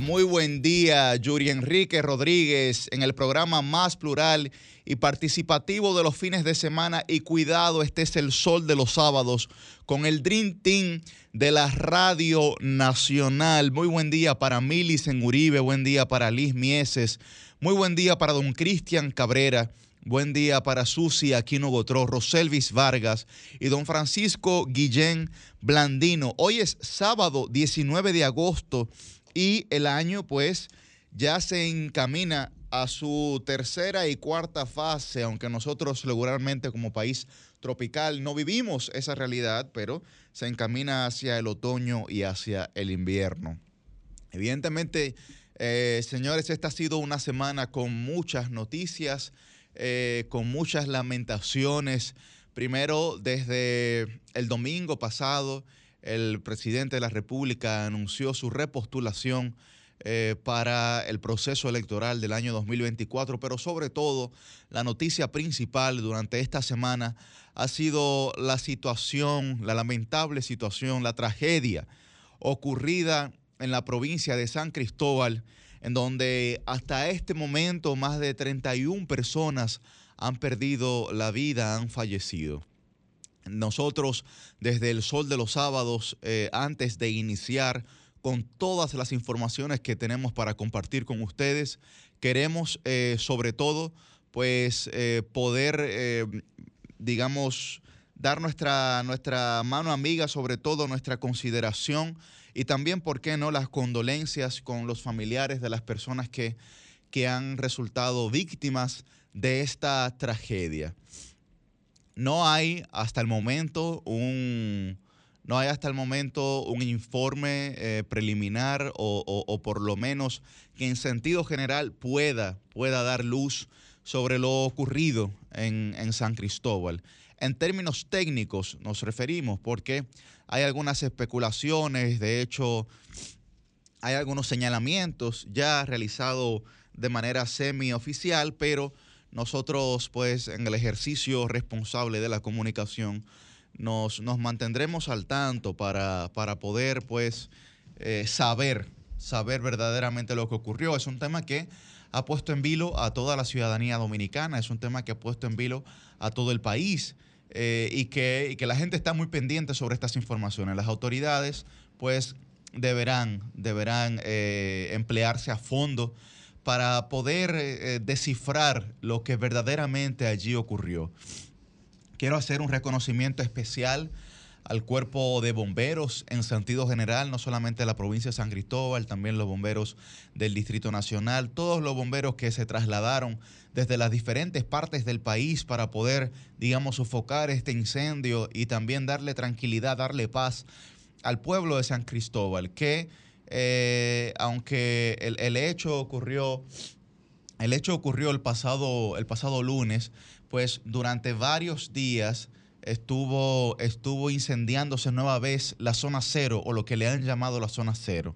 Muy buen día, Yuri Enrique Rodríguez, en el programa más plural y participativo de los fines de semana. Y cuidado, este es el sol de los sábados con el Dream Team de la Radio Nacional. Muy buen día para Milis en Uribe, buen día para Liz Mieses, muy buen día para don Cristian Cabrera. Buen día para Susi Aquino Gotró, Roselvis Vargas y don Francisco Guillén Blandino. Hoy es sábado 19 de agosto y el año pues ya se encamina a su tercera y cuarta fase, aunque nosotros regularmente como país tropical no vivimos esa realidad, pero se encamina hacia el otoño y hacia el invierno. Evidentemente, eh, señores, esta ha sido una semana con muchas noticias eh, con muchas lamentaciones. Primero, desde el domingo pasado, el presidente de la República anunció su repostulación eh, para el proceso electoral del año 2024, pero sobre todo la noticia principal durante esta semana ha sido la situación, la lamentable situación, la tragedia ocurrida en la provincia de San Cristóbal en donde hasta este momento más de 31 personas han perdido la vida, han fallecido. Nosotros, desde el sol de los sábados, eh, antes de iniciar con todas las informaciones que tenemos para compartir con ustedes, queremos eh, sobre todo, pues, eh, poder, digamos, dar nuestra, nuestra mano amiga, sobre todo nuestra consideración y también, ¿por qué no?, las condolencias con los familiares de las personas que, que han resultado víctimas de esta tragedia. No hay hasta el momento un, no hay hasta el momento un informe eh, preliminar o, por lo menos que en sentido general pueda, pueda dar luz sobre lo ocurrido en, en San Cristóbal. En términos técnicos nos referimos porque hay algunas especulaciones, de hecho hay algunos señalamientos ya realizados de manera semioficial, pero nosotros pues en el ejercicio responsable de la comunicación nos, nos mantendremos al tanto para, para poder pues eh, saber, saber verdaderamente lo que ocurrió. Es un tema que ha puesto en vilo a toda la ciudadanía dominicana, es un tema que ha puesto en vilo a todo el país. Eh, y, que, la gente está muy pendiente sobre estas informaciones. Las autoridades, pues, deberán, deberán eh, emplearse a fondo para poder eh, descifrar lo que verdaderamente allí ocurrió. Quiero hacer un reconocimiento especial al cuerpo de bomberos en sentido general, no solamente de la provincia de San Cristóbal, también los bomberos del Distrito Nacional, todos los bomberos que se trasladaron desde las diferentes partes del país para poder, digamos, sofocar este incendio y también darle tranquilidad, darle paz al pueblo de San Cristóbal, que eh, aunque el, hecho ocurrió, el hecho ocurrió el pasado, el pasado lunes, pues durante varios días estuvo, estuvo incendiándose nueva vez la zona cero o lo que le han llamado la zona cero.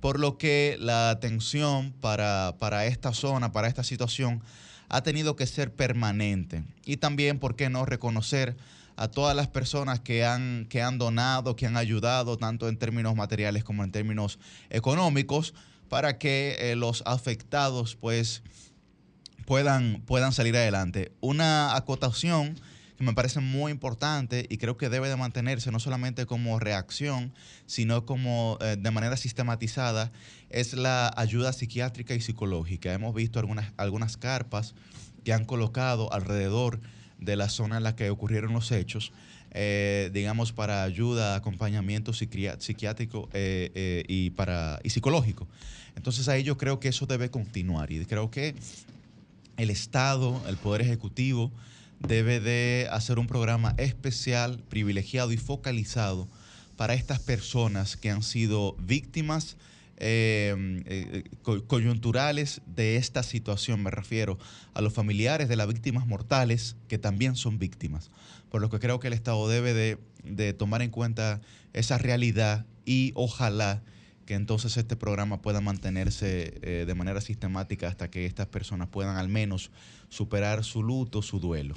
Por lo que la atención para, para esta zona, para esta situación, ha tenido que ser permanente. Y también, ¿por qué no reconocer a todas las personas que han, que han donado, que han ayudado, tanto en términos materiales como en términos económicos, para que eh, los afectados pues puedan, puedan salir adelante. Una acotación que me parece muy importante y creo que debe de mantenerse no solamente como reacción, sino como eh, de manera sistematizada, es la ayuda psiquiátrica y psicológica. Hemos visto algunas, algunas carpas que han colocado alrededor de la zona en la que ocurrieron los hechos, eh, digamos, para ayuda, acompañamiento psiquiátrico eh, y, para, y psicológico. Entonces ahí yo creo que eso debe continuar y creo que el Estado, el Poder Ejecutivo, debe de hacer un programa especial, privilegiado y focalizado para estas personas que han sido víctimas eh, coyunturales de esta situación. Me refiero a los familiares de las víctimas mortales que también son víctimas. Por lo que creo que el Estado debe de, tomar en cuenta esa realidad y ojalá que entonces este programa pueda mantenerse eh, de manera sistemática hasta que estas personas puedan al menos superar su luto, su duelo.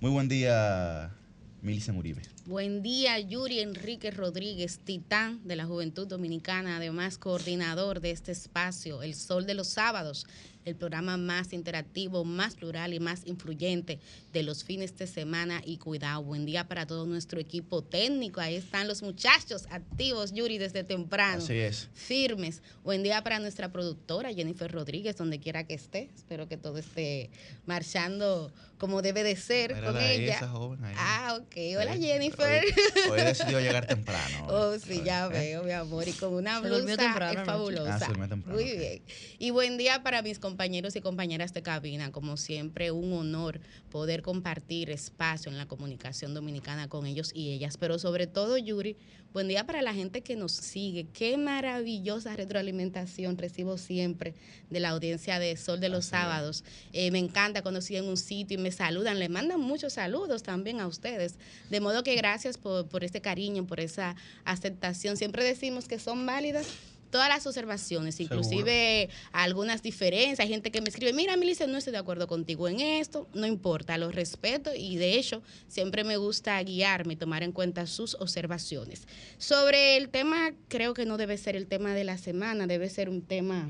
Muy buen día, Milisen Uribe. Buen día, Yuri Enrique Rodríguez, titán de la Juventud Dominicana, además coordinador de este espacio, El Sol de los Sábados, el programa más interactivo, más plural y más influyente de los fines de semana y cuidado. Buen día para todo nuestro equipo técnico. Ahí están los muchachos activos, Yuri, desde temprano. Así es. Firmes. Buen día para nuestra productora, Jennifer Rodríguez, donde quiera que esté. Espero que todo esté marchando como debe de ser con ella. Ah, ok. Hola, Jennifer. Hoy, decidió llegar temprano. Oh, sí, ya veo, mi amor. Y con una blusa fabulosa. Ah, Muy bien. Y buen día para mis compañeros y compañeras de cabina. Como siempre, un honor poder compartir espacio en la comunicación dominicana con ellos y ellas. Pero sobre todo, Yuri, buen día para la gente que nos sigue. Qué maravillosa retroalimentación recibo siempre de la audiencia de Sol de los Sábados. Eh, me encanta cuando siguen un sitio y me saludan. Le mandan muchos saludos también a ustedes. De modo que gracias por, por este cariño, por esa aceptación. Siempre decimos que son válidas todas las observaciones, inclusive algunas diferencias. Hay gente que me escribe, mira, Milicia, no estoy de acuerdo contigo en esto, no importa, lo respeto y de hecho siempre me gusta guiarme y tomar en cuenta sus observaciones. Sobre el tema, creo que no debe ser el tema de la semana, debe ser un tema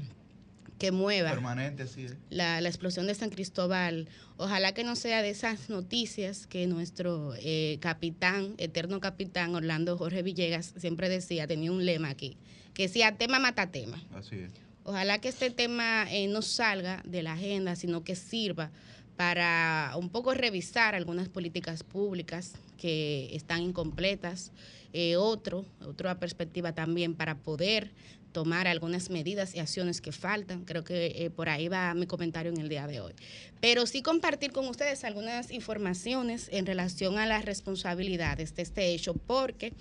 que mueva. Permanente, sí. La, la, explosión de San Cristóbal. Ojalá que no sea de esas noticias que nuestro eh, capitán, eterno capitán Orlando Jorge Villegas, siempre decía, tenía un lema aquí, que decía tema mata tema. Así es. Ojalá que este tema eh, no salga de la agenda, sino que sirva para un poco revisar algunas políticas públicas que están incompletas, eh, otro, otra perspectiva también para poder tomar algunas medidas y acciones que faltan. Creo que eh, por ahí va mi comentario en el día de hoy. Pero sí compartir con ustedes algunas informaciones en relación a las responsabilidades de este hecho, porque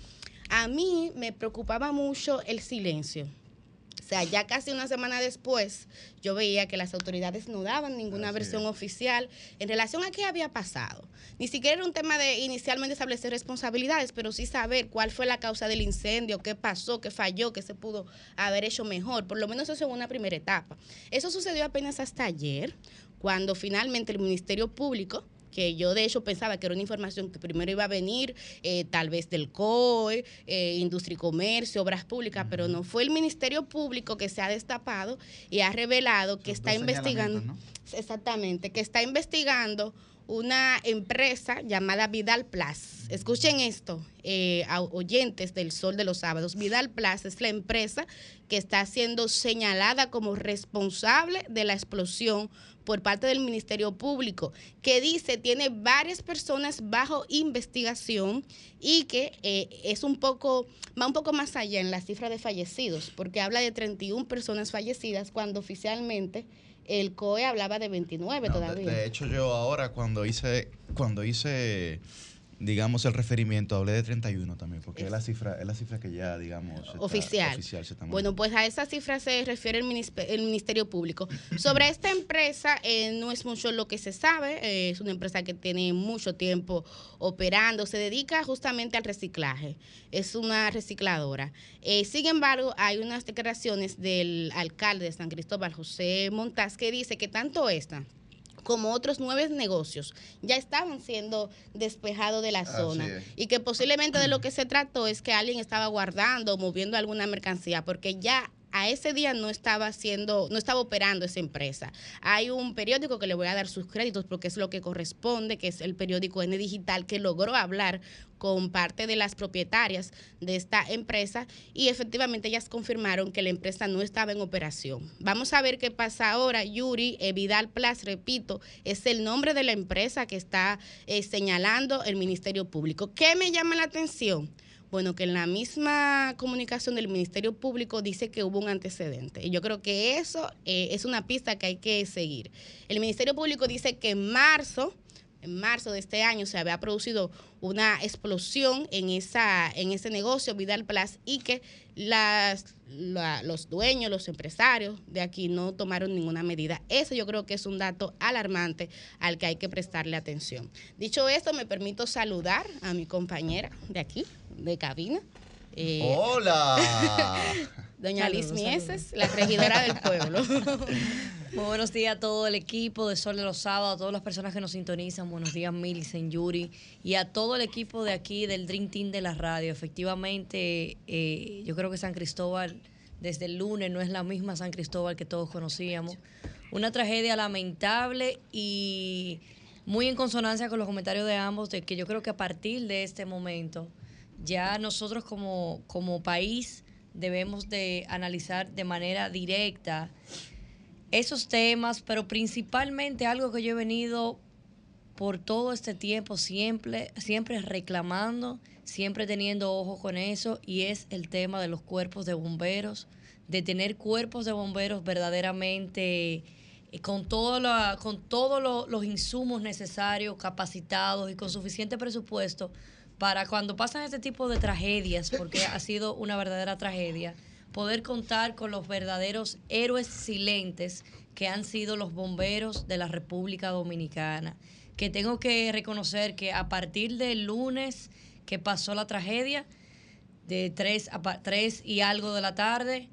a mí me preocupaba mucho el silencio o sea, ya casi una semana después, yo veía que las autoridades no daban ninguna versión oficial en relación a qué había pasado. Ni siquiera era un tema de inicialmente establecer responsabilidades, pero sí saber cuál fue la causa del incendio, qué pasó, qué falló, qué se pudo haber hecho mejor. Por lo menos eso en una primera etapa. Eso sucedió apenas hasta ayer, cuando finalmente el Ministerio Público que yo de hecho pensaba que era una información que primero iba a venir eh, tal vez del COE, eh, Industria y Comercio, Obras Públicas, pero no fue el Ministerio Público que se ha destapado y ha revelado que está investigando, exactamente, que está investigando una empresa llamada Vidal Plus. Escuchen esto, eh, oyentes del Sol de los Sábados. Vidal Plus es la empresa que está siendo señalada como responsable de la explosión por parte del Ministerio Público, que dice tiene varias personas bajo investigación y que eh, es un poco, va un poco más allá en la cifra de fallecidos, porque habla de 31 personas fallecidas cuando oficialmente el COE hablaba de 29 todavía. De, hecho, yo ahora cuando hice, cuando hice digamos, el referimiento, hablé de 31 también, porque es, la cifra es la cifra que ya, digamos, oficial. bueno, pues a esa cifra se refiere el, Ministerio Público. Sobre esta empresa, eh, no es mucho lo que se sabe, eh, es una empresa que tiene mucho tiempo operando, se dedica justamente al reciclaje, es una recicladora. Eh, sin embargo, hay unas declaraciones del alcalde de San Cristóbal, José Montaz, que dice que tanto esta como otros nueve negocios, ya estaban siendo despejados de la zona. Y que posiblemente de lo que se trató es que alguien estaba guardando o moviendo alguna mercancía, porque ya a ese día no estaba haciendo, no estaba operando esa empresa. Hay un periódico que le voy a dar sus créditos porque es lo que corresponde, que es el periódico N Digital, que logró hablar con parte de las propietarias de esta empresa y efectivamente ellas confirmaron que la empresa no estaba en operación. Vamos a ver qué pasa ahora. Yuri eh, Vidal Plus, repito, es el nombre de la empresa que está eh, señalando el Ministerio Público. ¿Qué me llama la atención? Bueno, que en la misma comunicación del Ministerio Público dice que hubo un antecedente. Y yo creo que eso eh, es una pista que hay que seguir. El Ministerio Público dice que en marzo, en marzo de este año, se había producido una explosión en, esa, en ese negocio Vidal Plus y que los dueños, los empresarios de aquí no tomaron ninguna medida. Eso yo creo que es un dato alarmante al que hay que prestarle atención. Dicho esto, me permito saludar a mi compañera de aquí, de cabina. Eh, ¡Hola! Doña Liz Mieses, la regidora del pueblo. Muy buenos días a todo el equipo de Sol de los Sábados, a todas las personas que nos sintonizan. Buenos días, Millicent, Yuri, y a todo el equipo de aquí del Dream Team de la radio. Efectivamente, eh, yo creo que San Cristóbal desde el lunes no es la misma San Cristóbal que todos conocíamos. Una tragedia lamentable y muy en consonancia con los comentarios de ambos, de que yo creo que a partir de este momento ya nosotros como, como país debemos de analizar de manera directa esos temas, pero principalmente algo que yo he venido por todo este tiempo siempre, siempre reclamando, siempre teniendo ojo con eso, y es el tema de los cuerpos de bomberos, de tener cuerpos de bomberos verdaderamente eh, con, todo con todos los insumos necesarios, capacitados y con suficiente presupuesto para cuando pasan este tipo de tragedias, porque ha sido una verdadera tragedia, poder contar con los verdaderos héroes silentes que han sido los bomberos de la República Dominicana. Que tengo que reconocer que a partir del lunes que pasó la tragedia, de 3 a 3 y algo de la tarde,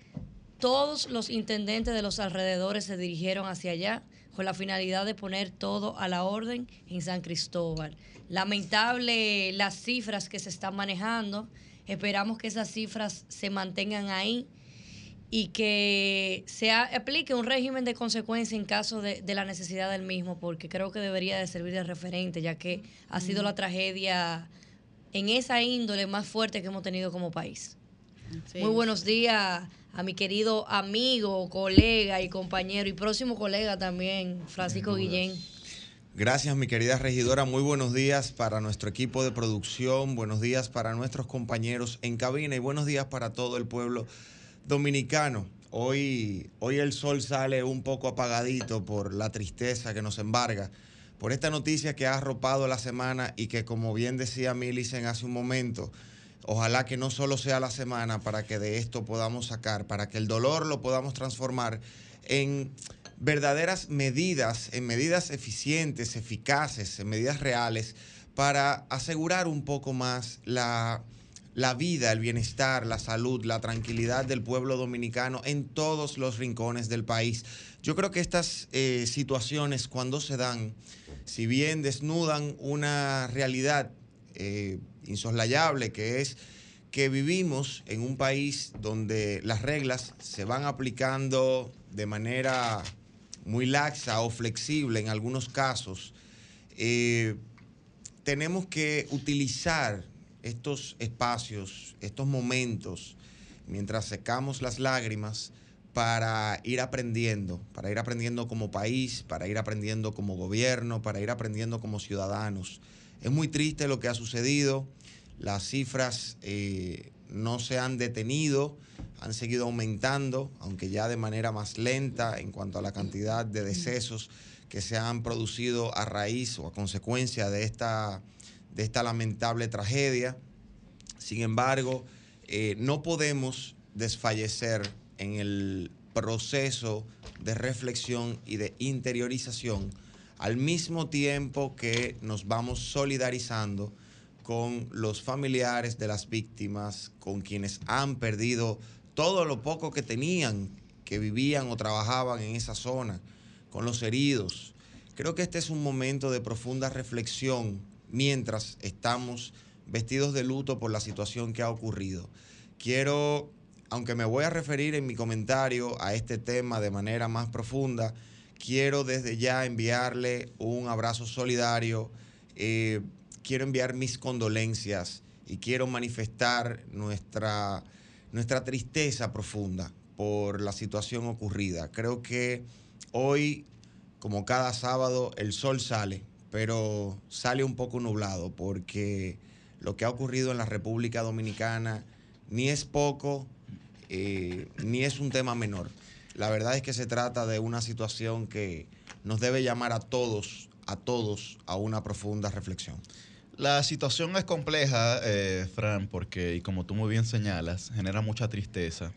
todos los intendentes de los alrededores se dirigieron hacia allá con la finalidad de poner todo a la orden en San Cristóbal. Lamentable las cifras que se están manejando. Esperamos que esas cifras se mantengan ahí y que se aplique un régimen de consecuencia en caso de, la necesidad del mismo, porque creo que debería de servir de referente, ya que ha sido la tragedia en esa índole más fuerte que hemos tenido como país. Muy buenos días a mi querido amigo, colega y compañero y próximo colega también, Francisco Guillén. Gracias, mi querida regidora. Muy buenos días para nuestro equipo de producción, buenos días para nuestros compañeros en cabina y buenos días para todo el pueblo dominicano. Hoy, hoy el sol sale un poco apagadito por la tristeza que nos embarga, por esta noticia que ha arropado la semana y que, como bien decía Milicen hace un momento, ojalá que no solo sea la semana para que de esto podamos sacar, para que el dolor lo podamos transformar en verdaderas medidas, en medidas eficientes, eficaces, en medidas reales, para asegurar un poco más la la vida, el bienestar, la salud, la tranquilidad del pueblo dominicano en todos los rincones del país. Yo creo que estas eh, situaciones cuando se dan, si bien desnudan una realidad eh, insoslayable que es que vivimos en un país donde las reglas se van aplicando de manera muy laxa o flexible en algunos casos, eh, tenemos que utilizar estos espacios, estos momentos, mientras secamos las lágrimas, para ir aprendiendo, para ir aprendiendo como país, para ir aprendiendo como gobierno, para ir aprendiendo como ciudadanos. Es muy triste lo que ha sucedido, las cifras eh, no se han detenido, han seguido aumentando, aunque ya de manera más lenta en cuanto a la cantidad de decesos que se han producido a raíz o a consecuencia de esta de esta lamentable tragedia. Sin embargo, eh, no podemos desfallecer en el proceso de reflexión y de interiorización al mismo tiempo que nos vamos solidarizando con los familiares de las víctimas, con quienes han perdido todo lo poco que tenían, que vivían o trabajaban en esa zona, con los heridos. Creo que este es un momento de profunda reflexión mientras estamos vestidos de luto por la situación que ha ocurrido. Quiero, aunque me voy a referir en mi comentario a este tema de manera más profunda, quiero desde ya enviarle un abrazo solidario, eh, quiero enviar mis condolencias y quiero manifestar nuestra, nuestra tristeza profunda por la situación ocurrida. Creo que hoy, como cada sábado, el sol sale pero sale un poco nublado porque lo que ha ocurrido en la República Dominicana ni es poco, eh, ni es un tema menor. La verdad es que se trata de una situación que nos debe llamar a todos, a todos, a una profunda reflexión. La situación es compleja, eh, Fran, porque, y como tú muy bien señalas, genera mucha tristeza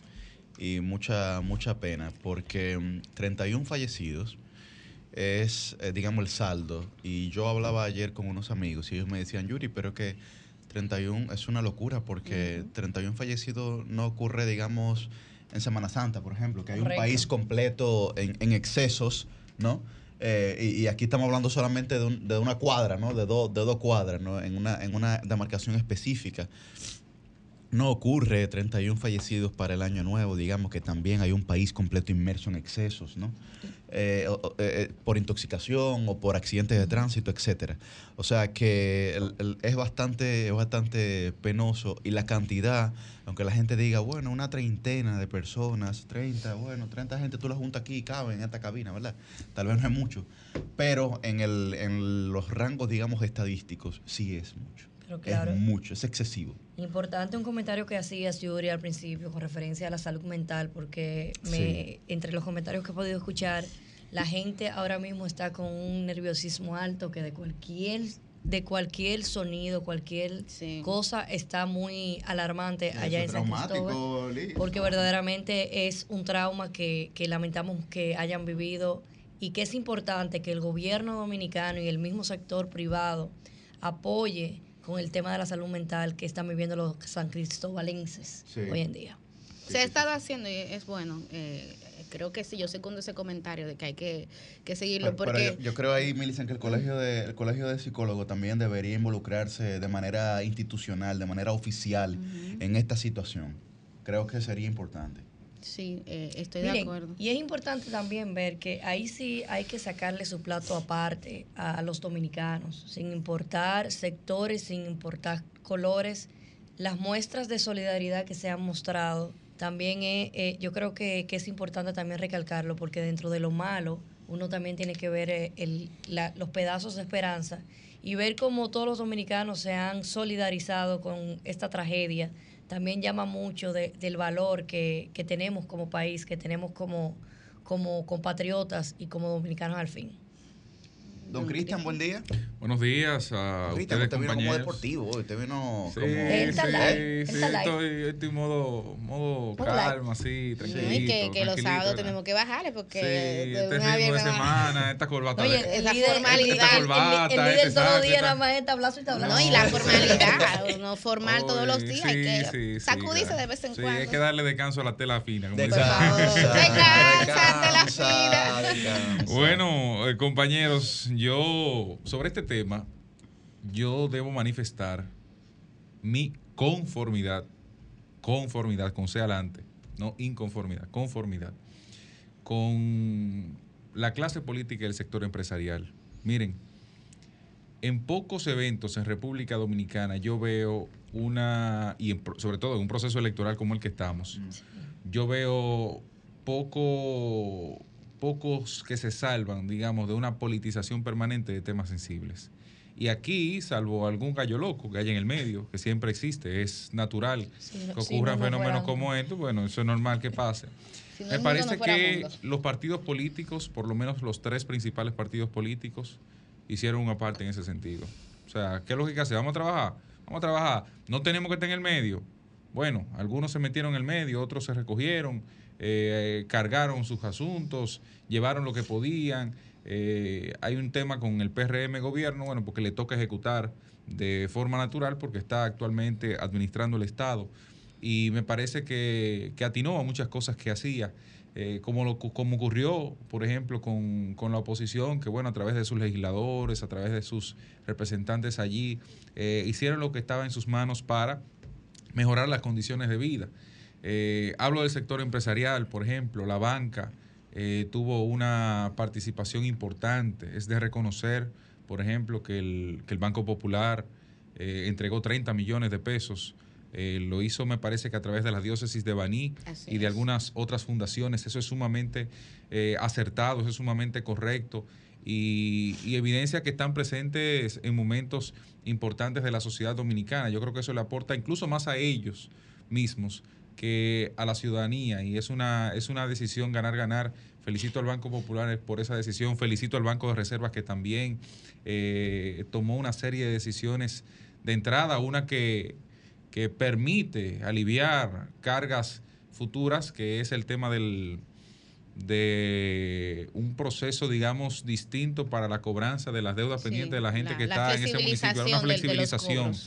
y mucha, mucha pena, porque 31 mm, fallecidos, es, eh, digamos, el saldo. Y yo hablaba ayer con unos amigos y ellos me decían, Yuri, pero que 31 es una locura porque 31 fallecidos no ocurre, digamos, en Semana Santa, por ejemplo, que hay Correcto. un país completo en, en excesos, ¿no? Eh, y, aquí estamos hablando solamente de, un- de una cuadra, ¿no? De, dos de dos cuadras, ¿no? En una, en una demarcación específica. No ocurre 31 fallecidos para el año nuevo, digamos que también hay un país completo inmerso en excesos, ¿no? Eh, o- eh, por intoxicación o por accidentes de tránsito, etcétera. O sea que el- el- es bastante, es bastante penoso y la cantidad, aunque la gente diga, bueno, una treintena de personas, 30, bueno, 30 gente tú la juntas aquí y caben en esta cabina, ¿verdad? Tal vez no es mucho, pero en, el, en los rangos, digamos, estadísticos, sí es mucho. Pero claro. Es mucho, es excesivo. Importante un comentario que hacías, Yuri, al principio con referencia a la salud mental, porque me, entre los comentarios que he podido escuchar, la gente ahora mismo está con un nerviosismo alto que de cualquier de cualquier sonido, cualquier Sí. cosa está muy alarmante allá en San traumático, Cristóbal. Liz. Porque verdaderamente es un trauma que, que lamentamos que hayan vivido y que es importante que el gobierno dominicano y el mismo sector privado apoye con el tema de la salud mental que están viviendo los san cristobalenses Sí. hoy en día. Se ha estado haciendo y es bueno. eh, creo que sí, yo segundo ese comentario de que hay que, que seguirlo. Pero- pero porque yo, yo creo ahí, Millicent, que el colegio de el colegio de psicólogos también debería involucrarse de manera institucional, de manera oficial en esta situación. Creo que sería importante. Sí, eh, estoy de acuerdo. y es importante también ver que ahí sí hay que sacarle su plato aparte a los dominicanos, sin importar sectores, sin importar colores. Las muestras de solidaridad que se han mostrado, también es, eh, yo creo que, que es importante también recalcarlo, porque dentro de lo malo, uno también tiene que ver eh, el- la- los pedazos de esperanza y ver cómo todos los dominicanos se han solidarizado con esta tragedia también llama mucho de- del valor que, que tenemos como país, que tenemos como, como compatriotas y como dominicanos al fin. Don Cristian, buen día. Buenos días a Don Cristian, ustedes, usted vino como compañeros. deportivo, usted vino Sí, como... Está sí, live, sí, está estoy, estoy modo, modo Modo calma, así, tranquilito. No, y que, que los sábados ¿verdad? tenemos que bajarle porque Sí, de este lunes a ritmo de va- semana, esta corbata. Oye, de- esa líder, formalidad. el- el- el- corbata, el líder este todos los días esta- nada más es tablazo y tablazo. No, y la formalidad, uno formal todos los días, hay sí, que sí, sí, sacudirse claro. de vez en Sí, cuando. hay que darle descanso a la tela fina. Descansa, Descansa, te la descansa, descansa. Bueno, eh, compañeros, yo sobre este tema, yo debo manifestar mi conformidad, conformidad con C adelante, no inconformidad, conformidad con la clase política y el sector empresarial. Miren, en pocos eventos en República Dominicana yo veo una, y en sobre todo en un proceso electoral como el que estamos, yo veo poco, pocos que se salvan, digamos, de una politización permanente de temas sensibles. Y aquí, salvo algún gallo loco que hay en el medio, que siempre existe, es natural que ocurran no, no fenómenos como estos, bueno, eso es normal que pase. Si no, Me parece no que mundo. los partidos políticos, por lo menos los tres principales partidos políticos, hicieron una parte en ese sentido. O sea, ¿qué lógica hace? ¿Vamos a trabajar? Vamos a trabajar. No tenemos que estar en el medio. Bueno, algunos se metieron en el medio, otros se recogieron, eh, cargaron sus asuntos, llevaron lo que podían. Eh, hay un tema con el PRM gobierno, bueno, porque le toca ejecutar de forma natural porque está actualmente administrando el Estado y me parece que, que atinó a muchas cosas que hacía, eh, como, lo, como ocurrió, por ejemplo, con, con la oposición, que bueno, a través de sus legisladores, a través de sus representantes allí, eh, hicieron lo que estaba en sus manos para mejorar las condiciones de vida. Eh, hablo del sector empresarial, por ejemplo, la banca eh, tuvo una participación importante. Es de reconocer, por ejemplo, que el, que el Banco Popular eh, entregó 30 millones de pesos. Lo hizo, me parece que a través de la diócesis de Baní Así y de es. algunas otras fundaciones. Eso es sumamente acertado, eso es sumamente correcto y, y evidencia que están presentes en momentos importantes de la sociedad dominicana. Yo creo que eso le aporta incluso más a ellos mismos que a la ciudadanía y es una, es una decisión ganar-ganar. Felicito al Banco Popular por esa decisión, felicito al Banco de Reservas que también eh, tomó una serie de decisiones de entrada, una que, que permite aliviar cargas futuras, que es el tema del, de un proceso, digamos, distinto para la cobranza de las deudas Sí, pendientes de la gente la- que está en ese municipio, una flexibilización del-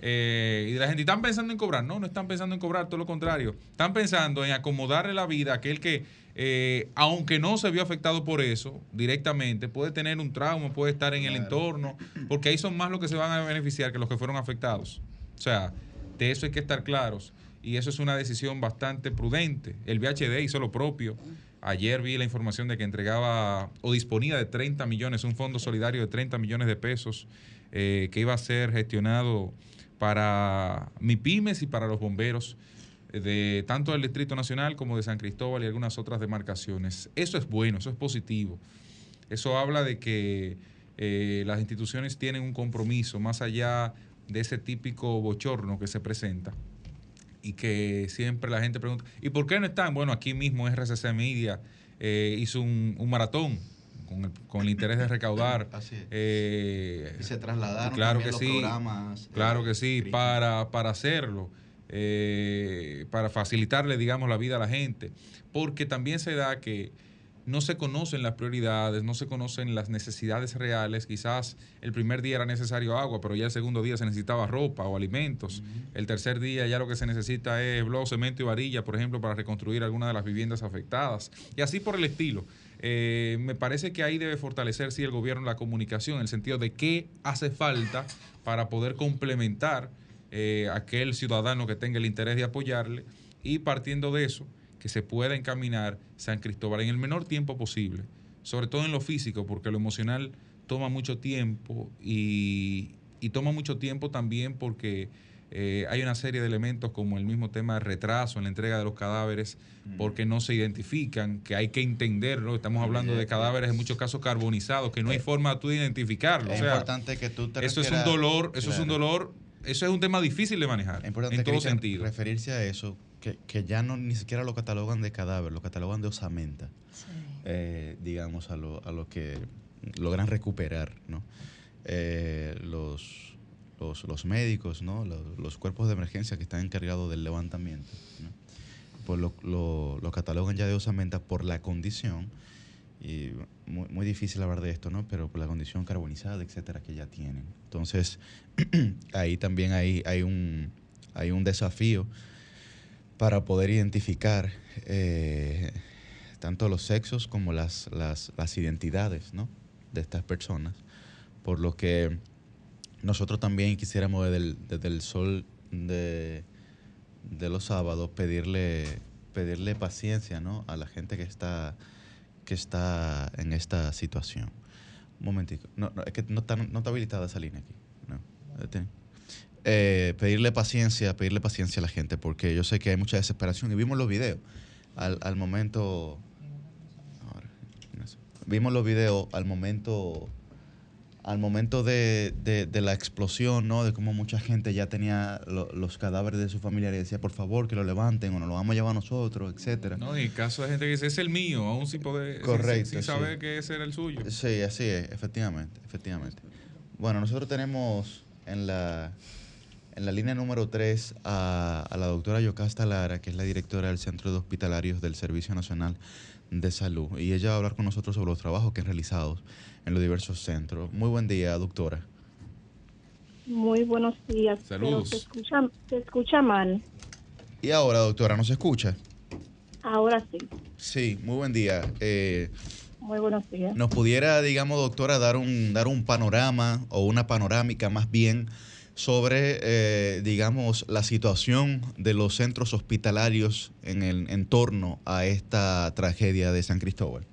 de. Eh, y la gente, ¿están pensando en cobrar? No, no están pensando en cobrar, todo lo contrario. Están pensando en acomodarle la vida a aquel que, eh, aunque no se vio afectado por eso directamente, puede tener un trauma, puede estar en el entorno, porque ahí son más los que se van a beneficiar que los que fueron afectados. O sea, de eso hay que estar claros. Y eso es una decisión bastante prudente. El VHD hizo lo propio. Ayer vi la información de que entregaba o disponía de 30 millones, un fondo solidario de 30 millones de pesos eh, que iba a ser gestionado para MIPIMES y para los bomberos de tanto del Distrito Nacional como de San Cristóbal y algunas otras demarcaciones. Eso es bueno, eso es positivo. Eso habla de que eh, las instituciones tienen un compromiso más allá de ese típico bochorno que se presenta y que siempre la gente pregunta, ¿y por qué no están? Bueno, aquí mismo RCC Media eh, hizo un, maratón con el, con el, interés de recaudar. Así eh, y se trasladaron claro que los sí, programas. eh, Claro que sí, para, para hacerlo, eh, para facilitarle, digamos, la vida a la gente. Porque también se da que no se conocen las prioridades, no se conocen las necesidades reales. Quizás el primer día era necesario agua, pero ya el segundo día se necesitaba ropa o alimentos. El tercer día ya lo que se necesita es blog, cemento y varilla, por ejemplo, para reconstruir algunas de las viviendas afectadas. Y así por el estilo. Eh, me parece que ahí debe fortalecer, sí, el gobierno la comunicación, en el sentido de qué hace falta para poder complementar eh, aquel ciudadano que tenga el interés de apoyarle. Y partiendo de eso, que se pueda encaminar San Cristóbal en el menor tiempo posible, sobre todo en lo físico, porque lo emocional toma mucho tiempo y, y toma mucho tiempo también porque eh, hay una serie de elementos como el mismo tema de retraso en la entrega de los cadáveres porque no se identifican, que hay que entenderlo. Estamos hablando de cadáveres en muchos casos carbonizados, que no hay forma tú de identificarlo. Es o sea, importante que tú te eso es un dolor, eso es un dolor, eso es un tema difícil de manejar Es importante en todo sentido. referirse a eso, que, que ya no ni siquiera lo catalogan de cadáver, lo catalogan de osamenta, eh, digamos, a lo, a lo que logran recuperar, ¿no? Eh, los, los, los médicos, ¿no? Los, los cuerpos de emergencia que están encargados del levantamiento, ¿no? Pues lo, lo, lo catalogan ya de osamenta por la condición, y muy, muy difícil hablar de esto, ¿no? Pero por la condición carbonizada, etcétera, que ya tienen. Entonces, ahí también hay, hay, un, hay un desafío para poder identificar eh, tanto los sexos como las, las, las identidades ¿no? de estas personas. Por lo que nosotros también quisiéramos desde el, sol de, los sábados pedirle, pedirle paciencia ¿no? a la gente que está, que está en esta situación. Un momentico. No, no, es que no está, no está habilitada esa línea aquí. No. Detén. Eh, pedirle paciencia, pedirle paciencia a la gente, porque yo sé que hay mucha desesperación y vimos los videos al, al momento. ahora, vimos los videos al momento. Al momento de, de- de la explosión, ¿no? De cómo mucha gente ya tenía lo- los cadáveres de su familia y decía, por favor, que lo levanten o nos lo vamos a llevar nosotros, etcétera. No, y caso de gente que dice, es el mío, aún poder, sin- Correcto, sin, saber que ese era el suyo. Sí, así es, efectivamente, efectivamente. Bueno, nosotros tenemos en la, en la línea número 3 a, a la doctora Yocasta Lara, que es la directora del Centro de Hospitalarios del Servicio Nacional de Salud. Y ella va a hablar con nosotros sobre los trabajos que han realizado en los diversos centros. Muy buen día, doctora. Muy buenos días. Saludos. Se escucha, se escucha mal. Y ahora, doctora, ¿nos escucha? Ahora sí. Sí, muy buen día. Eh, Muy buenos días. ¿Nos pudiera, digamos, doctora, dar un, dar un panorama o una panorámica más bien sobre, eh, digamos, la situación de los centros hospitalarios en el en torno a esta tragedia de San Cristóbal?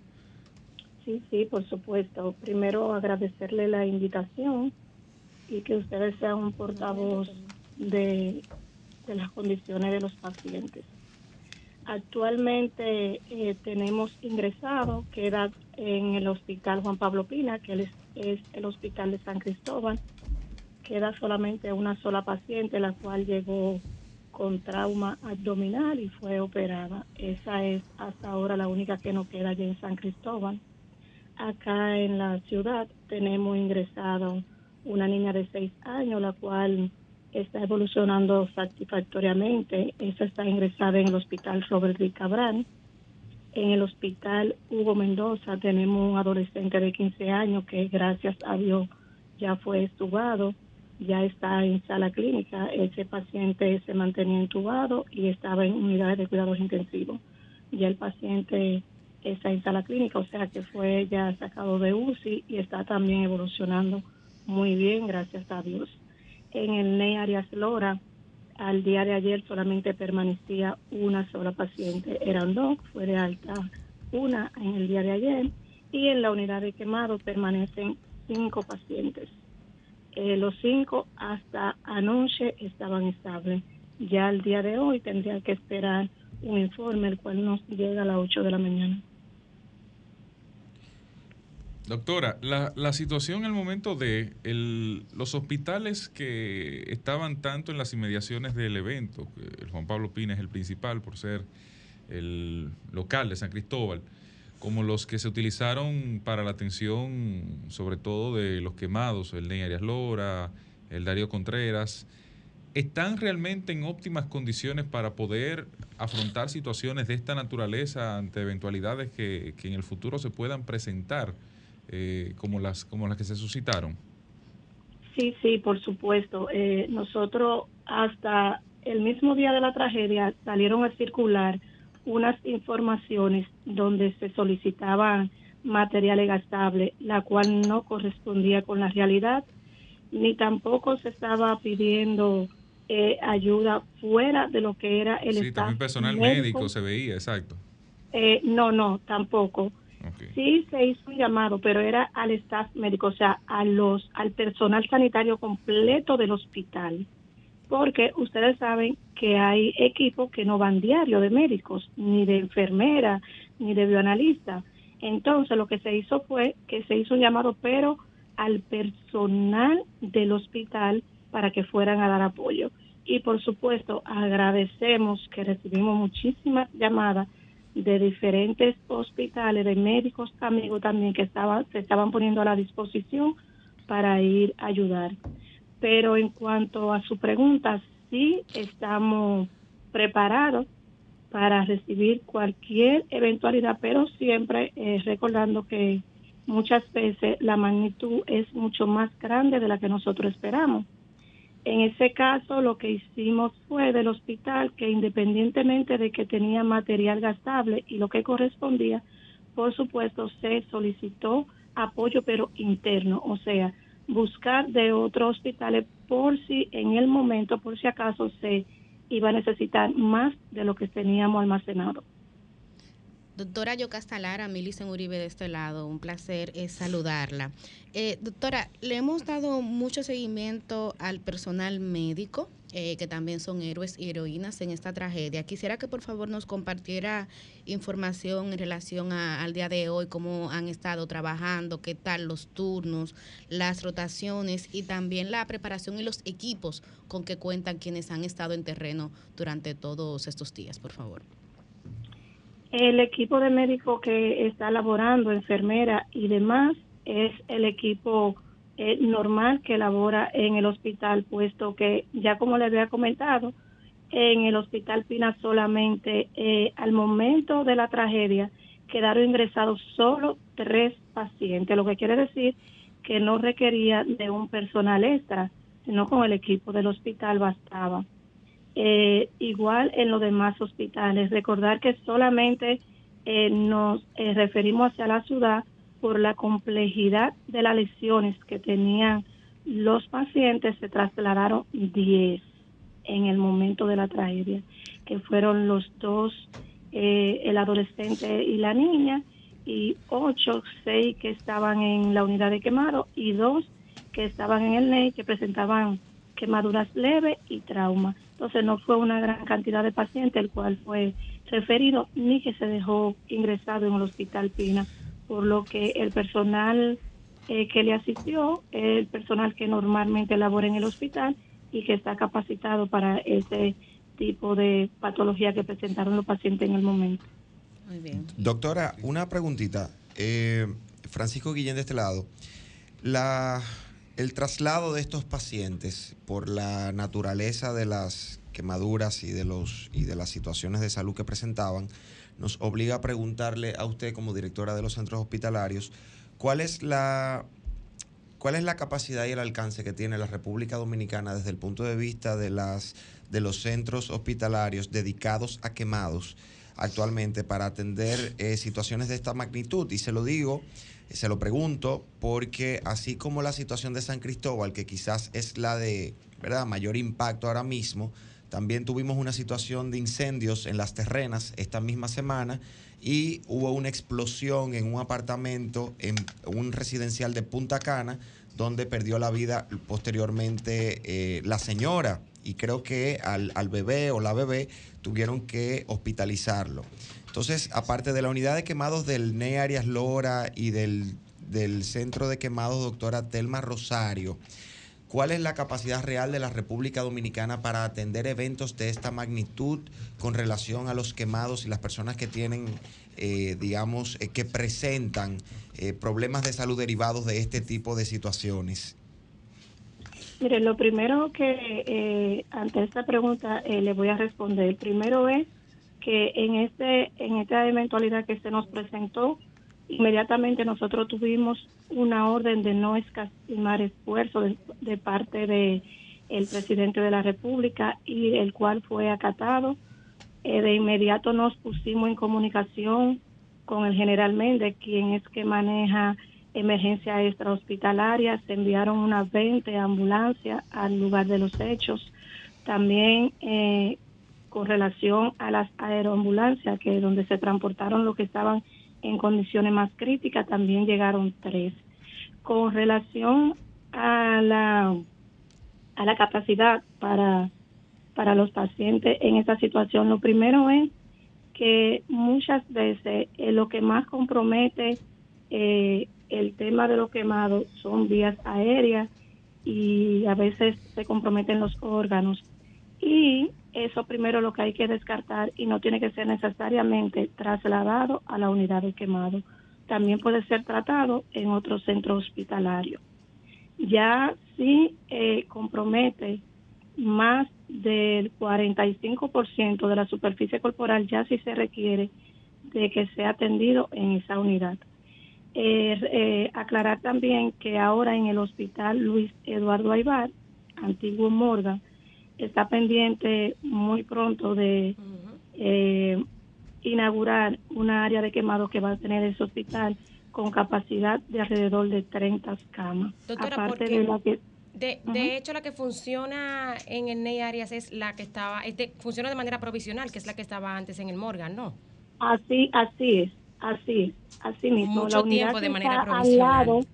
Sí, sí, por supuesto. Primero agradecerle la invitación y que ustedes sean un portavoz de, de las condiciones de los pacientes. Actualmente eh, tenemos ingresado, queda en el Hospital Juan Pablo Pina, que es, el Hospital de San Cristóbal. Queda solamente una sola paciente, la cual llegó con trauma abdominal y fue operada. Esa es hasta ahora la única que nos queda allá en San Cristóbal. Acá en la ciudad tenemos ingresado una niña de seis años, la cual está evolucionando satisfactoriamente. Esa está ingresada en el hospital Robert D. Cabral. En el hospital Hugo Mendoza tenemos un adolescente de 15 años que gracias a Dios ya fue estubado. ya está en sala clínica. Ese paciente se mantenía intubado y estaba en unidades de cuidados intensivos. Ya el paciente está en clínica, o sea que fue ya sacado de UCI y está también evolucionando muy bien, gracias a Dios. En el NEI Arias Lora, al día de ayer solamente permanecía una sola paciente, eran dos, fue de alta una en el día de ayer y en la unidad de quemado permanecen cinco pacientes. Eh, los cinco hasta anoche estaban estables. Ya el día de hoy tendría que esperar un informe, el cual nos llega a las 8 de la mañana. Doctora, la, la situación el momento de los hospitales que estaban tanto en las inmediaciones del evento, el Juan Pablo Pina es el principal por ser el local de San Cristóbal, como los que se utilizaron para la atención sobre todo de los quemados, el Ney Arias Lora, el Darío Contreras, ¿están realmente en óptimas condiciones para poder afrontar situaciones de esta naturaleza ante eventualidades que en el futuro se puedan presentar? Eh, como, las, como las que se suscitaron? Sí, sí, por supuesto. Eh, nosotros hasta el mismo día de la tragedia salieron a circular unas informaciones donde se solicitaban materiales gastables, la cual no correspondía con la realidad, ni tampoco se estaba pidiendo eh, ayuda fuera de lo que era el sí, también personal médico, se veía, exacto. Eh, no, no, tampoco. Sí se hizo un llamado, pero era al staff médico, o sea, a los, al personal sanitario completo del hospital, porque ustedes saben que hay equipos que no van diario de médicos, ni de enfermera, ni de bioanalista. Entonces lo que se hizo fue que se hizo un llamado, pero al personal del hospital para que fueran a dar apoyo. Y por supuesto, agradecemos que recibimos muchísimas llamadas de diferentes hospitales, de médicos amigos también que estaban, se estaban poniendo a la disposición para ir a ayudar. Pero en cuanto a su pregunta, sí estamos preparados para recibir cualquier eventualidad, pero siempre eh, recordando que muchas veces la magnitud es mucho más grande de la que nosotros esperamos. En ese caso, lo que hicimos fue del hospital que independientemente de que tenía material gastable y lo que correspondía, por supuesto, se solicitó apoyo, pero interno, o sea, buscar de otros hospitales por si en el momento, por si acaso se iba a necesitar más de lo que teníamos almacenado. Doctora Yocasta Lara, Milicen Uribe de este lado, un placer es saludarla. Eh, doctora, le hemos dado mucho seguimiento al personal médico, eh, que también son héroes y heroínas en esta tragedia. Quisiera que por favor nos compartiera información en relación al día de hoy, cómo han estado trabajando, qué tal los turnos, las rotaciones y también la preparación y los equipos con que cuentan quienes han estado en terreno durante todos estos días, por favor. El equipo de médicos que está laborando, enfermera y demás, es el equipo eh, normal que labora en el hospital, puesto que ya como le había comentado, en el hospital Pina solamente eh, al momento de la tragedia quedaron ingresados solo tres pacientes, lo que quiere decir que no requería de un personal extra, sino con el equipo del hospital bastaba. Eh, igual en los demás hospitales. Recordar que solamente eh, nos eh, referimos hacia la ciudad por la complejidad de las lesiones que tenían los pacientes, se trasladaron 10 en el momento de la tragedia, que fueron los dos, el adolescente y la niña, y ocho, seis que estaban en la unidad de quemado y dos que estaban en el NEI que presentaban quemaduras leves y trauma. Entonces no fue una gran cantidad de pacientes el cual fue referido ni que se dejó ingresado en el hospital Pina, por lo que el personal eh, que le asistió es el personal que normalmente labora en el hospital y que está capacitado para ese tipo de patología que presentaron los pacientes en el momento. Muy bien. Doctora, una preguntita. Eh, Francisco Guillén de este lado. La el traslado de estos pacientes por la naturaleza de las quemaduras y de, los, y de las situaciones de salud que presentaban nos obliga a preguntarle a usted como directora de los centros hospitalarios cuál es la, ¿cuál es la capacidad y el alcance que tiene la República Dominicana desde el punto de vista de, las, de los centros hospitalarios dedicados a quemados actualmente para atender eh, situaciones de esta magnitud? Y se lo digo, se lo pregunto, porque así como la situación de San Cristóbal, que quizás es la de ¿verdad? mayor impacto ahora mismo, también tuvimos una situación de incendios en las terrenas esta misma semana y hubo una explosión en un apartamento, en un residencial de Punta Cana, donde perdió la vida posteriormente eh, la señora y creo que al, bebé o la bebé tuvieron que hospitalizarlo. Entonces, aparte de la unidad de quemados del NE Arias Lora y del, del centro de quemados doctora Telma Rosario, ¿Cuál es la capacidad real de la República Dominicana para atender eventos de esta magnitud con relación a los quemados y las personas que tienen, eh, digamos, eh, que presentan eh, problemas de salud derivados de este tipo de situaciones? Mire, lo primero que ante esta pregunta le voy a responder, primero es que en este en esta eventualidad que se nos presentó, inmediatamente nosotros tuvimos una orden de no escatimar esfuerzo de, parte de el presidente de la República y el cual fue acatado. Eh, de inmediato nos pusimos en comunicación con el general Méndez, quien es que maneja emergencia extrahospitalaria. Se enviaron unas 20 ambulancias al lugar de los hechos. También eh, con relación a las aeroambulancias, que donde se transportaron los que estaban en condiciones más críticas, también llegaron tres. Con relación a la, a la capacidad para, para los pacientes en esta situación, lo primero es que muchas veces eh, lo que más compromete eh, el tema de los quemados son vías aéreas y a veces se comprometen los órganos. Y eso primero lo que hay que descartar y no tiene que ser necesariamente trasladado a la unidad de quemado. También puede ser tratado en otro centro hospitalario. Ya si eh, compromete más del 45% de la superficie corporal, ya sí se requiere de que sea atendido en esa unidad. Eh, eh, aclarar también que ahora en el hospital Luis Eduardo Aybar, antiguo Morgan, está pendiente muy pronto de eh, inaugurar una área de quemado que va a tener ese hospital con capacidad de alrededor de 30 camas. Doctora, de de, hecho, la que funciona en el NEI Arias es la que estaba, funciona de manera provisional, que es la que estaba antes en el Morgan, ¿no? Así, así es, así, así mismo. Mucho tiempo de manera provisional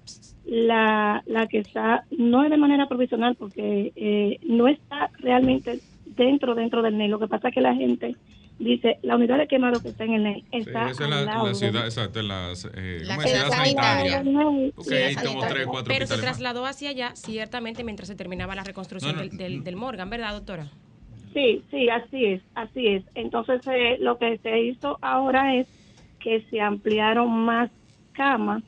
la, la que está, no es de manera provisional porque eh, no está realmente dentro dentro del NEI. Lo que pasa es que la gente dice, la unidad de quemado que está en el NEI está sí, en la, ciudad, exacto, en las, eh, la ciudad sanitaria. Pero se trasladó hacia allá, ciertamente, mientras se terminaba la reconstrucción del, del, del, Morgan, ¿verdad, doctora? Sí, sí, así es, así es. Entonces, eh, lo que se hizo ahora es que se ampliaron más camas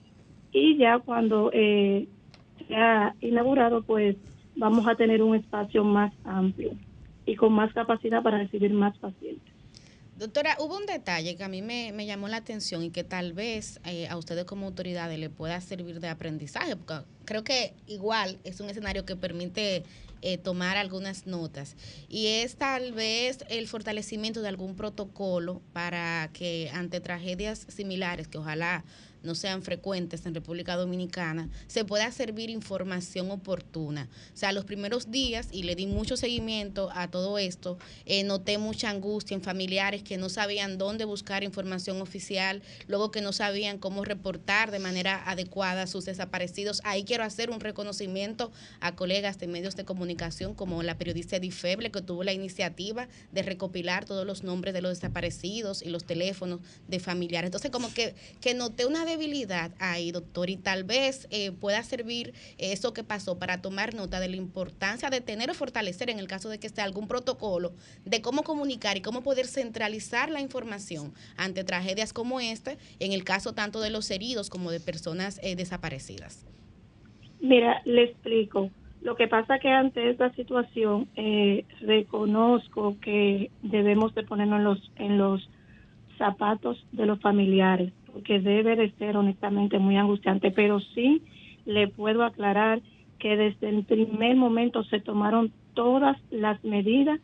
y ya cuando eh, sea inaugurado, pues vamos a tener un espacio más amplio y con más capacidad para recibir más pacientes. Doctora, hubo un detalle que a mí me, llamó la atención y que tal vez eh, a ustedes como autoridades le pueda servir de aprendizaje, porque creo que igual es un escenario que permite eh, tomar algunas notas. Y es tal vez el fortalecimiento de algún protocolo para que ante tragedias similares, que ojalá no sean frecuentes en República Dominicana, se pueda servir información oportuna. O sea, los primeros días, y le di mucho seguimiento a todo esto, eh, noté mucha angustia en familiares que no sabían dónde buscar información oficial, luego que no sabían cómo reportar de manera adecuada sus desaparecidos. Ahí quiero hacer un reconocimiento a colegas de medios de comunicación como la periodista Edifeble, que tuvo la iniciativa de recopilar todos los nombres de los desaparecidos y los teléfonos de familiares. Entonces, como que, que noté una debilidad ahí, doctor, y tal vez eh, pueda servir eso que pasó para tomar nota de la importancia de tener o fortalecer en el caso de que esté algún protocolo de cómo comunicar y cómo poder centralizar la información ante tragedias como esta, en el caso tanto de los heridos como de personas eh, desaparecidas. Mira, le explico. Lo que pasa que ante esta situación eh, reconozco que debemos de ponernos en los en los zapatos de los familiares que debe de ser honestamente muy angustiante, pero sí le puedo aclarar que desde el primer momento se tomaron todas las medidas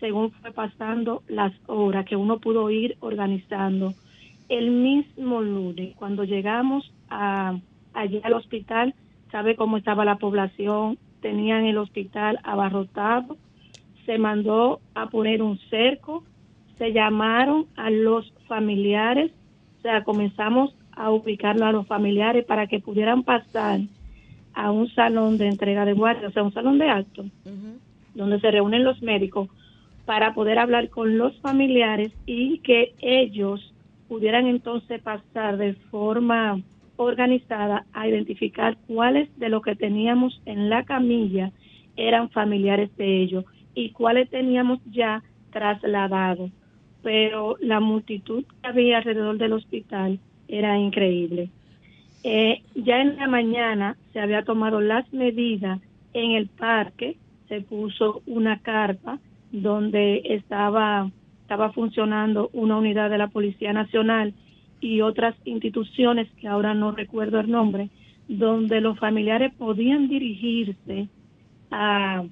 según fue pasando las horas que uno pudo ir organizando. El mismo lunes, cuando llegamos a, allí al hospital, sabe cómo estaba la población, tenían el hospital abarrotado, se mandó a poner un cerco, se llamaron a los familiares, o sea, comenzamos a ubicarlo a los familiares para que pudieran pasar a un salón de entrega de guardia, o sea, un salón de acto, donde se reúnen los médicos para poder hablar con los familiares y que ellos pudieran entonces pasar de forma organizada a identificar cuáles de los que teníamos en la camilla eran familiares de ellos y cuáles teníamos ya trasladados. Pero la multitud que había alrededor del hospital era increíble. Eh, ya en la mañana se había tomado las medidas en el parque, se puso una carpa donde estaba, estaba funcionando una unidad de la Policía Nacional y otras instituciones que ahora no recuerdo el nombre, donde los familiares podían dirigirse a,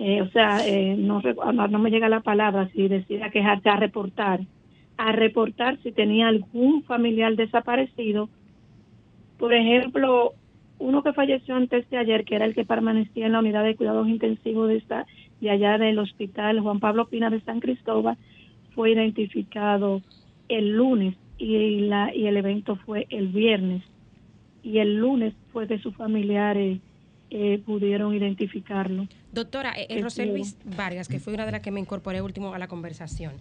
eh, o sea, eh, no, no, me llega la palabra, si decía quejarse, a reportar, a reportar si tenía algún familiar desaparecido. Por ejemplo, uno que falleció antes de ayer, que era el que permanecía en la unidad de cuidados intensivos de, esta, de allá del hospital Juan Pablo Pina de San Cristóbal, fue identificado el lunes y, la, y el evento fue el viernes. Y el lunes fue de sus familiares eh, pudieron identificarlo. Doctora, eh, Roselvis Vargas, que fue una de las que me incorporé último a la conversación.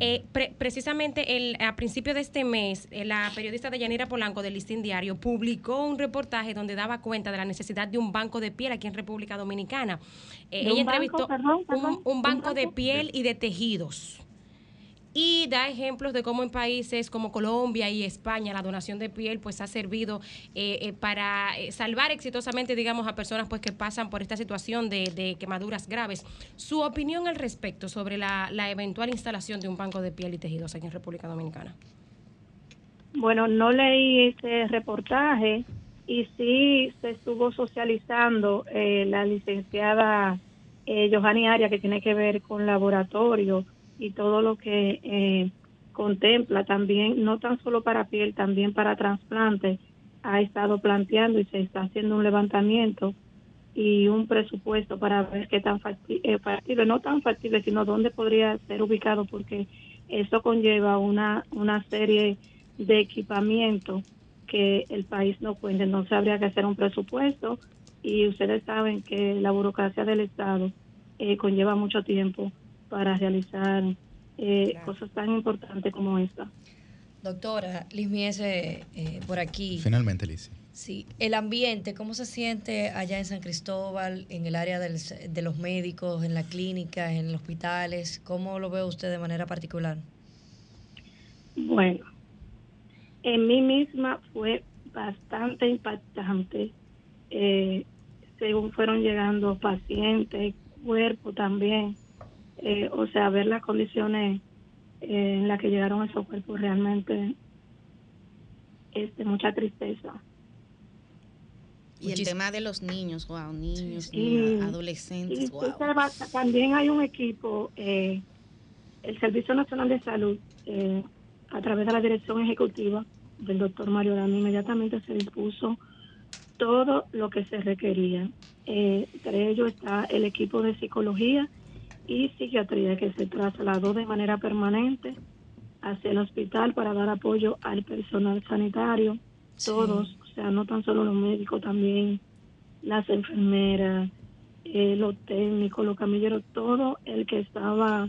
Eh, precisamente el, a principio de este mes, eh, la periodista de Yanira Polanco del Listín Diario publicó un reportaje donde daba cuenta de la necesidad de un banco de piel aquí en República Dominicana. ella entrevistó un, banco de piel y de tejidos y da ejemplos de cómo en países como Colombia y España la donación de piel pues ha servido eh, eh, para eh, salvar exitosamente digamos a personas pues que pasan por esta situación de, quemaduras graves. Su opinión al respecto sobre la, eventual instalación de un banco de piel y tejidos aquí en República Dominicana. Bueno, no leí ese reportaje y sí se estuvo socializando la licenciada eh, Johanny Aria que tiene que ver con laboratorio y todo lo que eh, contempla también, no tan solo para piel, también para trasplante, ha estado planteando y se está haciendo un levantamiento y un presupuesto para ver qué tan eh, factible, no tan factible, sino dónde podría ser ubicado, porque eso conlleva una, una serie de equipamiento que el país no cuenta. Entonces habría que hacer un presupuesto y ustedes saben que la burocracia del Estado eh, conlleva mucho tiempo para realizar eh, cosas tan importantes como esta. Doctora, Liz Miese, eh, por aquí. Finalmente, Liz. Sí, el ambiente, ¿cómo se siente allá en San Cristóbal, en el área de los médicos, en la clínica, en los hospitales? ¿Cómo lo ve usted de manera particular? Bueno, en mí misma fue bastante impactante eh, según fueron llegando pacientes, cuerpo también. Eh, o sea, ver las condiciones eh, en las que llegaron esos cuerpos realmente es de mucha tristeza. Y el tema de los niños, wow, niños, y, adolescentes, wow. También hay un equipo, eh, el Servicio Nacional de Salud, a través de la dirección ejecutiva del doctor Mario Dami, inmediatamente se dispuso todo lo que se requería. entre ellos está el equipo de psicología y psiquiatría que se trasladó de manera permanente hacia el hospital para dar apoyo al personal sanitario, todos, o sea, no tan solo los médicos, también las enfermeras, eh, los técnicos, los camilleros, todo el que estaba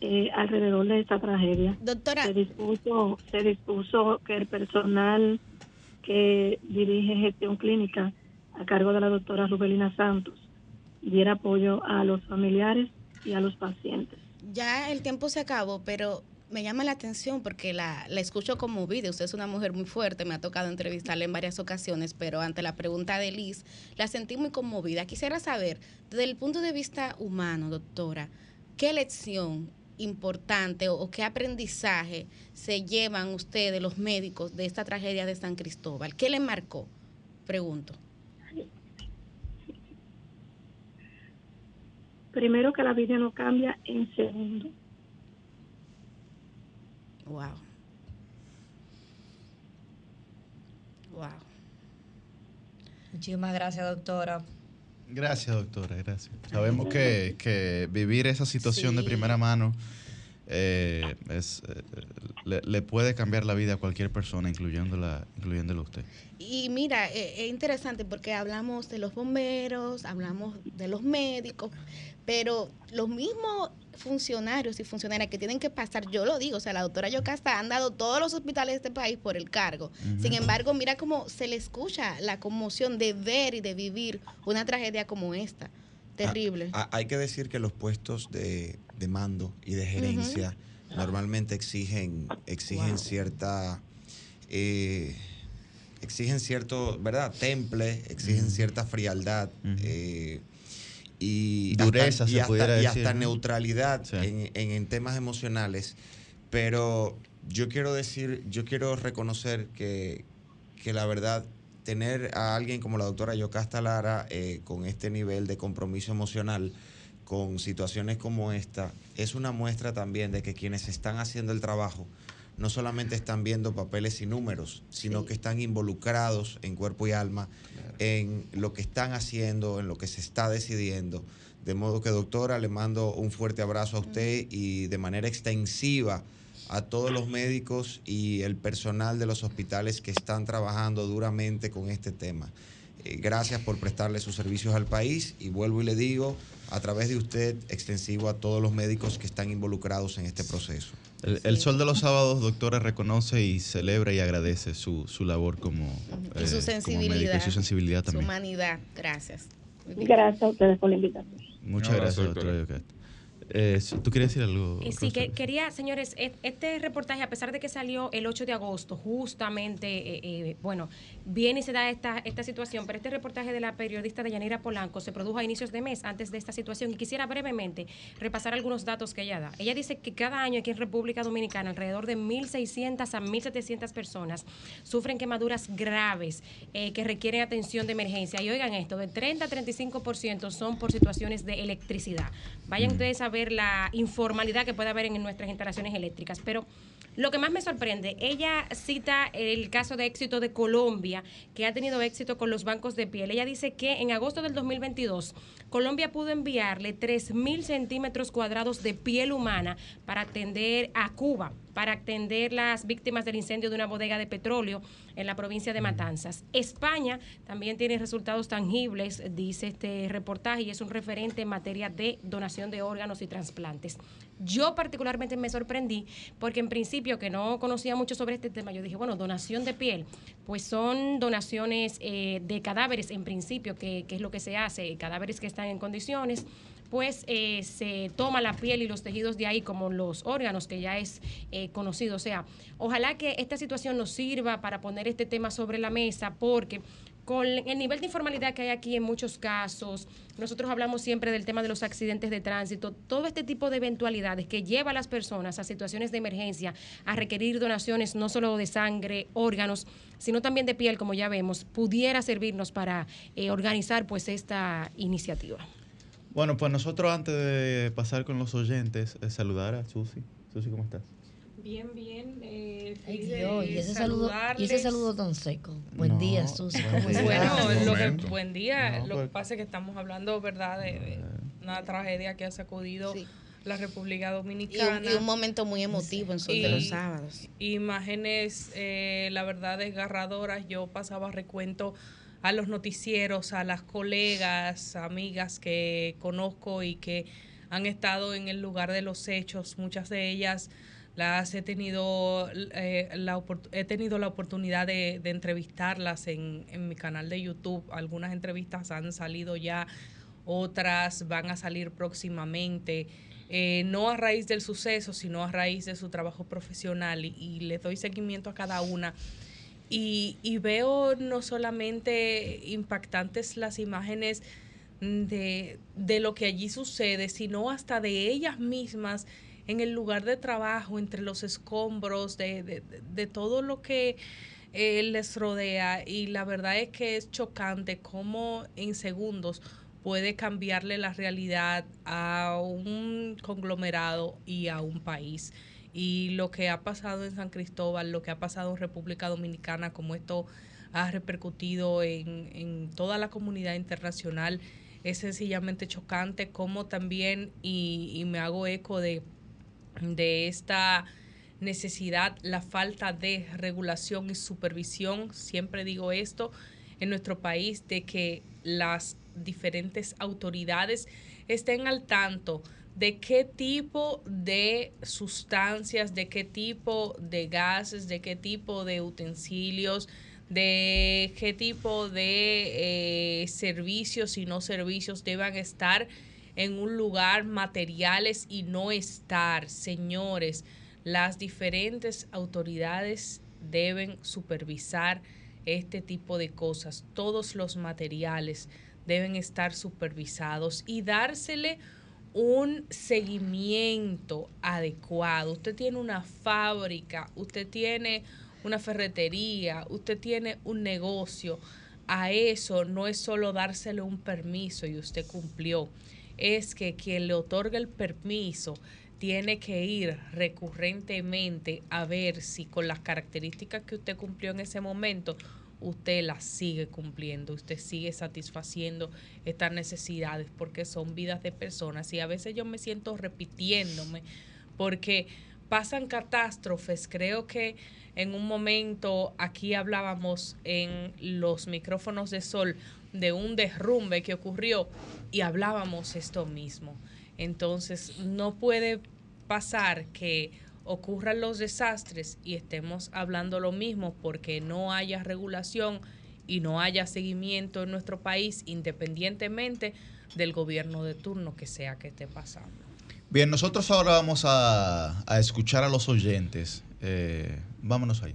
eh, alrededor de esta tragedia. Doctora. Se dispuso, se dispuso que el personal que dirige gestión clínica a cargo de la doctora Rubelina Santos diera apoyo a los familiares y a los pacientes. Ya el tiempo se acabó, pero me llama la atención porque la, la escucho conmovida. Usted es una mujer muy fuerte, me ha tocado entrevistarla en varias ocasiones, pero ante la pregunta de Liz, la sentí muy conmovida. Quisiera saber, desde el punto de vista humano, doctora, ¿qué lección importante o, qué aprendizaje se llevan ustedes, los médicos, de esta tragedia de San Cristóbal? ¿Qué le marcó? Pregunto. Primero que la vida no cambia en segundo. Wow. Wow. Muchísimas gracias, doctora. Gracias, doctora, gracias. Sabemos que, que vivir esa situación de primera mano eh, es, eh, le, le puede cambiar la vida a cualquier persona, incluyéndola, incluyéndolo a usted. Y mira, eh, es interesante porque hablamos de los bomberos, hablamos de los médicos, pero los mismos funcionarios y funcionarias que tienen que pasar, yo lo digo, o sea, la doctora Yocasta han dado todos los hospitales de este país por el cargo. Sin embargo, mira cómo se le escucha la conmoción de ver y de vivir una tragedia como esta. Terrible. Ah, hay que decir que los puestos de, de mando y de gerencia normalmente exigen, exigen Wow. cierta eh, exigen cierto, ¿verdad? Temple, exigen cierta frialdad. Eh, y Dureza, hasta, se y hasta- pudiera y decir, hasta ¿no? neutralidad Sí. en, en- en temas emocionales. Pero yo quiero decir, yo quiero reconocer que, que la verdad, tener a alguien como la doctora Yocasta Lara eh, con este nivel de compromiso emocional con situaciones como esta, es una muestra también de que quienes están haciendo el trabajo no solamente están viendo papeles y números, sino Sí. que están involucrados en cuerpo y alma en lo que están haciendo, en lo que se está decidiendo. De modo que, doctora, le mando un fuerte abrazo a usted y de manera extensiva a todos los médicos y el personal de los hospitales que están trabajando duramente con este tema. Eh, gracias por prestarle sus servicios al país y vuelvo y le digo, a través de usted, extensivo a todos los médicos que están involucrados en este proceso. El, el Sol de los Sábados, doctora, reconoce y celebra y agradece su, su labor como, y eh, su como médico y su sensibilidad Su también. humanidad. Gracias. Gracias a ustedes por la invitación. Muchas gracias, doctora doctora. Eh, ¿Tú querías decir algo? Eh, Sí, que quería, señores, e- este reportaje, a pesar de que salió el 8 de agosto, justamente, eh, eh, bueno, viene y se da esta, esta situación, pero este reportaje de la periodista de Yanira Polanco se produjo a inicios de mes, antes de esta situación, y quisiera brevemente repasar algunos datos que ella da. Ella dice que cada año aquí en República Dominicana, alrededor de 1.600 a 1.700 personas sufren quemaduras graves eh, que requieren atención de emergencia. Y oigan esto, de 30 a 35% son por situaciones de electricidad. Vayan ustedes a ver la informalidad que puede haber en nuestras instalaciones eléctricas. Pero lo que más me sorprende, ella cita el caso de éxito de Colombia, que ha tenido éxito con los bancos de piel. Ella dice que en agosto del 2022, Colombia pudo enviarle 3.000 centímetros cuadrados de piel humana para atender a Cuba, para atender las víctimas del incendio de una bodega de petróleo en la provincia de Matanzas. España también tiene resultados tangibles, dice este reportaje, y es un referente en materia de donación de órganos y trasplantes. Yo particularmente me sorprendí porque en principio que no conocía mucho sobre este tema, yo dije, bueno, donación de piel, pues son donaciones eh, de cadáveres en principio, que, es lo que se hace, cadáveres que están en condiciones pues eh, se toma la piel y los tejidos de ahí como los órganos, que ya es eh, conocido. O sea, ojalá que esta situación nos sirva para poner este tema sobre la mesa, porque con el nivel de informalidad que hay aquí en muchos casos, nosotros hablamos siempre del tema de los accidentes de tránsito, todo este tipo de eventualidades que lleva a las personas a situaciones de emergencia, a requerir donaciones no solo de sangre, órganos, sino también de piel, como ya vemos, pudiera servirnos para eh, organizar pues esta iniciativa. Bueno, pues nosotros antes de pasar con los oyentes, eh, saludar a Susi. Susi, ¿cómo estás? Bien, bien. Eh, Ay, Dios, y ese, saludo, y ese saludo tan seco. Buen No, día, Susi. Bueno, lo que, buen día. No, lo pues- que pasa es que estamos hablando, ¿verdad?, de, de una tragedia que ha sacudido Sí. la República Y un, Dominicana. y un momento muy emotivo en Sol de los Sábados. Imágenes, eh, la verdad, desgarradoras. Yo pasaba recuento a los noticieros, a las colegas, amigas que conozco y que han estado en el lugar de los hechos. Muchas de ellas las he tenido, eh, la, he tenido la oportunidad de, entrevistarlas en, en mi canal de YouTube. Algunas entrevistas han salido ya, otras van a salir próximamente. Eh, no a raíz del suceso, sino a raíz de su trabajo profesional y, y le doy seguimiento a cada una. Y, y veo no solamente impactantes las imágenes de, de lo que allí sucede, sino hasta de ellas mismas en el lugar de trabajo, entre los escombros, de, de- de- todo lo que eh, les rodea y la verdad es que es chocante cómo en segundos puede cambiarle la realidad a un conglomerado y a un país. Y lo que ha pasado en San Cristóbal, lo que ha pasado en República Dominicana, como esto ha repercutido en, en toda la comunidad internacional, es sencillamente chocante, como también, y me hago eco de, de esta necesidad, la falta de regulación y supervisión, siempre digo esto, en nuestro país, de que las diferentes autoridades estén al tanto de qué tipo de sustancias, de qué tipo de gases, de qué tipo de utensilios, de qué tipo de eh, servicios y no servicios deban estar en un lugar, materiales y no estar. Señores, las diferentes autoridades deben supervisar este tipo de cosas. Todos los materiales deben estar supervisados y dársele un seguimiento adecuado. Usted tiene una fábrica, usted tiene una ferretería, usted tiene un negocio. A eso no es solo dársele un permiso y usted cumplió, es que quien le otorga el permiso tiene que ir recurrentemente a ver si con las características que usted cumplió en ese momento, usted las sigue cumpliendo, usted sigue satisfaciendo estas necesidades, porque son vidas de personas. Y a veces yo me siento repitiéndome, porque pasan catástrofes. Creo que en un momento aquí hablábamos en los micrófonos de sol de un derrumbe que ocurrió y hablábamos esto mismo. Entonces, no puede pasar que ocurran los desastres y estemos hablando lo mismo porque no haya regulación y no haya seguimiento en nuestro país independientemente del gobierno de turno que sea que esté pasando. Bien, nosotros ahora vamos a, a escuchar a los oyentes. Eh, vámonos ahí.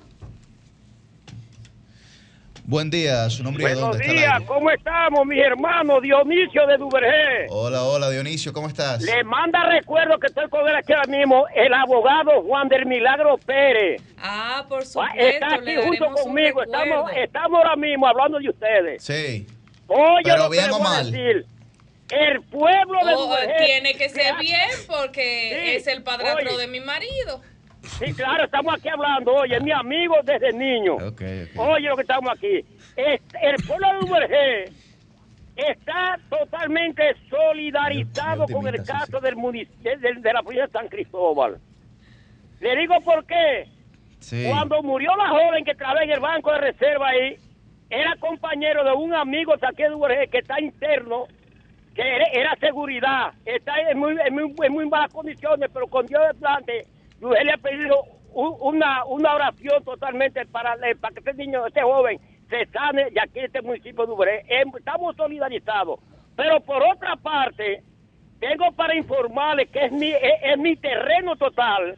Buen día, su nombre y de Buenos dónde está el días? ¿cómo estamos, mis hermanos? Dionisio de Duvergé. Hola, hola, Dionisio, ¿cómo estás? Le manda recuerdo que estoy con él aquí ahora mismo, el abogado Juan del Milagro Pérez. Ah, por Ah, supuesto. Está aquí le junto conmigo, estamos, estamos ahora mismo hablando de ustedes. Sí. Oye, Pero lo que bien le o voy a mal. decir, el pueblo de Oh, Duvergé... tiene que ser bien porque Sí, es el padrastro oye. de mi marido. Sí, claro, estamos aquí hablando, oye, es mi amigo desde niño. Oye, lo que estamos aquí. Este, el pueblo de Duvergé está totalmente solidarizado con el caso del munic- de, la provincia de San Cristóbal. Le digo por qué. Sí. Cuando murió la joven que trabajaba en el banco de reserva ahí, era compañero de un amigo de aquí de Duvergé que está interno, que era, era seguridad. Está en muy, en, muy, en muy malas condiciones, pero con Dios de plante, Duvergé le ha pedido una, una oración totalmente para, para que este niño, este joven, se sane de aquí este municipio de Duvergé. Em- Estamos solidarizados. Pero por otra parte, tengo para informarles que es mi, es, es mi terreno total.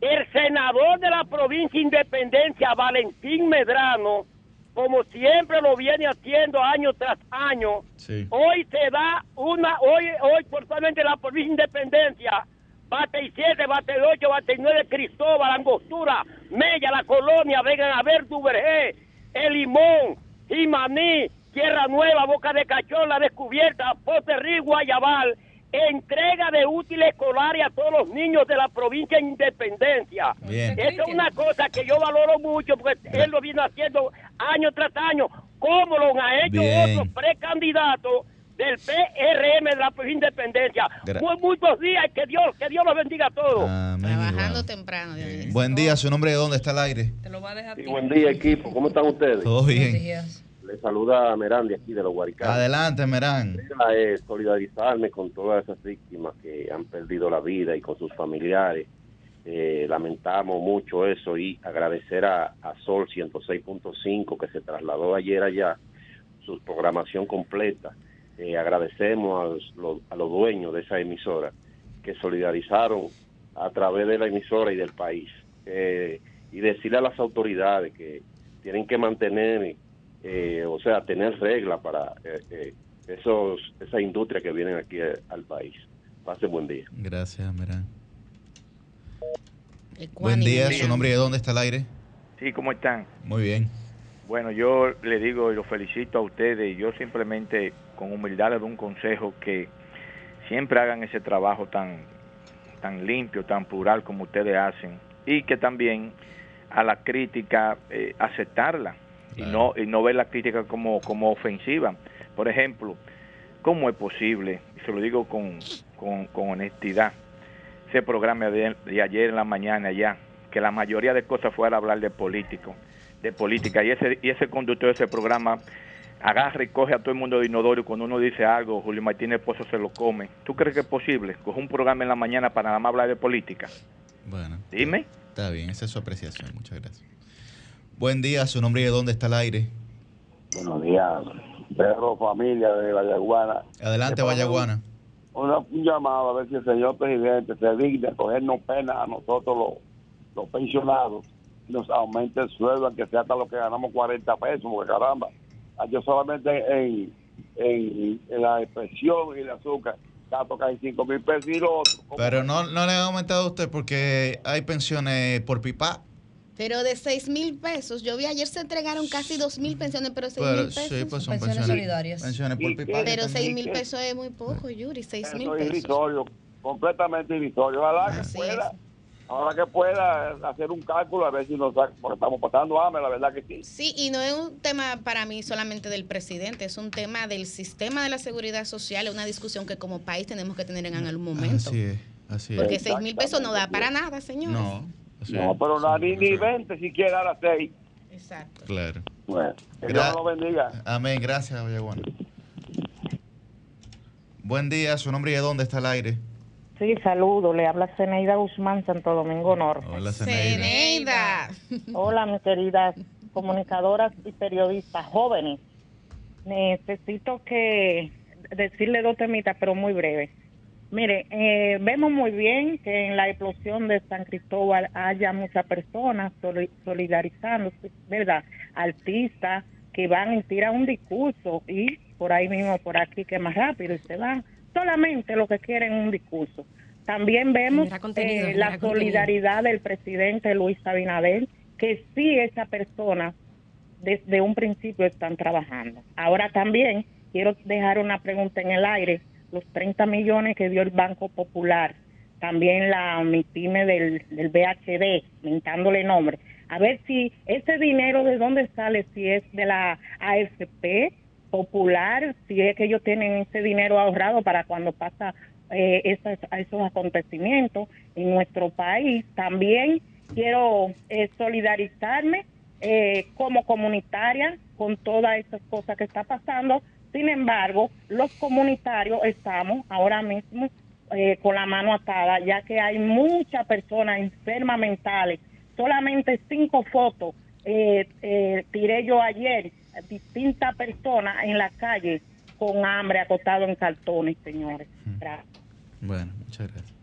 El senador de la provincia de Independencia, Valentín Medrano, como siempre lo viene haciendo año tras año, Sí. hoy se da una, hoy, hoy totalmente la provincia de Independencia, bate y siete, bate y ocho, bate y nueve, Cristóbal, Angostura, Mella, La Colonia, vengan a ver Duvergé, El Limón, Jimaní, Tierra Nueva, Boca de Cachón, La Descubierta, Poterrí, Guayabal, entrega de útiles escolares a todos los niños de la provincia de Independencia. Bien. Eso es una cosa que yo valoro mucho porque él lo viene haciendo año tras año, como lo han hecho Bien. otros precandidatos del PRM de la de Independencia. Muy, muchos días y que Dios, que Dios los bendiga a todos. Amén, Trabajando igual. temprano. Buen día, su nombre de dónde está el aire? Te lo va a dejar Sí, buen día, equipo. ¿Cómo están ustedes? Todo Buenos bien. días. Les saluda a Merandi aquí de los Guaricanos. Adelante, Merán. Eh, solidarizarme con todas esas víctimas que han perdido la vida y con sus familiares. Eh, lamentamos mucho eso y agradecer a, a Sol 106.5 que se trasladó ayer allá, su programación completa. Eh, agradecemos a los, lo- a los dueños de esa emisora que solidarizaron a través de la emisora y del país. Eh, y decirle a las autoridades que tienen que mantener, eh, o sea, tener reglas para eh, eh, esos esa industria que vienen aquí eh, al país. Pase buen día. Gracias, Merán. Buen día, su nombre y de dónde está el aire. Sí, ¿cómo están? Muy bien. Bueno, yo le digo y los felicito a ustedes y yo simplemente con humildad les doy un consejo que siempre hagan ese trabajo tan, tan limpio, tan plural como ustedes hacen y que también a la crítica eh, aceptarla y no y no ver la crítica como, como ofensiva. Por ejemplo, ¿cómo es posible? Y se lo digo con, con, con honestidad. Ese programa de, de ayer en la mañana ya, que la mayoría de cosas fuera hablar de político, de política, y ese, y ese conductor de ese programa agarra y coge a todo el mundo de inodoro y cuando uno dice algo, Julio Martínez Pozo se lo come. ¿Tú crees que es posible? Coge un programa en la mañana para nada más hablar de política. Bueno. Dime. Está bien, esa es su apreciación. Muchas gracias. Buen día, su nombre y de dónde está el aire. Buenos días, perro, familia de Vallaguana. Adelante, Vallaguana. Una, un llamado a ver si el señor presidente se digna a cogernos pena a nosotros los, los pensionados y nos aumente el sueldo, aunque sea hasta lo que ganamos 40 pesos, porque caramba, yo solamente en, en, en la expresión y el azúcar gasto casi 5 mil pesos y lo otro. Pero no, no le han aumentado a usted porque hay pensiones por pipa. Pero de 6 mil pesos, yo vi ayer se entregaron casi 2 mil pensiones, pero 6 Pero, mil pesos. sí, pues son pensiones, pensiones por pipa. Pero ¿Y 6 mil pesos es muy poco, Yuri, 6 mil Eso es pesos. irrisorio, completamente irrisorio. Ojalá que Así pueda, ojalá que pueda hacer un cálculo a ver si nos saca, porque estamos pasando hambre, la verdad que sí. Sí, y no es un tema para mí solamente del presidente, es un tema del sistema de la seguridad social, es una discusión que como país tenemos que tener en algún momento. Así es, así es. Porque 6 mil pesos no da para nada, señores. No, así No, pero no, ni, ni 20 siquiera a las 6. Exacto. Claro. Bueno, que Gra- Dios lo bendiga. Amén, gracias, Vallaguana. Buen día, su nombre y de dónde está el aire. Sí, saludo. Le habla Ceneida Guzmán, Santo Domingo Norte. Hola, Zeneida. Neida. Hola, mis queridas comunicadoras y periodistas jóvenes. Necesito que decirle dos temitas, pero muy breve. Mire, eh, vemos muy bien que en la explosión de San Cristóbal haya muchas personas soli- solidarizándose, ¿verdad? Artistas que van y tiran un discurso y por ahí mismo, por aquí, que más rápido y se van. Solamente lo que quieren un discurso. También vemos eh, la contenido. solidaridad del presidente Luis Abinader, que sí esa persona desde un principio están trabajando. Ahora también quiero dejar una pregunta en el aire. Los 30 millones que dio el Banco Popular, también la MIPYME del, del BHD, mentándole nombre. A ver si ese dinero de dónde sale, si es de la AFP Popular, si es que ellos tienen ese dinero ahorrado para cuando pasa eh, esas- esos acontecimientos en nuestro país. También quiero eh, solidarizarme eh, como comunitaria con todas esas cosas que está pasando. Sin embargo, los comunitarios estamos ahora mismo eh, con la mano atada, ya que hay muchas personas enfermas mentales. Solamente cinco fotos eh, eh, tiré yo ayer, distintas personas en la calle con hambre, acostados en cartones, señores. Gracias. Bueno, muchas gracias.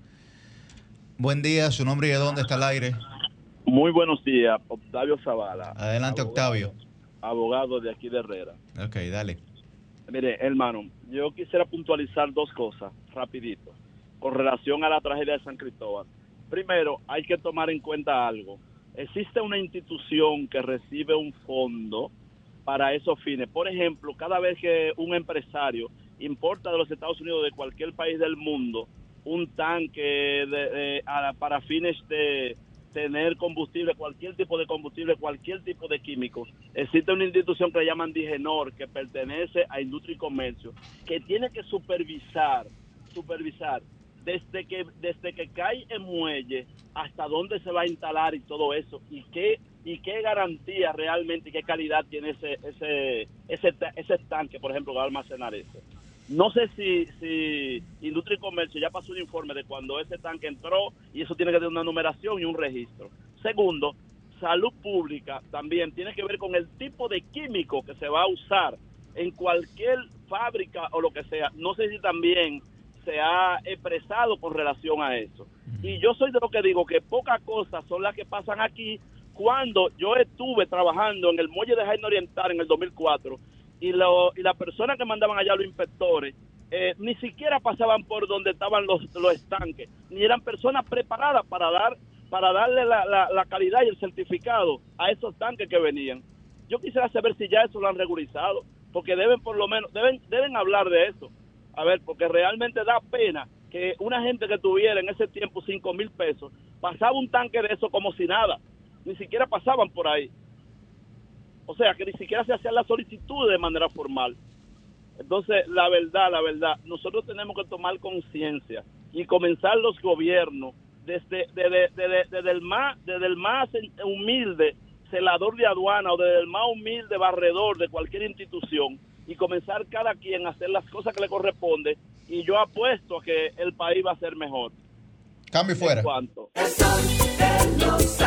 Buen día, su nombre y de dónde está el aire. Muy buenos días, Octavio Zavala. Adelante, Octavio. Abogado de aquí de Herrera. Ok, dale. Mire, hermano, yo quisiera puntualizar dos cosas, rapidito, con relación a la tragedia de San Cristóbal. Primero, hay que tomar en cuenta algo. Existe una institución que recibe un fondo para esos fines. Por ejemplo, cada vez que un empresario importa de los Estados Unidos, de cualquier país del mundo, un tanque de- de- para fines de tener combustible, cualquier tipo de combustible, cualquier tipo de químicos, existe una institución que le llaman Digenor, que pertenece a Industria y Comercio, que tiene que supervisar, supervisar desde que desde que cae en muelle hasta dónde se va a instalar y todo eso y qué y qué garantía realmente y qué calidad tiene ese ese ese, ese tanque por ejemplo que va a almacenar eso no sé si, si Industria y Comercio ya pasó un informe de cuando ese tanque entró y eso tiene que tener una numeración y un registro. Segundo, salud pública también tiene que ver con el tipo de químico que se va a usar en cualquier fábrica o lo que sea, no sé si también se ha expresado con relación a eso. Y yo soy de lo que digo que pocas cosas son las que pasan aquí cuando yo estuve trabajando en el muelle de Jaén Oriental en el 2004 y, lo, y las personas que mandaban allá los inspectores eh, ni siquiera pasaban por donde estaban los, los estanques, ni eran personas preparadas para dar para darle la, la, calidad y el certificado a esos tanques que venían. Yo quisiera saber si ya eso lo han regularizado, porque deben por lo menos, deben, deben hablar de eso. A ver, porque realmente da pena que una gente que tuviera en ese tiempo 5 mil pesos, pasaba un tanque de eso como si nada, ni siquiera pasaban por ahí. O sea, que ni siquiera se hacían la solicitud de manera formal. Entonces, la verdad, la verdad, nosotros tenemos que tomar conciencia y comenzar los gobiernos desde, desde, desde, desde el más, desde el más humilde celador de aduana o desde el más humilde barredor de cualquier institución y comenzar cada quien a hacer las cosas que le corresponde y yo apuesto a que el país va a ser mejor. Cambio fuera. ¿En cuánto? El sol de los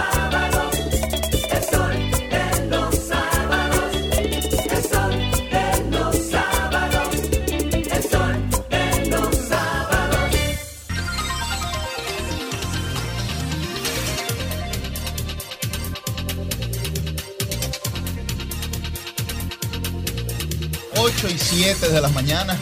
8 y 7 de la mañana.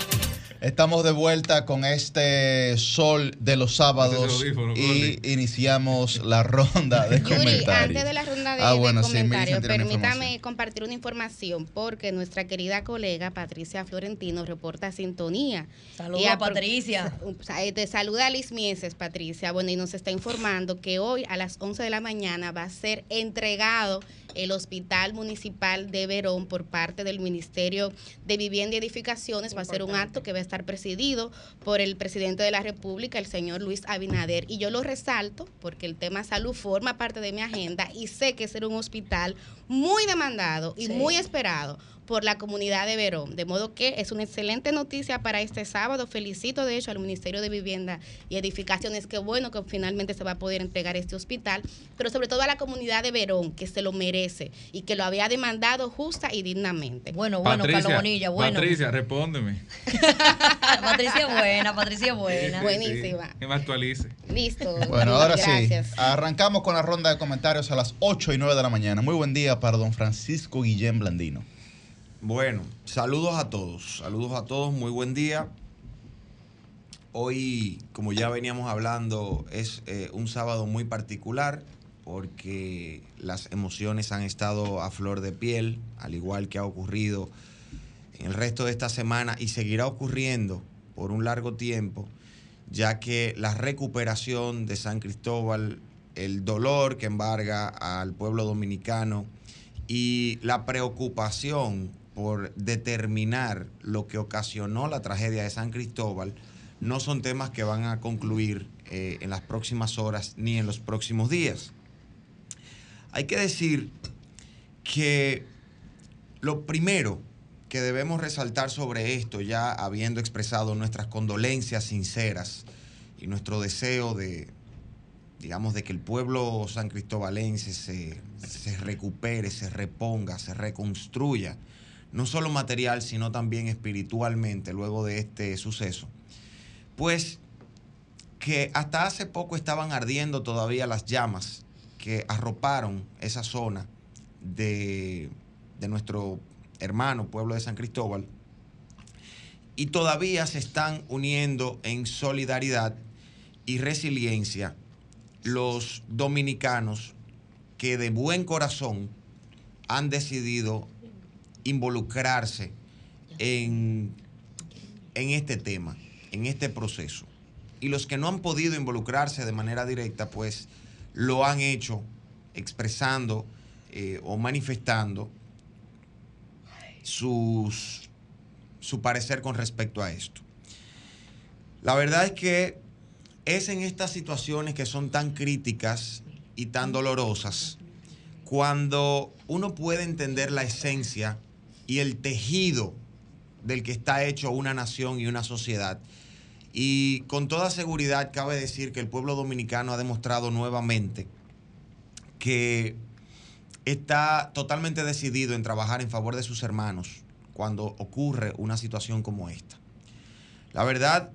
Estamos de vuelta con este sol de los sábados y iniciamos la ronda de comentarios. antes de la ronda de, ah, bueno, de comentarios, permítame compartir una información porque nuestra querida colega Patricia Florentino reporta sintonía. Saludos a Patricia. Te saluda a Liz Mieses, Patricia. Bueno, y nos está informando que hoy a las 11 de la mañana va a ser entregado el Hospital Municipal de Verón por parte del Ministerio de Vivienda y Edificaciones. Va a ser un acto que va a estar presidido por el presidente de la República, el señor Luis Abinader. Y yo lo resalto porque el tema salud forma parte de mi agenda y sé que será un hospital muy demandado y Sí. muy esperado por la comunidad de Verón. De modo que es una excelente noticia para este sábado. Felicito de hecho al Ministerio de Vivienda y Edificaciones. Qué bueno que finalmente se va a poder entregar este hospital, pero sobre todo a la comunidad de Verón, que se lo merece y que lo había demandado justa y dignamente. Bueno, Patricia, Patricia, respóndeme. Patricia es buena, Patricia es buena. Buenísima. Sí, que me actualice. Listo. Bueno, ahora Gracias. sí, arrancamos con la ronda de comentarios a las 8 y 9 de la mañana. Muy buen día para don Francisco Guillén Blandino. Bueno, saludos a todos, saludos a todos, muy buen día. Hoy, como ya veníamos hablando, es eh, un sábado muy particular porque las emociones han estado a flor de piel, al igual que ha ocurrido en el resto de esta semana y seguirá ocurriendo por un largo tiempo, ya que la recuperación de San Cristóbal, el dolor que embarga al pueblo dominicano y la preocupación por determinar lo que ocasionó la tragedia de San Cristóbal no son temas que van a concluir eh, en las próximas horas ni en los próximos días. Hay que decir que lo primero que debemos resaltar sobre esto, ya habiendo expresado nuestras condolencias sinceras y nuestro deseo de, digamos, de que el pueblo san cristobalense se, se recupere, se reponga, se reconstruya, no solo material, sino también espiritualmente luego de este suceso, pues que hasta hace poco estaban ardiendo todavía las llamas que arroparon esa zona de, de nuestro hermano pueblo de San Cristóbal y todavía se están uniendo en solidaridad y resiliencia los dominicanos que de buen corazón han decidido involucrarse en, en este tema, en este proceso. Y los que no han podido involucrarse de manera directa, pues lo han hecho expresando eh, o manifestando sus, su parecer con respecto a esto. La verdad es que es en estas situaciones que son tan críticas y tan dolorosas cuando uno puede entender la esencia y el tejido del que está hecho una nación y una sociedad. Y con toda seguridad cabe decir que el pueblo dominicano ha demostrado nuevamente que está totalmente decidido en trabajar en favor de sus hermanos cuando ocurre una situación como esta. La verdad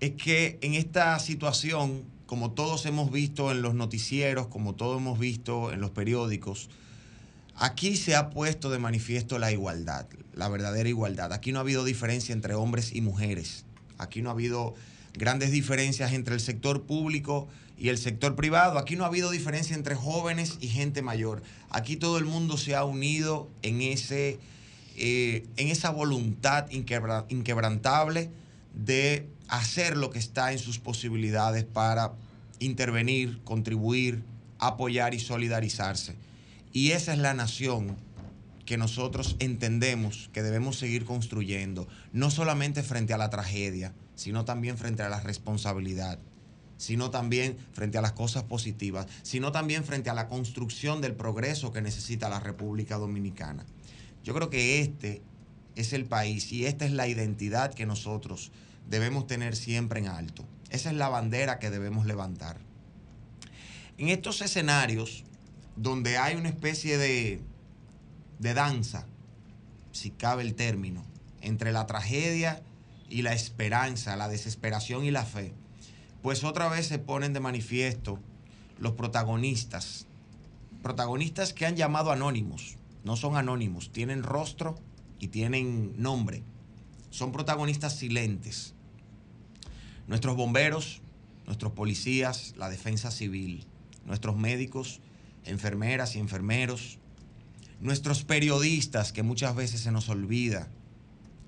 es que en esta situación, como todos hemos visto en los noticieros, como todos hemos visto en los periódicos, aquí se ha puesto de manifiesto la igualdad, la verdadera igualdad. Aquí no ha habido diferencia entre hombres y mujeres. Aquí no ha habido grandes diferencias entre el sector público y el sector privado. Aquí no ha habido diferencia entre jóvenes y gente mayor. Aquí todo el mundo se ha unido en, ese, eh, en esa voluntad inquebra- inquebrantable de hacer lo que está en sus posibilidades para intervenir, contribuir, apoyar y solidarizarse. Y esa es la nación que nosotros entendemos que debemos seguir construyendo, no solamente frente a la tragedia, sino también frente a la responsabilidad, sino también frente a las cosas positivas, sino también frente a la construcción del progreso que necesita la República Dominicana. Yo creo que este es el país y esta es la identidad que nosotros debemos tener siempre en alto. Esa es la bandera que debemos levantar. En estos escenarios donde hay una especie de, de danza, si cabe el término, entre la tragedia y la esperanza, la desesperación y la fe, pues otra vez se ponen de manifiesto los protagonistas, protagonistas que han llamado anónimos, no son anónimos, tienen rostro y tienen nombre, son protagonistas silentes. Nuestros bomberos, nuestros policías, la defensa civil, nuestros médicos, enfermeras y enfermeros, nuestros periodistas, que muchas veces se nos olvida,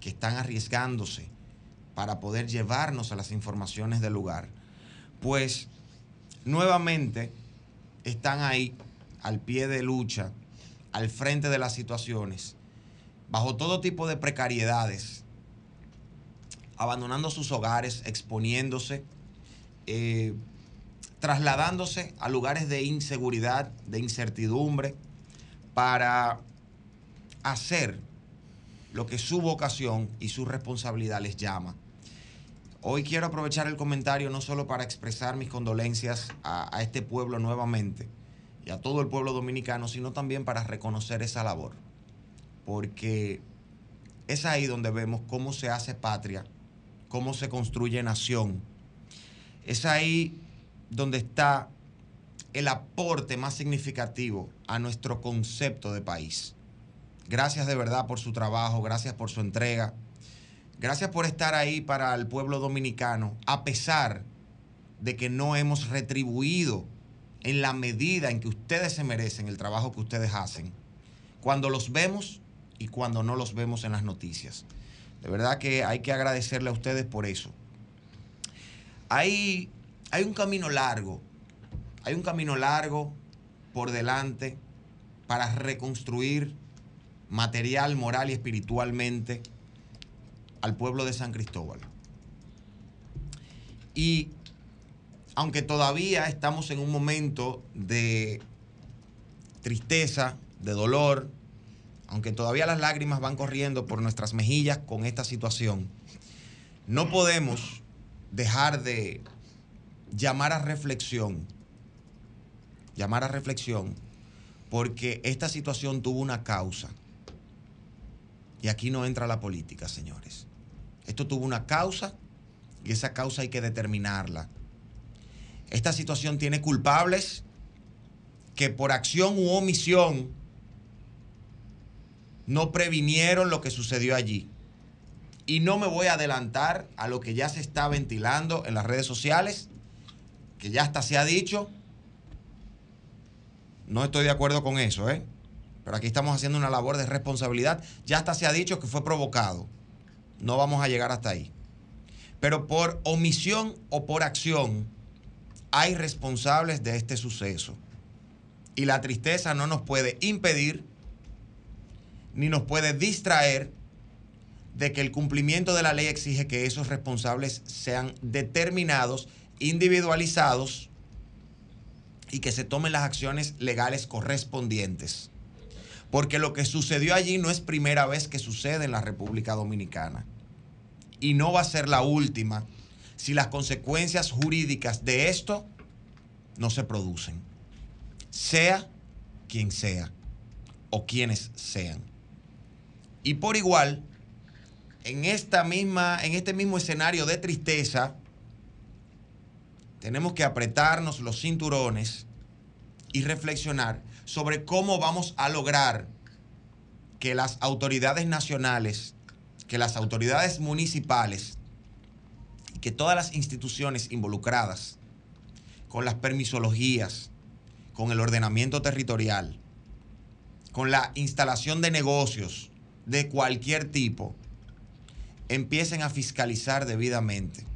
que están arriesgándose para poder llevarnos a las informaciones del lugar, pues nuevamente están ahí al pie de lucha, al frente de las situaciones, bajo todo tipo de precariedades, abandonando sus hogares, exponiéndose, eh, trasladándose a lugares de inseguridad, de incertidumbre, para hacer lo que su vocación y su responsabilidad les llama. Hoy quiero aprovechar el comentario no solo para expresar mis condolencias a, a este pueblo nuevamente y a todo el pueblo dominicano, sino también para reconocer esa labor. Porque es ahí donde vemos cómo se hace patria, cómo se construye nación. Es ahí donde está el aporte más significativo a nuestro concepto de país. Gracias de verdad por su trabajo, gracias por su entrega, gracias por estar ahí para el pueblo dominicano, a pesar de que no hemos retribuido en la medida en que ustedes se merecen el trabajo que ustedes hacen, cuando los vemos y cuando no los vemos en las noticias. De verdad que hay que agradecerle a ustedes por eso. Hay, hay un camino largo, hay un camino largo por delante para reconstruir material, moral y espiritualmente al pueblo de San Cristóbal. Y aunque todavía estamos en un momento de tristeza, de dolor, aunque todavía las lágrimas van corriendo por nuestras mejillas con esta situación, no podemos dejar de llamar a reflexión, llamar a reflexión, porque esta situación tuvo una causa. Y aquí no entra la política, señores. Esto tuvo una causa y esa causa hay que determinarla. Esta situación tiene culpables que por acción u omisión no previnieron lo que sucedió allí. Y no me voy a adelantar a lo que ya se está ventilando en las redes sociales, que ya hasta se ha dicho. No estoy de acuerdo con eso, ¿eh? Pero aquí estamos haciendo una labor de responsabilidad. Ya hasta se ha dicho que fue provocado. No vamos a llegar hasta ahí. Pero por omisión o por acción hay responsables de este suceso. Y la tristeza no nos puede impedir ni nos puede distraer de que el cumplimiento de la ley exige que esos responsables sean determinados, individualizados y que se tomen las acciones legales correspondientes. Porque lo que sucedió allí no es primera vez que sucede en la República Dominicana. Y no va a ser la última si las consecuencias jurídicas de esto no se producen. Sea quien sea o quienes sean. Y por igual, en, esta misma, en este mismo escenario de tristeza, tenemos que apretarnos los cinturones y reflexionar sobre cómo vamos a lograr que las autoridades nacionales, que las autoridades municipales y que todas las instituciones involucradas con las permisologías, con el ordenamiento territorial, con la instalación de negocios de cualquier tipo, empiecen a fiscalizar debidamente.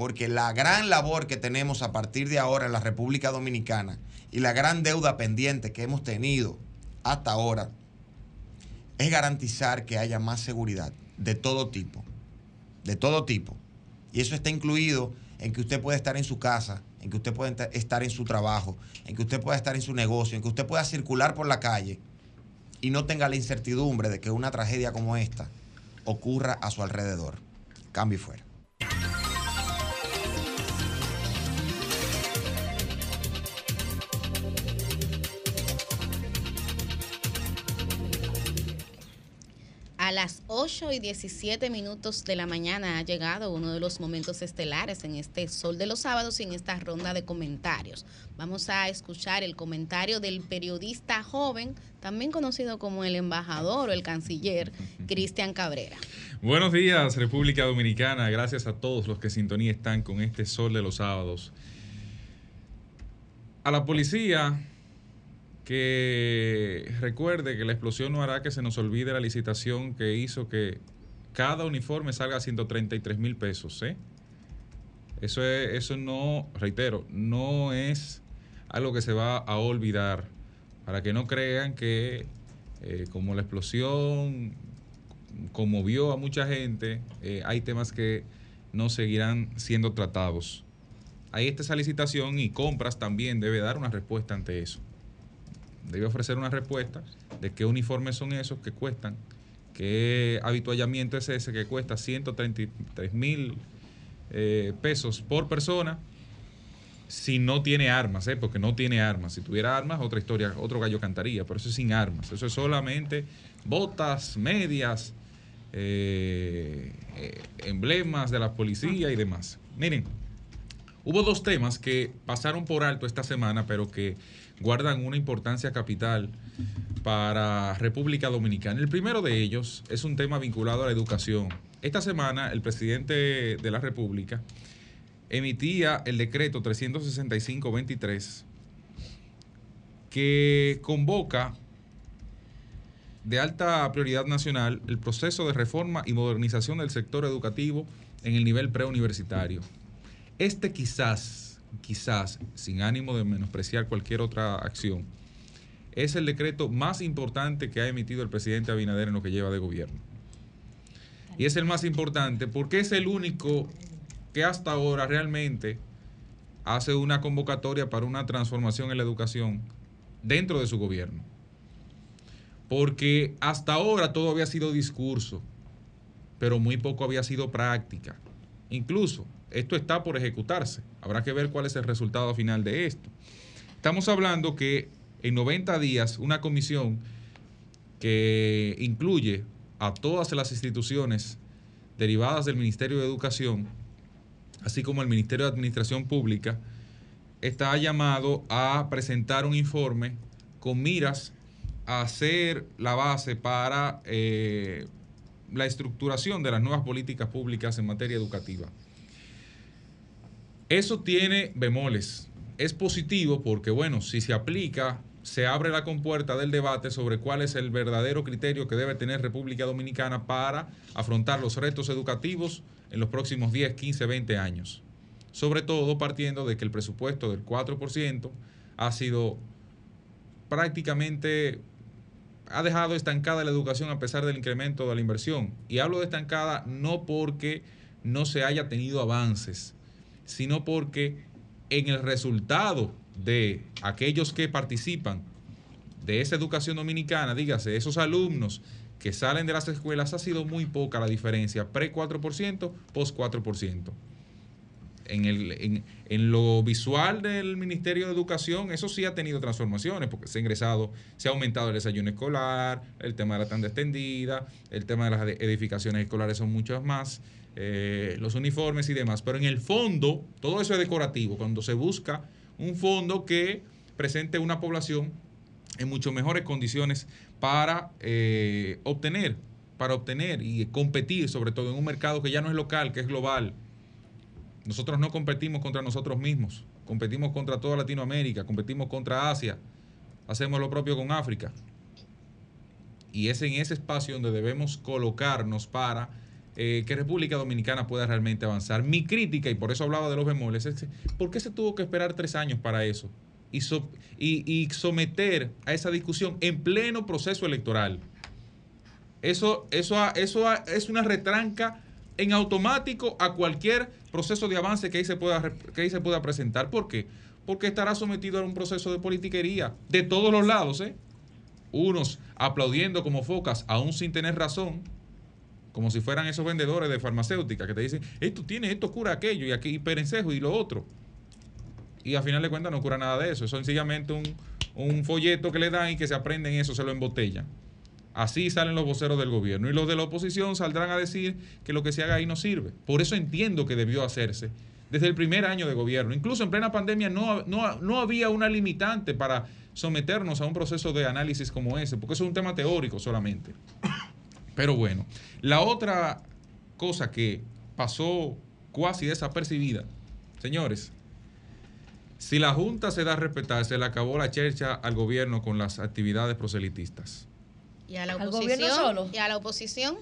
Porque la gran labor que tenemos a partir de ahora en la República Dominicana y la gran deuda pendiente que hemos tenido hasta ahora es garantizar que haya más seguridad de todo tipo, de todo tipo. Y eso está incluido en que usted pueda estar en su casa, en que usted pueda enta- estar en su trabajo, en que usted pueda estar en su negocio, en que usted pueda circular por la calle y no tenga la incertidumbre de que una tragedia como esta ocurra a su alrededor. Cambio y fuera. A las 8 y 17 minutos de la mañana ha llegado uno de los momentos estelares en este Sol de los Sábados y en esta ronda de comentarios. Vamos a escuchar el comentario del periodista joven, también conocido como el embajador o el canciller, Cristian Cabrera. Buenos días, República Dominicana. Gracias a todos los que sintonía están con este sol de los sábados. A la policía que recuerde que la explosión no hará que se nos olvide la licitación que hizo que cada uniforme salga a 133 mil pesos. ¿eh? Eso, es- eso no, reitero, no es algo que se va a olvidar. Para que no crean que eh, como la explosión conmovió a mucha gente, eh, hay temas que no seguirán siendo tratados. Ahí está esa licitación y compras también debe dar una respuesta ante eso. Debe ofrecer una respuesta de qué uniformes son esos que cuestan, qué habituallamiento es ese que cuesta 133 mil eh, pesos por persona si no tiene armas, ¿eh? porque no tiene armas. Si tuviera armas, otra historia, otro gallo cantaría, pero eso es sin armas. Eso es solamente botas, medias, eh, eh, emblemas de la policía y demás. Miren, hubo dos temas que pasaron por alto esta semana, pero que guardan una importancia capital para República Dominicana. El primero de ellos es un tema vinculado a la educación. Esta semana el presidente de la República emitía el decreto 365-23 que convoca de alta prioridad nacional el proceso de reforma y modernización del sector educativo en el nivel preuniversitario. Este quizás, quizás, sin ánimo de menospreciar cualquier otra acción, es el decreto más importante que ha emitido el presidente Abinader en lo que lleva de gobierno. Y es el más importante porque es el único que hasta ahora realmente hace una convocatoria para una transformación en la educación dentro de su gobierno. Porque hasta ahora todo había sido discurso, pero muy poco había sido práctica. Incluso esto está por ejecutarse. Habrá que ver cuál es el resultado final de esto. Estamos hablando que en 90 días una comisión que incluye a todas las instituciones derivadas del Ministerio de Educación, así como el Ministerio de Administración Pública, está llamado a presentar un informe con miras a hacer la base para eh, la estructuración de las nuevas políticas públicas en materia educativa. Eso tiene bemoles. Es positivo porque, bueno, si se aplica, se abre la compuerta del debate sobre cuál es el verdadero criterio que debe tener República Dominicana para afrontar los retos educativos en los próximos 10, 15, 20 años. Sobre todo partiendo de que el presupuesto del 4% ha sido prácticamente ha dejado estancada la educación a pesar del incremento de la inversión. Y hablo de estancada no porque no se haya tenido avances, sino porque en el resultado de aquellos que participan de esa educación dominicana, dígase, esos alumnos que salen de las escuelas, ha sido muy poca la diferencia, pre 4%, post 4%. en, el, en, en lo visual del Ministerio de Educación, eso sí ha tenido transformaciones, porque se ha ingresado, se ha aumentado el desayuno escolar, el tema de la tanda extendida, el tema de las ed- edificaciones escolares son muchas más, eh, los uniformes y demás. Pero en el fondo, todo eso es decorativo, cuando se busca un fondo que presente una población en mucho mejores condiciones para eh, obtener, para obtener y competir, sobre todo en un mercado que ya no es local, que es global. Nosotros no competimos contra nosotros mismos, competimos contra toda Latinoamérica, competimos contra Asia, hacemos lo propio con África. Y es en ese espacio donde debemos colocarnos para eh, que República Dominicana pueda realmente avanzar. Mi crítica, y por eso hablaba de los bemoles, es ¿por qué se tuvo que esperar tres años para eso? Y, y- someter a esa discusión en pleno proceso electoral. Eso, eso, eso es una retranca en automático a cualquier proceso de avance que ahí se pueda, que ahí se pueda presentar. ¿Por qué? Porque estará sometido a un proceso de politiquería de todos los lados, ¿eh? Unos aplaudiendo como focas, aún sin tener razón, como si fueran esos vendedores de farmacéutica que te dicen, esto tiene, esto cura aquello, y aquí perencejo y lo otro. Y al final de cuentas no cura nada de eso. Es sencillamente un, un folleto que le dan y que se aprenden eso, se lo embotellan. Así salen los voceros del gobierno. Y los de la oposición saldrán a decir que lo que se haga ahí no sirve. Por eso entiendo que debió hacerse desde el primer año de gobierno. Incluso en plena pandemia no, no, no había una limitante para someternos a un proceso de análisis como ese, porque eso es un tema teórico solamente. Pero bueno, la otra cosa que pasó cuasi desapercibida, señores, si la Junta se da a respetar, se le acabó la chercha al gobierno con las actividades proselitistas. Y a la ¿Al oposición. gobierno solo? Y a la oposición.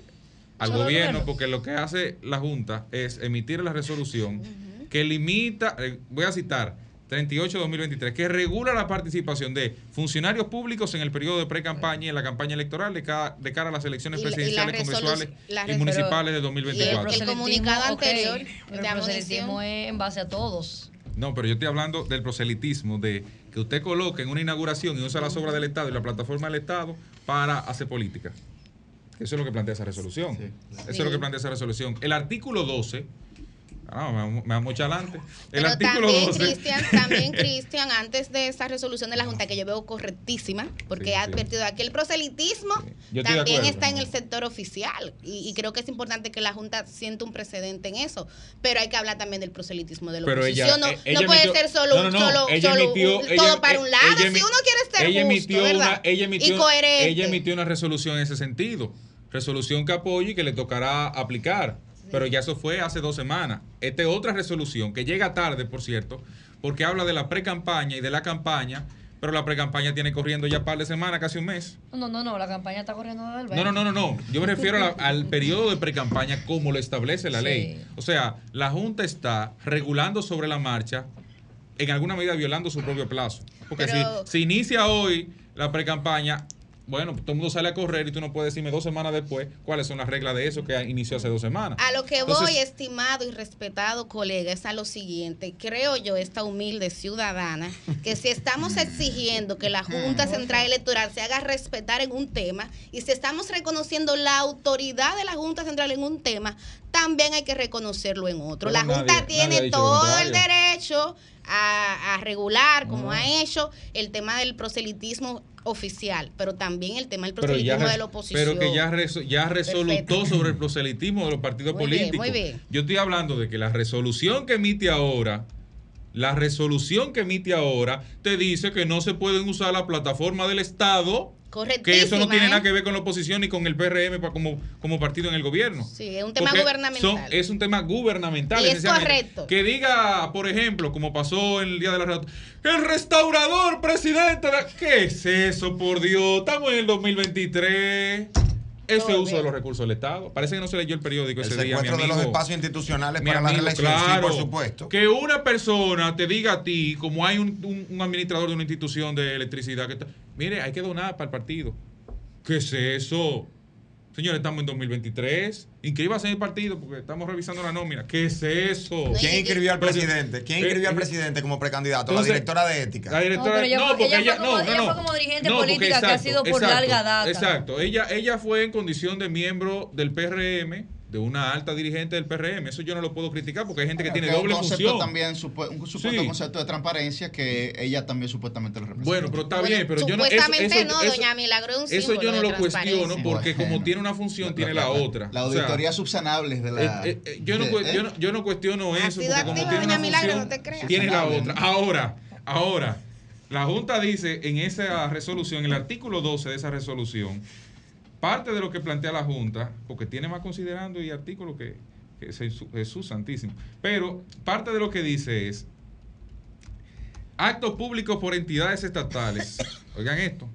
Al Solo al gobierno, gobierno. porque lo que hace la Junta es emitir la resolución que limita, eh, voy a citar, 38-2023, que regula la participación de funcionarios públicos en el periodo de pre-campaña y en la campaña electoral de, cada- de cara a las elecciones Y la- y la presidenciales, resolu- congresuales y municipales de Y el, 2024. el comunicado anterior el proselitismo es en base a todos. No, pero yo estoy hablando del proselitismo, de que usted coloque en una inauguración y usa las obras del Estado y la plataforma del Estado para hacer política. Eso es lo que plantea esa resolución. Eso es lo que plantea esa resolución. El artículo 12, ah, me me vamos mucho adelante. El Pero artículo también, 12. Cristian, también, Cristian, antes de esa resolución de la Junta, que yo veo correctísima, porque Sí, ha advertido aquí el proselitismo, también está en el sector oficial. Y, y creo que es importante que la Junta sienta un precedente en eso. Pero hay que hablar también del proselitismo de la Pero ella- oposición. no eh, ella no puede emitió- ser solo, no, solo, solo emitió- un- ella- todo para eh, un lado. ella si uno quiere ser ella justo, emitió ¿verdad? una, ella emitió, y coherente. ella emitió una resolución en ese sentido. Resolución que apoya y que le tocará aplicar. Pero ya eso fue hace dos semanas. Esta es otra resolución que llega tarde, por cierto, porque habla de la pre-campaña y de la campaña, pero la pre-campaña tiene corriendo ya par de semanas, casi un mes. No, no, no, la campaña está corriendo desde el No, no, no, no, no. Yo me refiero a la- al periodo de pre-campaña como lo establece la Sí. ley. O sea, la Junta está regulando sobre la marcha, en alguna medida violando su propio plazo. Porque Pero- si, si inicia hoy la pre-campaña, bueno, todo el mundo sale a correr y tú no puedes decirme dos semanas después cuáles son las reglas de eso que inició hace dos semanas. A lo que Entonces- voy, estimado y respetado colega, es a lo siguiente. Creo yo, esta humilde ciudadana, que si estamos exigiendo que la Junta Central Electoral se haga respetar en un tema y si estamos reconociendo la autoridad de la Junta Central en un tema, también hay que reconocerlo en otro. Pero la Junta nadie tiene todo el derecho a, a regular, como No. ha hecho, el tema del proselitismo oficial, pero también el tema del ya, proselitismo de la oposición. pero que ya, reso- ya resolutó Perfecto. sobre el proselitismo de los partidos Muy bien, políticos. muy bien. Yo estoy hablando de que la resolución que emite ahora, la resolución que emite ahora, te dice que no se pueden usar la plataforma del Estado, que eso no tiene ¿eh? nada que ver con la oposición ni con el PRM pa- como, como partido en el gobierno. Sí, es un tema Porque gubernamental. son- es un tema gubernamental. Y es correcto. Que diga, por ejemplo, como pasó en el Día de la Red, el restaurador presidente. de- ¿Qué es eso, por Dios? Estamos en el 2023. Ese uso de los recursos del Estado. Parece que no se leyó el periódico El ese día, mi secuestro de amigo. los espacios institucionales Mi para la amigo, reelección, claro. sí, por supuesto. Que una persona te diga a ti, como hay un, un- un administrador de una institución de electricidad, que está- mire, hay que donar para el partido. ¿Qué es eso? Señores, estamos en 2023. Inscríbase en el partido porque estamos revisando la nómina. ¿Qué es eso? ¿Quién inscribió al presidente? ¿Quién Eh, inscribió al eh, presidente como precandidato? La entonces, directora de ética. La directora, No, no, fue- porque ella fue como- no, no, ella no. fue como dirigente porque política que ha sido por larga data. Exacto. Ella, ella fue en condición de miembro del PRM de una alta dirigente del PRM. Eso yo no lo puedo criticar porque hay gente que tiene doble función. también, un supuesto Sí. concepto de transparencia que ella también supuestamente lo representa. Bueno, pero está bien, pero yo no. Eso, Supuestamente eso- no, eso- doña Milagro es un eso yo no lo cuestiono porque como tiene una función, tiene la, otra. La O sea, auditoría subsanables de la. eh, eh, eh, yo, no, de- cu- ¿eh? yo, no, yo no cuestiono eso, porque como activa, tiene doña una Milagro, función, no te creas. tiene la Subsanable. otra. Ahora, ahora, la Junta dice en esa resolución, en el artículo 12 de esa resolución, parte de lo que plantea la Junta, porque tiene más considerando y artículos que, que Jesús, Santísimo, pero parte de lo que dice es actos públicos por entidades estatales. Oigan esto.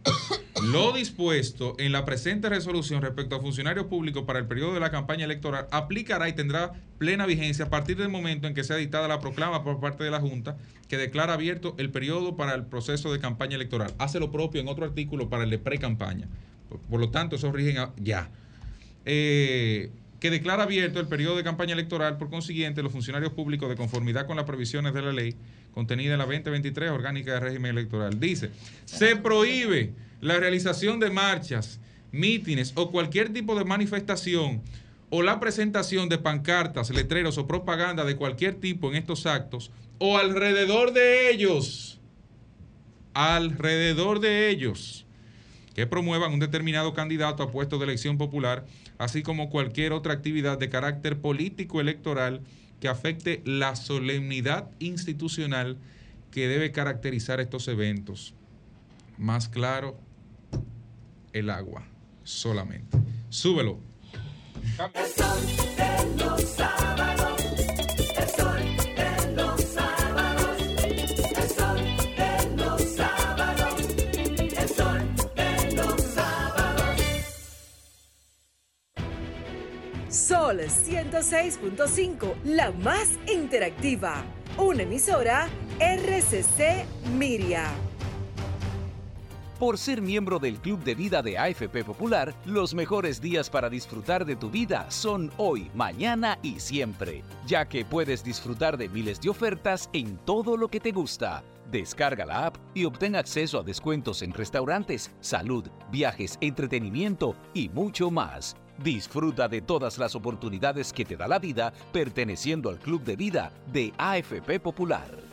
Lo dispuesto en la presente resolución respecto a funcionarios públicos para el periodo de la campaña electoral aplicará y tendrá plena vigencia a partir del momento en que sea dictada la proclama por parte de la Junta que declara abierto el periodo para el proceso de campaña electoral. Hace lo propio en otro artículo para el de pre-campaña. Por, lo tanto, eso rigen ya. Eh, que declara abierto el periodo de campaña electoral, por consiguiente, los funcionarios públicos de conformidad con las previsiones de la ley contenida en la 2023 orgánica de régimen electoral. Dice, se prohíbe la realización de marchas, mítines o cualquier tipo de manifestación o la presentación de pancartas, letreros o propaganda de cualquier tipo en estos actos o alrededor de ellos, alrededor de ellos, que promuevan un determinado candidato a puesto de elección popular, así como cualquier otra actividad de carácter político electoral que afecte la solemnidad institucional que debe caracterizar estos eventos. Más claro, el agua, solamente. Súbelo. Los sábados. Sol 106.5, la más interactiva. Una emisora RCC Miria. Por ser miembro del Club de Vida de AFP Popular, los mejores días para disfrutar de tu vida son hoy, mañana y siempre, ya que puedes disfrutar de miles de ofertas en todo lo que te gusta. Descarga la app y obtén acceso a descuentos en restaurantes, salud, viajes, entretenimiento y mucho más. Disfruta de todas las oportunidades que te da la vida perteneciendo al Club de Vida de AFP Popular.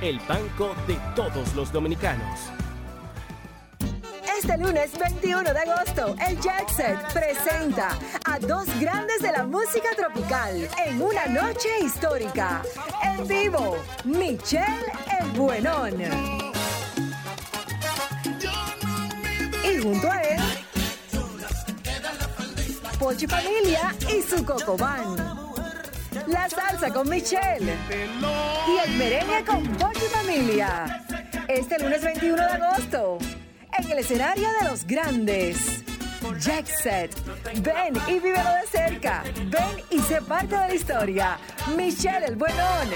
el banco de todos los dominicanos. Este lunes 21 de agosto, el Jet presenta a dos grandes de la música tropical en una noche histórica. En vivo, Michelle el Buenón. Y junto a él, Pochi Familia y su Cocobán. La salsa con Michelle. Y el merengue con Pochi Familia. Este lunes 21 de agosto, en el escenario de los grandes. Jack Set. Ven y vívelo de cerca. Ven y sé parte de la historia. Michelle el Buenón.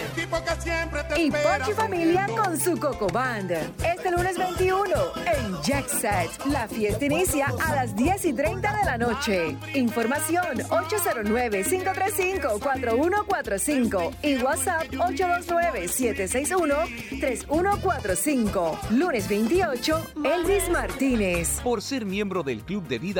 Y Pochi Familia con su Coco Band. Este lunes 21 en Jack Set. La fiesta inicia a las 10 y 30 de la noche. Información 809-535-4145 y WhatsApp 829-761-3145. Lunes 28, Elvis Martínez. Por ser miembro del Club de Vida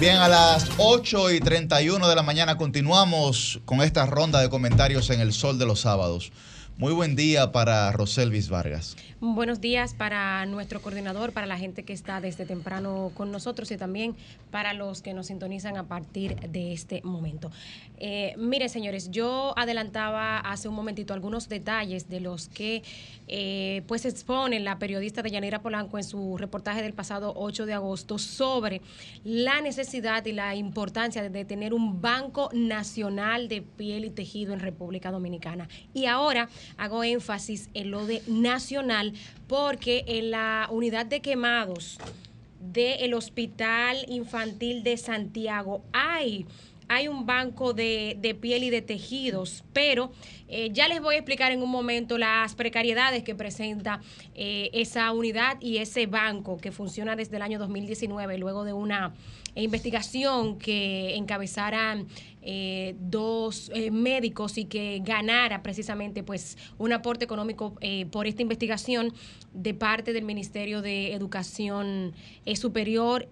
Bien, a las 8 y 31 de la mañana continuamos con esta ronda de comentarios en el Sol de los Sábados. Muy buen día para Roselvis Vargas. Buenos días para nuestro coordinador, para la gente que está desde temprano con nosotros y también para los que nos sintonizan a partir de este momento. Eh, mire, señores, yo adelantaba hace un momentito algunos detalles de los que eh, pues expone la periodista de Yanira Polanco en su reportaje del pasado 8 de agosto sobre la necesidad y la importancia de tener un banco nacional de piel y tejido en República Dominicana. Y ahora hago énfasis en lo de nacional porque en la unidad de quemados del Hospital Infantil de Santiago hay hay un banco de, de piel y de tejidos, pero eh, ya les voy a explicar en un momento las precariedades que presenta eh, esa unidad y ese banco que funciona desde el año 2019, luego de una investigación que encabezaran eh, dos eh, médicos y que ganara precisamente pues un aporte económico eh, por esta investigación de parte del Ministerio de Educación eh, Superior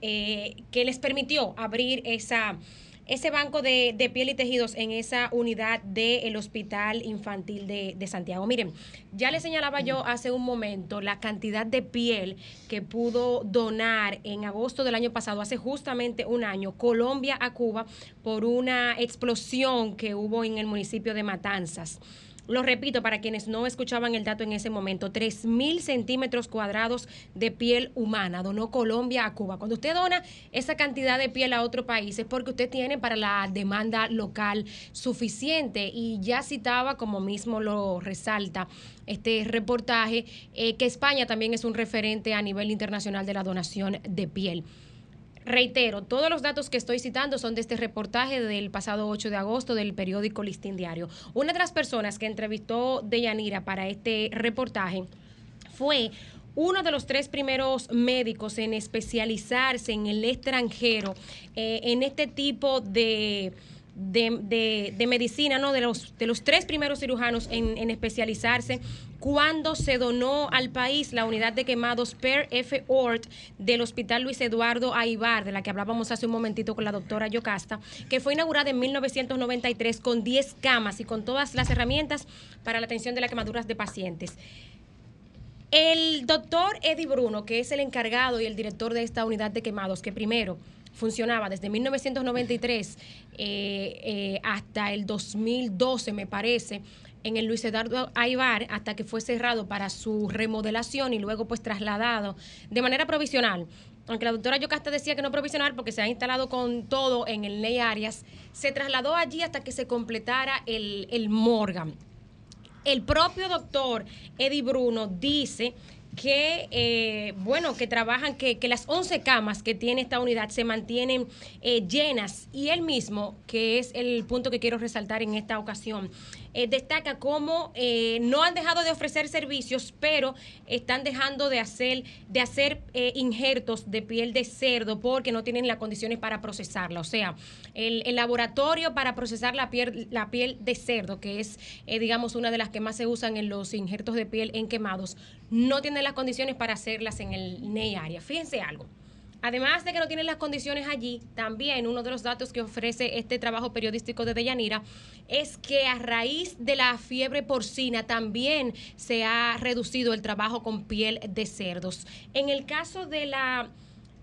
que les permitió abrir esa ese banco de, de piel y tejidos en esa unidad del Hospital Infantil de, de Santiago. Miren, ya les señalaba yo hace un momento la cantidad de piel que pudo donar en agosto del año pasado, hace justamente un año, Colombia a Cuba por una explosión que hubo en el municipio de Matanzas. Lo repito para quienes no escuchaban el dato en ese momento, 3.000 centímetros cuadrados de piel humana donó Colombia a Cuba. Cuando usted dona esa cantidad de piel a otro país es porque usted tiene para la demanda local suficiente y ya citaba, como mismo lo resalta este reportaje, eh, que España también es un referente a nivel internacional de la donación de piel. Reitero, todos los datos que estoy citando son de este reportaje del pasado 8 de agosto del periódico Listín Diario. Una de las personas que entrevistó Deyanira para este reportaje fue uno de los tres primeros médicos en especializarse en el extranjero eh, en este tipo de, de, de- medicina, ¿no? De los, de los tres primeros cirujanos en, en especializarse cuando se donó al país la unidad de quemados Per F. Ort del Hospital Luis Eduardo Aibar, de la que hablábamos hace un momentito con la doctora Yocasta, que fue inaugurada en 1993 con 10 camas y con todas las herramientas para la atención de las quemaduras de pacientes. El doctor Eddie Bruno, que es el encargado y el director de esta unidad de quemados, que primero funcionaba desde 1993 eh, eh, hasta el 2012, me parece, en el Luis Eduardo Aibar, hasta que fue cerrado para su remodelación y luego pues trasladado de manera provisional. Aunque la doctora Yocasta decía que no provisional porque se ha instalado con todo en el Ley Arias, se trasladó allí hasta que se completara el, el Morgan. El propio doctor Eddie Bruno dice que, eh, bueno, que trabajan, que, que las 11 camas que tiene esta unidad se mantienen eh, llenas. Y él mismo, que es el punto que quiero resaltar en esta ocasión, eh, destaca cómo eh, no han dejado de ofrecer servicios, pero están dejando de hacer, de hacer eh, injertos de piel de cerdo porque no tienen las condiciones para procesarla. O sea, el, el laboratorio para procesar la piel, la piel de cerdo, que es, eh, digamos, una de las que más se usan en los injertos de piel en quemados, no tienen las condiciones para hacerlas en el NEI área. Fíjense algo. Además de que no tienen las condiciones allí, también uno de los datos que ofrece este trabajo periodístico de Deyanira es que a raíz de la fiebre porcina también se ha reducido el trabajo con piel de cerdos. En el caso de la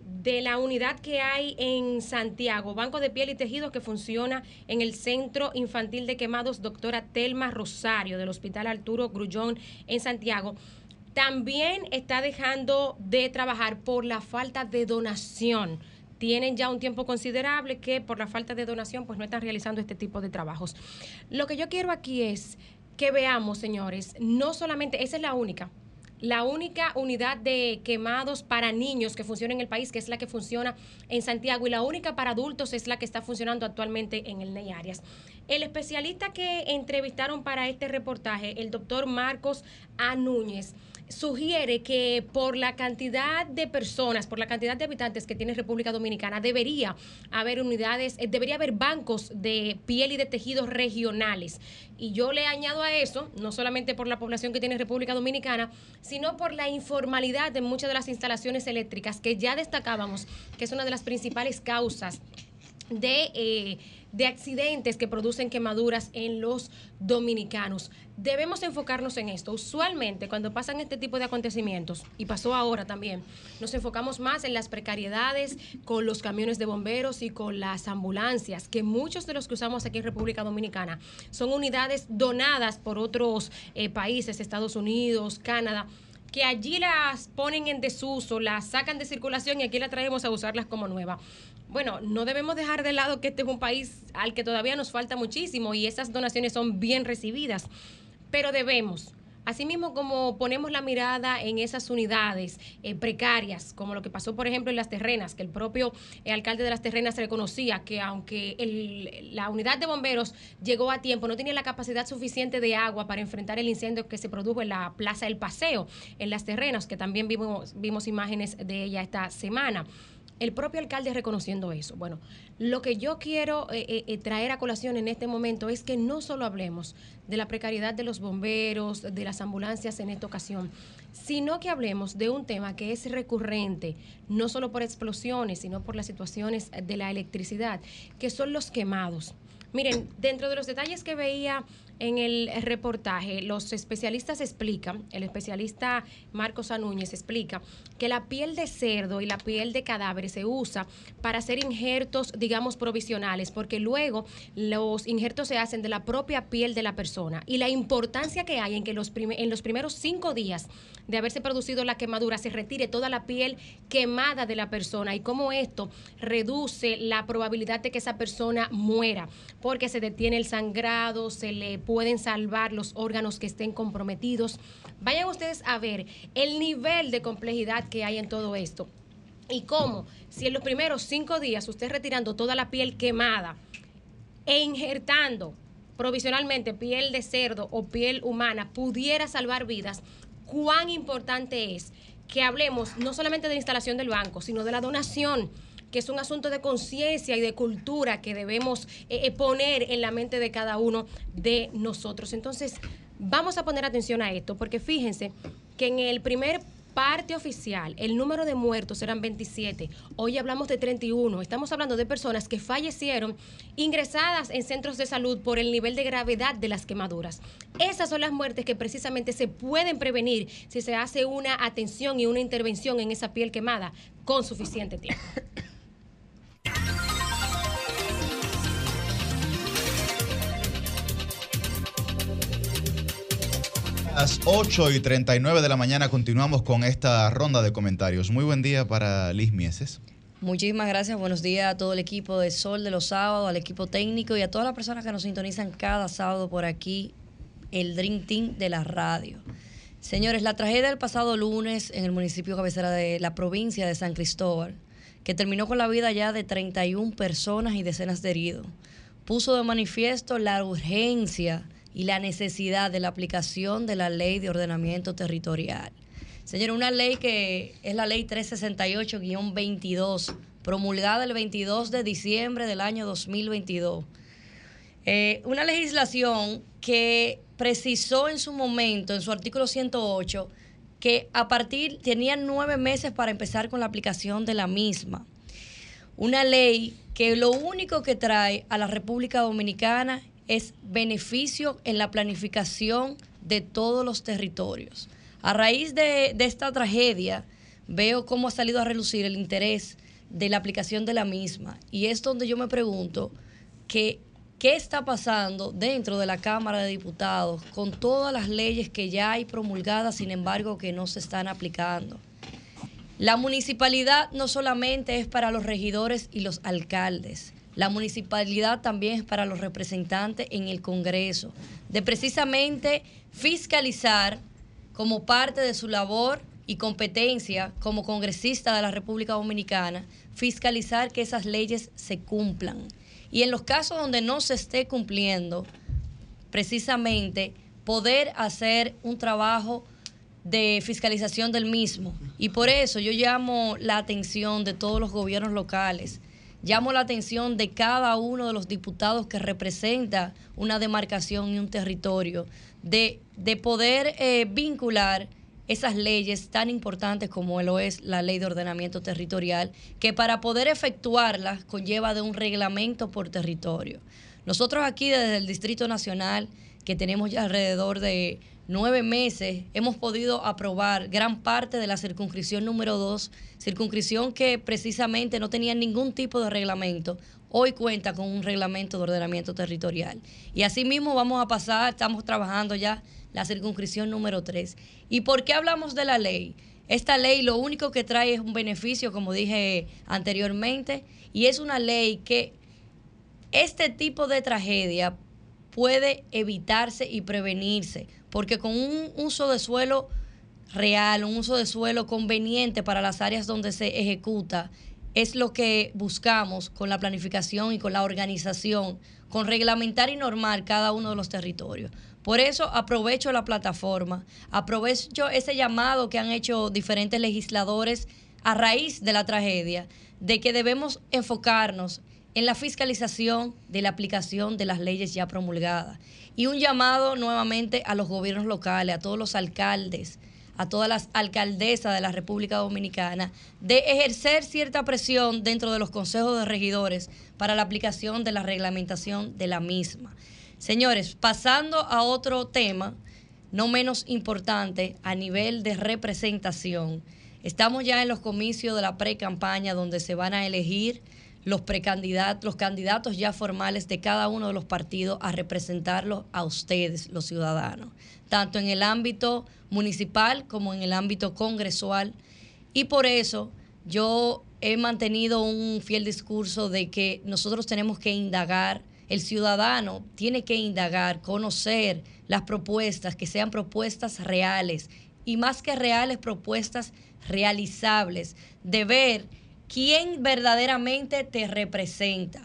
de la unidad que hay en Santiago, Banco de Piel y Tejidos que funciona en el Centro Infantil de Quemados, doctora Telma Rosario, del Hospital Arturo Grullón en Santiago, también está dejando de trabajar por la falta de donación. Tienen ya un tiempo considerable que por la falta de donación pues no están realizando este tipo de trabajos. Lo que yo quiero aquí es que veamos, señores, no solamente, esa es la única, la única unidad de quemados para niños que funciona en el país, que es la que funciona en Santiago, y la única para adultos es la que está funcionando actualmente en el Ney Arias. El especialista que entrevistaron para este reportaje, el doctor Marcos A. Núñez, sugiere que por la cantidad de personas, por la cantidad de habitantes que tiene República Dominicana, debería haber unidades, eh, debería haber bancos de piel y de tejidos regionales. Y yo le añado a eso, no solamente por la población que tiene República Dominicana, sino por la informalidad de muchas de las instalaciones eléctricas que ya destacábamos, que es una de las principales causas de, eh, de accidentes que producen quemaduras en los dominicanos. Debemos enfocarnos en esto. Usualmente cuando pasan este tipo de acontecimientos, y pasó ahora también, nos enfocamos más en las precariedades con los camiones de bomberos y con las ambulancias, que muchos de los que usamos aquí en República Dominicana son unidades donadas por otros eh, países, Estados Unidos, Canadá que allí las ponen en desuso, las sacan de circulación y aquí las traemos a usarlas como nueva. Bueno, no debemos dejar de lado que este es un país al que todavía nos falta muchísimo y esas donaciones son bien recibidas, pero debemos. Asimismo, como ponemos la mirada en esas unidades eh, precarias, como lo que pasó, por ejemplo, en las terrenas, que el propio eh, alcalde de las terrenas reconocía que aunque el- la unidad de bomberos llegó a tiempo, no tenía la capacidad suficiente de agua para enfrentar el incendio que se produjo en la Plaza del Paseo, en las terrenas, que también vimos, vimos imágenes de ella esta semana el propio alcalde reconociendo eso. Bueno, lo que yo quiero eh, eh, eh, traer a colación en este momento es que no solo hablemos de la precariedad de los bomberos, de las ambulancias en esta ocasión, sino que hablemos de un tema que es recurrente, no solo por explosiones, sino por las situaciones de la electricidad, que son los quemados. Miren, dentro de los detalles que veía en el reportaje, los especialistas explican, el especialista Marcos Anúñez explica que la piel de cerdo y la piel de cadáveres se usa para hacer injertos, digamos, provisionales, porque luego los injertos se hacen de la propia piel de la persona. Y la importancia que hay en que los en los primeros cinco días de haberse producido la quemadura se retire toda la piel quemada de la persona y cómo esto reduce la probabilidad de que esa persona muera, porque se detiene el sangrado, se le pueden salvar los órganos que estén comprometidos. Vayan ustedes a ver el nivel de complejidad que hay en todo esto. Y cómo, si en los primeros cinco días usted retirando toda la piel quemada e injertando provisionalmente piel de cerdo o piel humana pudiera salvar vidas, cuán importante es que hablemos no solamente de la instalación del banco, sino de la donación que es un asunto de conciencia y de cultura que debemos eh, eh, poner en la mente de cada uno de nosotros. Entonces, vamos a poner atención a esto, porque fíjense que en el primer parte oficial, el número de muertos eran 27. Hoy hablamos de 31. Estamos hablando de personas que fallecieron ingresadas en centros de salud por el nivel de gravedad de las quemaduras. Esas son las muertes que precisamente se pueden prevenir si se hace una atención y una intervención en esa piel quemada con suficiente tiempo. las 8 y 39 de la mañana continuamos con esta ronda de comentarios. Muy buen día para Liz Mieses. Muchísimas gracias, buenos días a todo el equipo de Sol de los sábados, al equipo técnico y a todas las personas que nos sintonizan cada sábado por aquí, el Dream Team de la radio. Señores, la tragedia del pasado lunes en el municipio cabecera de la provincia de San Cristóbal, que terminó con la vida ya de 31 personas y decenas de heridos, puso de manifiesto la urgencia y la necesidad de la aplicación de la ley de ordenamiento territorial. Señor, una ley que es la ley 368-22, promulgada el 22 de diciembre del año 2022. Eh, una legislación que precisó en su momento, en su artículo 108, que a partir, tenían nueve meses para empezar con la aplicación de la misma. Una ley que lo único que trae a la República Dominicana es beneficio en la planificación de todos los territorios. A raíz de, esta tragedia, veo cómo ha salido a relucir el interés de la aplicación de la misma. Y es donde yo me pregunto qué está pasando dentro de la Cámara de Diputados con todas las leyes que ya hay promulgadas, sin embargo, que no se están aplicando. La municipalidad no solamente es para los regidores y los alcaldes, la municipalidad también es para los representantes en el Congreso, de precisamente fiscalizar como parte de su labor y competencia como congresista de la República Dominicana, fiscalizar que esas leyes se cumplan. Y en los casos donde no se esté cumpliendo, precisamente poder hacer un trabajo de fiscalización del mismo. Y por eso yo llamo la atención de todos los gobiernos locales, llamo la atención de cada uno de los diputados que representa una demarcación y un territorio, de, de poder eh, vincular esas leyes tan importantes como lo es la ley de ordenamiento territorial, que para poder efectuarlas conlleva de un reglamento por territorio. Nosotros aquí desde el Distrito Nacional, que tenemos ya alrededor de nueve meses, hemos podido aprobar gran parte de la circunscripción número dos, circunscripción que precisamente no tenía ningún tipo de reglamento. Hoy cuenta con un reglamento de ordenamiento territorial. Y asimismo vamos a pasar, estamos trabajando ya la circunscripción número 3. ¿Y por qué hablamos de la ley? Esta ley lo único que trae es un beneficio, como dije anteriormente, y es una ley que este tipo de tragedia puede evitarse y prevenirse, porque con un uso de suelo real, un uso de suelo conveniente para las áreas donde se ejecuta, es lo que buscamos con la planificación y con la organización, con reglamentar y normar cada uno de los territorios. Por eso aprovecho la plataforma, aprovecho ese llamado que han hecho diferentes legisladores a raíz de la tragedia, de que debemos enfocarnos en la fiscalización de la aplicación de las leyes ya promulgadas. Y un llamado nuevamente a los gobiernos locales, a todos los alcaldes, a todas las alcaldesas de la República Dominicana, de ejercer cierta presión dentro de los consejos de regidores para la aplicación de la reglamentación de la misma. Señores, pasando a otro tema, no menos importante a nivel de representación, estamos ya en los comicios de la pre-campaña donde se van a elegir los precandidatos, los candidatos ya formales de cada uno de los partidos a representarlos a ustedes, los ciudadanos, tanto en el ámbito municipal como en el ámbito congresual. Y por eso yo he mantenido un fiel discurso de que nosotros tenemos que indagar, el ciudadano tiene que indagar, conocer las propuestas, que sean propuestas reales y más que reales, propuestas realizables, de ver quién verdaderamente te representa.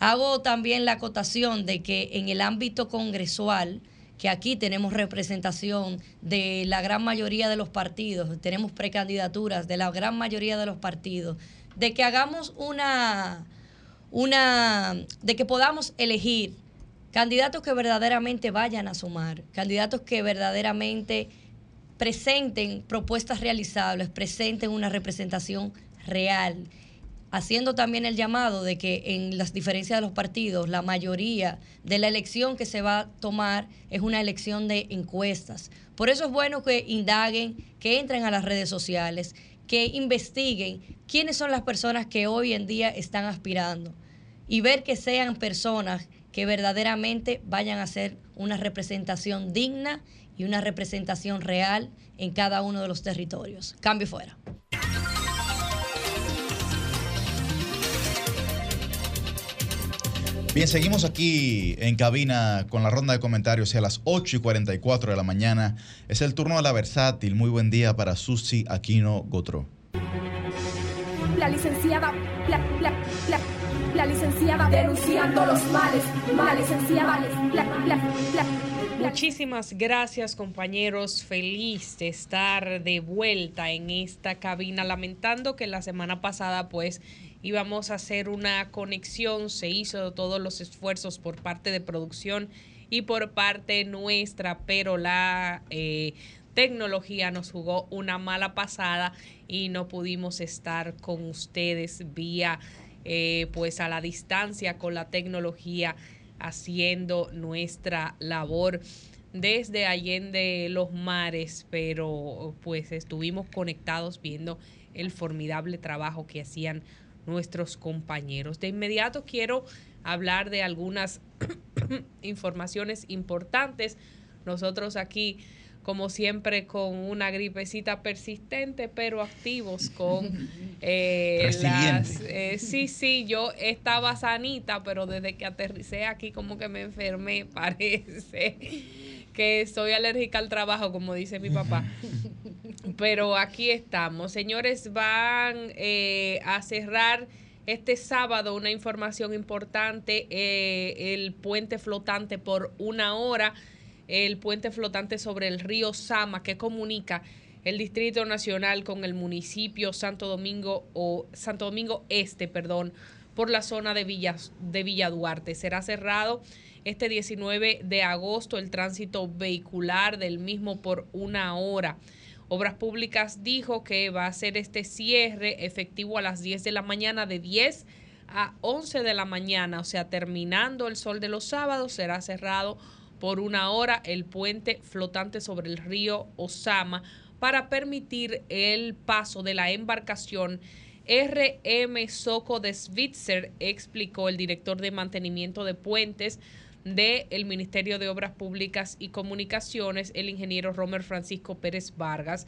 Hago también la acotación de que en el ámbito congresual, que aquí tenemos representación de la gran mayoría de los partidos, tenemos precandidaturas de la gran mayoría de los partidos, de que hagamos una, una, de que podamos elegir candidatos que verdaderamente vayan a sumar, candidatos que verdaderamente presenten propuestas realizables, presenten una representación real, haciendo también el llamado de que en las diferencias de los partidos, la mayoría de la elección que se va a tomar es una elección de encuestas. Por eso es bueno que indaguen, que entren a las redes sociales, que investiguen quiénes son las personas que hoy en día están aspirando y ver que sean personas que verdaderamente vayan a hacer una representación digna y una representación real en cada uno de los territorios. Cambio fuera. Bien, seguimos aquí en cabina con la ronda de comentarios y a las 8 y 44 de la mañana. Es el turno de la versátil. Muy buen día para Susi Aquino Gotro. La licenciada, la, la, la, la licenciada denunciando los males, males, licenciada, la, la, la. Muchísimas gracias compañeros, feliz de estar de vuelta en esta cabina, lamentando que la semana pasada pues íbamos a hacer una conexión, se hizo todos los esfuerzos por parte de producción y por parte nuestra, pero la eh, tecnología nos jugó una mala pasada y no pudimos estar con ustedes vía eh, pues a la distancia con la tecnología haciendo nuestra labor. Desde Allende los mares, pero pues estuvimos conectados viendo el formidable trabajo que hacían nuestros compañeros. De inmediato quiero hablar de algunas informaciones importantes. Nosotros aquí, como siempre, con una gripecita persistente, pero activos con eh, las... eh, sí, sí, yo estaba sanita, pero desde que aterricé aquí como que me enfermé, parece que soy alérgica al trabajo, como dice mi papá. Pero aquí estamos. Señores, van eh, a cerrar este sábado una información importante, eh, el puente flotante por una hora, el puente flotante sobre el río Sama que comunica el Distrito Nacional con el municipio Santo Domingo o Santo Domingo Este, perdón, por la zona de Villa, de Villa Duarte. Será cerrado este 19 de agosto el tránsito vehicular del mismo por una hora. Obras Públicas dijo que va a hacer este cierre efectivo a las 10 de la mañana, de 10 a 11 de la mañana, o sea, terminando el sol de los sábados, será cerrado por una hora el puente flotante sobre el río Osama para permitir el paso de la embarcación RM Soco de Switzer, explicó el director de mantenimiento de puentes del Ministerio de Obras Públicas y Comunicaciones, el ingeniero Romer Francisco Pérez Vargas.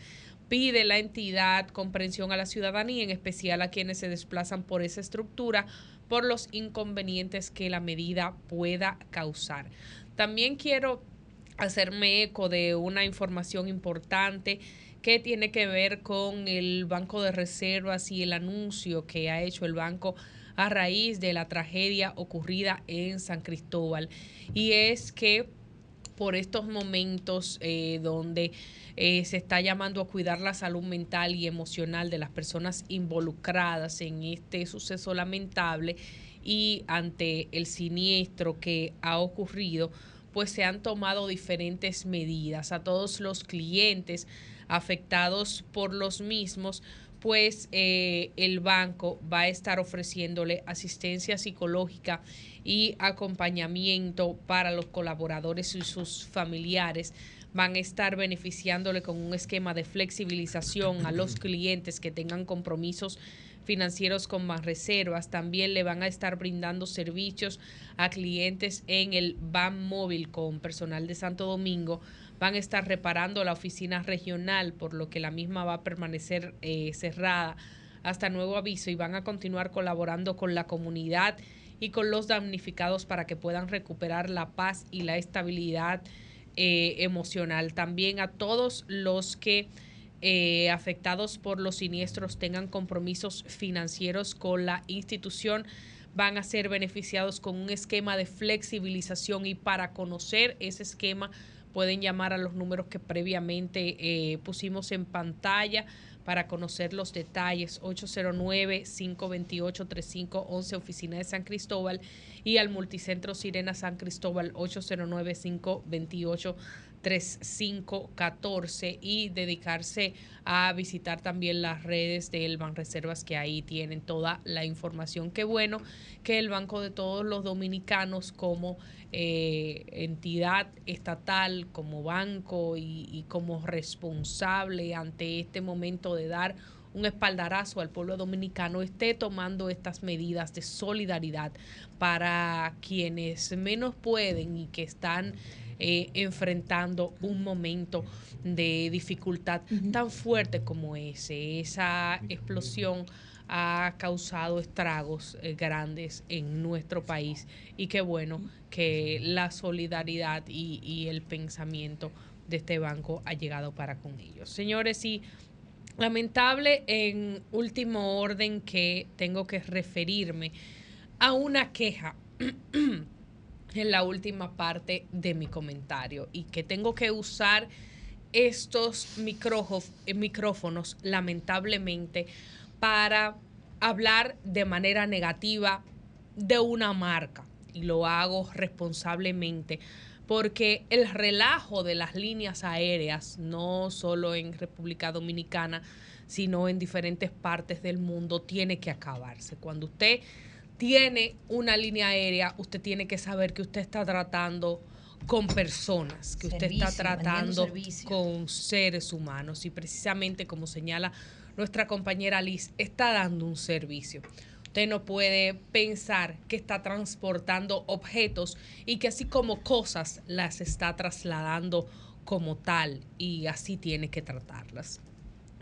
Pide la entidad comprensión a la ciudadanía, en especial a quienes se desplazan por esa estructura, por los inconvenientes que la medida pueda causar. También quiero hacerme eco de una información importante que tiene que ver con el Banco de Reservas y el anuncio que ha hecho el banco a raíz de la tragedia ocurrida en San Cristóbal. Y es que por estos momentos eh, donde eh, se está llamando a cuidar la salud mental y emocional de las personas involucradas en este suceso lamentable y ante el siniestro que ha ocurrido, pues se han tomado diferentes medidas a todos los clientes afectados por los mismos pues eh, el banco va a estar ofreciéndole asistencia psicológica y acompañamiento para los colaboradores y sus familiares. Van a estar beneficiándole con un esquema de flexibilización a los clientes que tengan compromisos financieros con más reservas. También le van a estar brindando servicios a clientes en el BAN móvil con personal de Santo Domingo van a estar reparando la oficina regional, por lo que la misma va a permanecer eh, cerrada hasta nuevo aviso y van a continuar colaborando con la comunidad y con los damnificados para que puedan recuperar la paz y la estabilidad eh, emocional. También a todos los que eh, afectados por los siniestros tengan compromisos financieros con la institución van a ser beneficiados con un esquema de flexibilización y para conocer ese esquema pueden llamar a los números que previamente eh, pusimos en pantalla para conocer los detalles. 809-528-3511 oficina de San Cristóbal y al multicentro Sirena San Cristóbal 809-528 3514 y dedicarse a visitar también las redes del Banreservas que ahí tienen toda la información. Qué bueno que el Banco de todos los dominicanos como eh, entidad estatal, como banco y, y como responsable ante este momento de dar un espaldarazo al pueblo dominicano esté tomando estas medidas de solidaridad para quienes menos pueden y que están eh, enfrentando un momento de dificultad tan fuerte como ese. Esa explosión ha causado estragos eh, grandes en nuestro país y qué bueno que la solidaridad y, y el pensamiento de este banco ha llegado para con ellos. Señores, y lamentable en último orden que tengo que referirme a una queja en la última parte de mi comentario y que tengo que usar estos micrófonos, micrófonos lamentablemente para hablar de manera negativa de una marca y lo hago responsablemente porque el relajo de las líneas aéreas, no solo en República Dominicana, sino en diferentes partes del mundo, tiene que acabarse. Cuando usted tiene una línea aérea, usted tiene que saber que usted está tratando con personas, que usted está tratando con seres humanos y precisamente como señala nuestra compañera Liz, está dando un servicio. Usted no puede pensar que está transportando objetos y que así como cosas las está trasladando como tal y así tiene que tratarlas.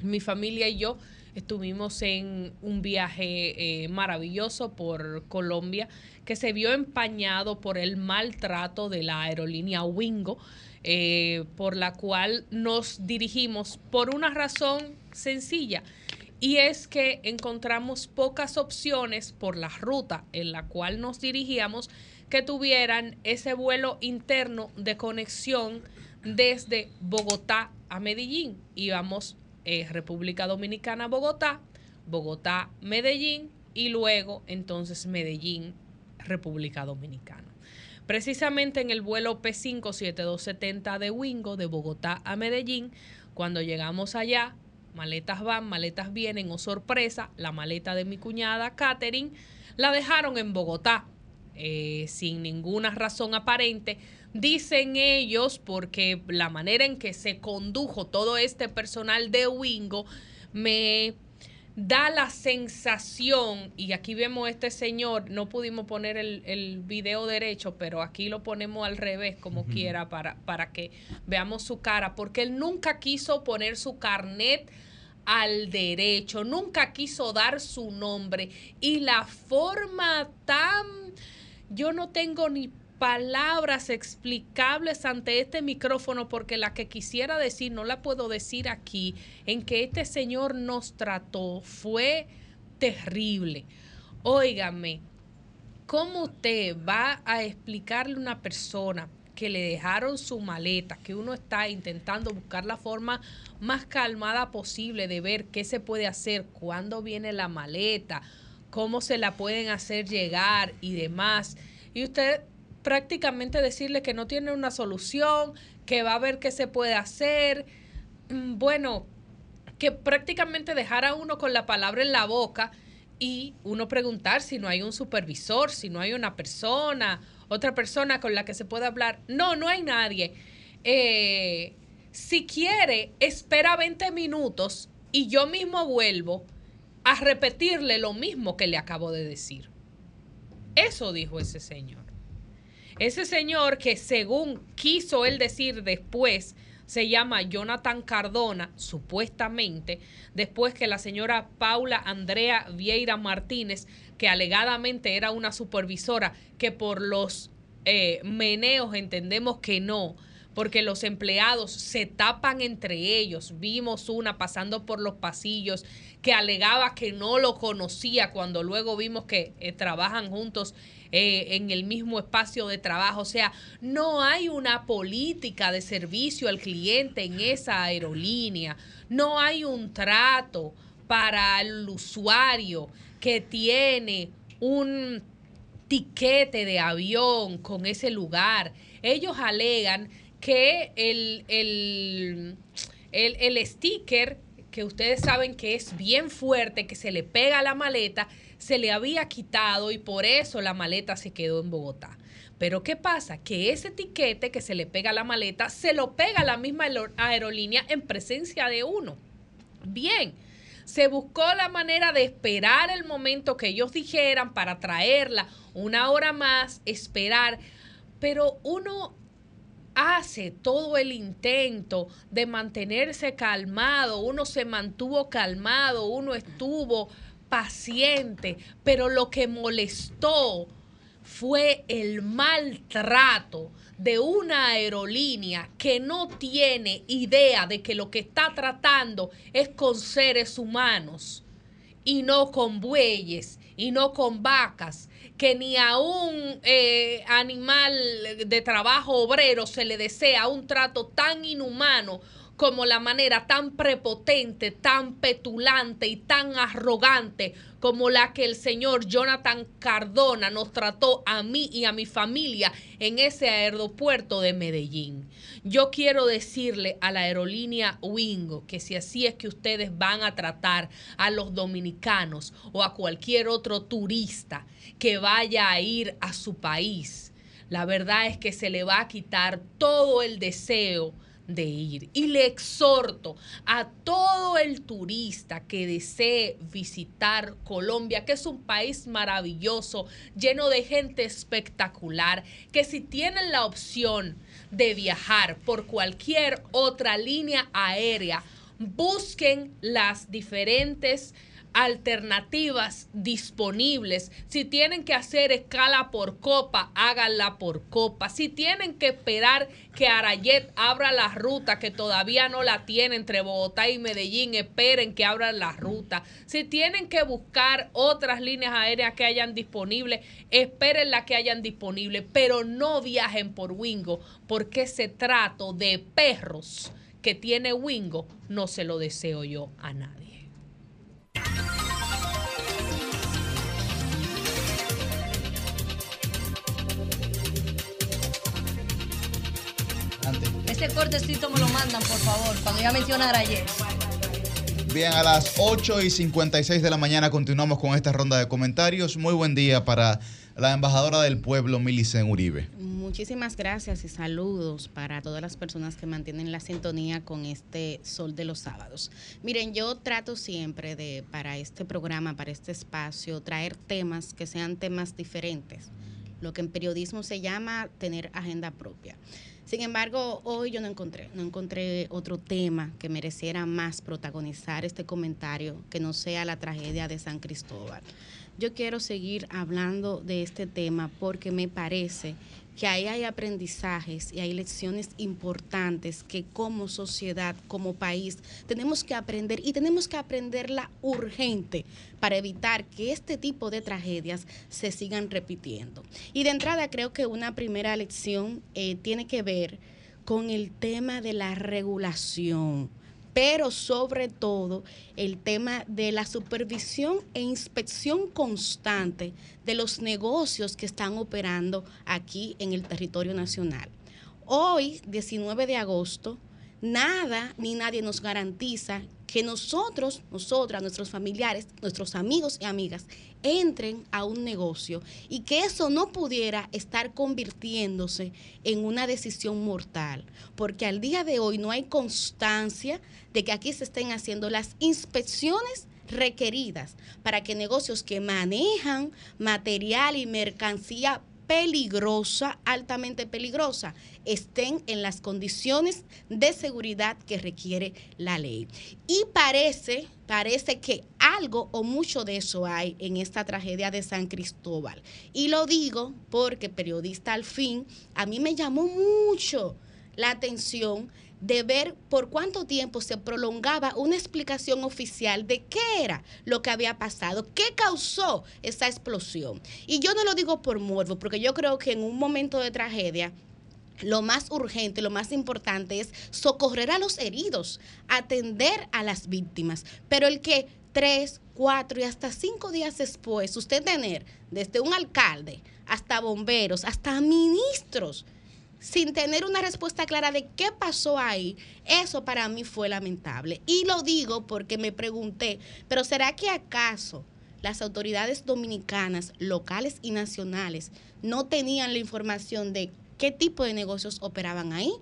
Mi familia y yo Estuvimos en un viaje eh, maravilloso por Colombia que se vio empañado por el maltrato de la aerolínea Wingo, eh, por la cual nos dirigimos por una razón sencilla. Y es que encontramos pocas opciones por la ruta en la cual nos dirigíamos que tuvieran ese vuelo interno de conexión desde Bogotá a Medellín. Íbamos eh, República Dominicana, Bogotá, Bogotá, Medellín y luego entonces Medellín, República Dominicana. Precisamente en el vuelo P57270 de Wingo de Bogotá a Medellín, cuando llegamos allá, maletas van, maletas vienen, o sorpresa, la maleta de mi cuñada Catherine la dejaron en Bogotá eh, sin ninguna razón aparente. Dicen ellos, porque la manera en que se condujo todo este personal de Wingo me da la sensación, y aquí vemos a este señor, no pudimos poner el, el video derecho, pero aquí lo ponemos al revés, como quiera, para, para que veamos su cara, porque él nunca quiso poner su carnet al derecho, nunca quiso dar su nombre, y la forma tan yo no tengo ni palabras explicables ante este micrófono porque la que quisiera decir no la puedo decir aquí, en que este señor nos trató fue terrible. Óigame, ¿cómo usted va a explicarle a una persona que le dejaron su maleta, que uno está intentando buscar la forma más calmada posible de ver qué se puede hacer, cuándo viene la maleta, cómo se la pueden hacer llegar y demás. Y usted prácticamente decirle que no tiene una solución, que va a ver qué se puede hacer. Mm, Bueno, que prácticamente dejar a uno con la palabra en la boca y uno preguntar si no hay un supervisor, si no hay una persona, otra persona con la que se pueda hablar. No, no hay nadie. Eh, si quiere, espera 20 minutos y yo mismo vuelvo a repetirle lo mismo que le acabo de decir. Eso dijo ese señor. Ese señor que según quiso él decir después, se llama Jonathan Cardona, supuestamente, después que la señora Paula Andrea Vieira Martínez, que alegadamente era una supervisora, que por los eh, meneos entendemos que no, porque los empleados se tapan entre ellos. Vimos una pasando por los pasillos que alegaba que no lo conocía cuando luego vimos que eh, trabajan juntos eh, en el mismo espacio de trabajo. O sea, no hay una política de servicio al cliente en esa aerolínea. No hay un trato para el usuario que tiene un tiquete de avión con ese lugar. Ellos alegan que el, el, el, el sticker, que ustedes saben que es bien fuerte, que se le pega a la maleta, se le había quitado y por eso la maleta se quedó en Bogotá. Pero ¿qué pasa? Que ese tiquete que se le pega a la maleta, se lo pega a la misma aero- aerolínea en presencia de uno. Bien, se buscó la manera de esperar el momento que ellos dijeran para traerla una hora más, esperar, pero uno hace todo el intento de mantenerse calmado, uno se mantuvo calmado, uno estuvo paciente, pero lo que molestó fue el maltrato de una aerolínea que no tiene idea de que lo que está tratando es con seres humanos y no con bueyes y no con vacas, que ni a un eh, animal de trabajo obrero se le desea un trato tan inhumano como la manera tan prepotente, tan petulante y tan arrogante como la que el señor Jonathan Cardona nos trató a mí y a mi familia en ese aeropuerto de Medellín. Yo quiero decirle a la aerolínea Wingo que si así es que ustedes van a tratar a los dominicanos o a cualquier otro turista que vaya a ir a su país, la verdad es que se le va a quitar todo el deseo de ir. Y le exhorto a todo el turista que desee visitar Colombia, que es un país maravilloso, lleno de gente espectacular, que si tienen la opción de viajar por cualquier otra línea aérea, busquen las diferentes alternativas disponibles. Si tienen que hacer escala por copa, háganla por copa. Si tienen que esperar que Arayet abra la ruta, que todavía no la tiene entre Bogotá y Medellín, esperen que abran la ruta. Si tienen que buscar otras líneas aéreas que hayan disponibles, esperen las que hayan disponibles, pero no viajen por Wingo, porque ese trato de perros que tiene Wingo no se lo deseo yo a nadie. Ese cortecito me lo mandan, por favor, cuando ya mencionara ayer. Bien, a las 8 y 56 de la mañana continuamos con esta ronda de comentarios. Muy buen día para la embajadora del pueblo, Milicen Uribe. Muchísimas gracias y saludos para todas las personas que mantienen la sintonía con este Sol de los Sábados. Miren, yo trato siempre de, para este programa, para este espacio, traer temas que sean temas diferentes, lo que en periodismo se llama tener agenda propia. Sin embargo, hoy yo no encontré, no encontré otro tema que mereciera más protagonizar este comentario que no sea la tragedia de San Cristóbal. Yo quiero seguir hablando de este tema porque me parece que ahí hay aprendizajes y hay lecciones importantes que como sociedad, como país, tenemos que aprender y tenemos que aprenderla urgente para evitar que este tipo de tragedias se sigan repitiendo. Y de entrada creo que una primera lección eh, tiene que ver con el tema de la regulación pero sobre todo el tema de la supervisión e inspección constante de los negocios que están operando aquí en el territorio nacional. Hoy, 19 de agosto, nada ni nadie nos garantiza que nosotros, nosotras, nuestros familiares, nuestros amigos y amigas entren a un negocio y que eso no pudiera estar convirtiéndose en una decisión mortal, porque al día de hoy no hay constancia de que aquí se estén haciendo las inspecciones requeridas para que negocios que manejan material y mercancía peligrosa, altamente peligrosa, estén en las condiciones de seguridad que requiere la ley. Y parece, parece que algo o mucho de eso hay en esta tragedia de San Cristóbal. Y lo digo porque periodista al fin, a mí me llamó mucho la atención de ver por cuánto tiempo se prolongaba una explicación oficial de qué era lo que había pasado, qué causó esa explosión. Y yo no lo digo por morbo, porque yo creo que en un momento de tragedia lo más urgente, lo más importante es socorrer a los heridos, atender a las víctimas. Pero el que tres, cuatro y hasta cinco días después usted tener desde un alcalde hasta bomberos, hasta ministros, sin tener una respuesta clara de qué pasó ahí, eso para mí fue lamentable. Y lo digo porque me pregunté, pero ¿será que acaso las autoridades dominicanas, locales y nacionales, no tenían la información de qué tipo de negocios operaban ahí?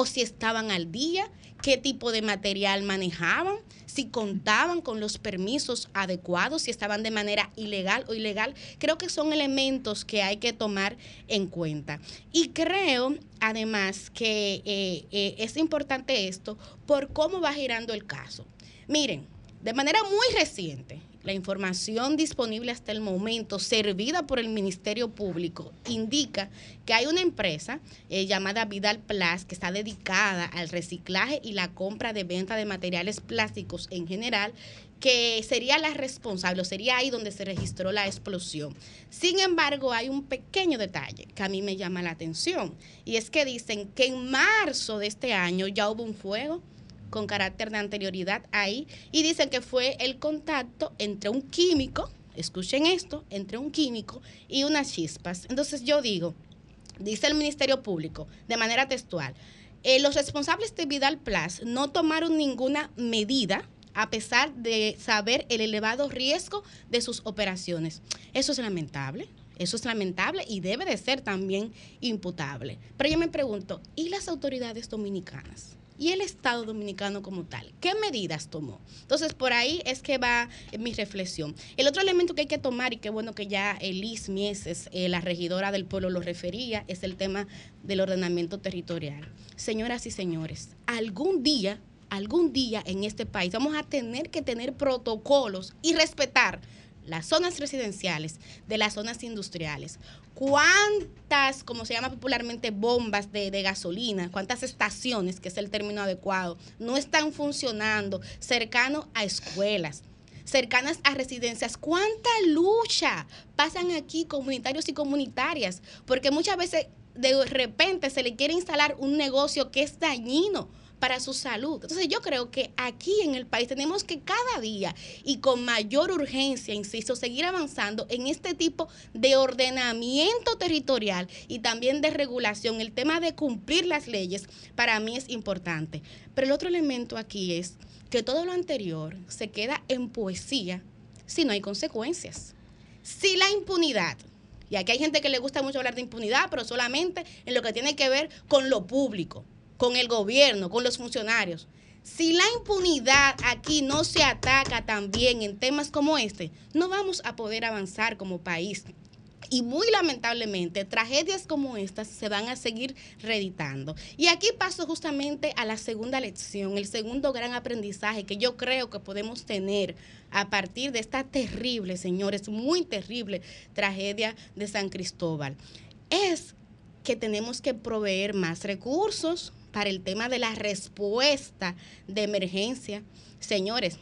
¿O si estaban al día? ¿Qué tipo de material manejaban? si contaban con los permisos adecuados, si estaban de manera ilegal o ilegal. Creo que son elementos que hay que tomar en cuenta. Y creo, además, que eh, eh, es importante esto por cómo va girando el caso. Miren, de manera muy reciente, la información disponible hasta el momento, servida por el Ministerio Público, indica que hay una empresa eh, llamada Vidal Plus que está dedicada al reciclaje y la compra de venta de materiales plásticos en general que sería la responsable, o sería ahí donde se registró la explosión. Sin embargo, hay un pequeño detalle que a mí me llama la atención, y es que dicen que en marzo de este año ya hubo un fuego con carácter de anterioridad ahí y dicen que fue el contacto entre un químico, escuchen esto, entre un químico y unas chispas. Entonces yo digo, dice el Ministerio Público de manera textual, eh, los responsables de Vidal Plus no tomaron ninguna medida a pesar de saber el elevado riesgo de sus operaciones. Eso es lamentable. Eso es lamentable y debe de ser también imputable. Pero yo me pregunto, ¿y las autoridades dominicanas? Y el Estado dominicano como tal. ¿Qué medidas tomó? Entonces, por ahí es que va mi reflexión. El otro elemento que hay que tomar, y qué bueno que ya Elis Mieses, eh, la regidora del pueblo, lo refería, es el tema del ordenamiento territorial. Señoras y señores, algún día algún día en este país vamos a tener que tener protocolos y respetar las zonas residenciales de las zonas industriales. ¿Cuántas, como se llama popularmente, bombas de, gasolina, cuántas estaciones, que es el término adecuado, no están funcionando cercano a escuelas? cercanas a residencias. ¿Cuánta lucha pasan aquí comunitarios y comunitarias? Porque muchas veces de repente se le quiere instalar un negocio que es dañino para su salud. Entonces yo creo que aquí en el país tenemos que cada día y con mayor urgencia, insisto, seguir avanzando en este tipo de ordenamiento territorial y también de regulación. El tema de cumplir las leyes para mí es importante. Pero el otro elemento aquí es que todo lo anterior se queda en poesía si no hay consecuencias. Si la impunidad, y aquí hay gente que le gusta mucho hablar de impunidad, pero solamente en lo que tiene que ver con lo público, con el gobierno, con los funcionarios. Si la impunidad aquí no se ataca también en temas como este, no vamos a poder avanzar como país. Y muy lamentablemente, tragedias como estas se van a seguir reeditando. Y aquí paso justamente a la segunda lección, el segundo gran aprendizaje que yo creo que podemos tener a partir de esta terrible, señores, muy terrible tragedia de San Cristóbal. Es que tenemos que proveer más recursos el tema de la respuesta de emergencia. Señores,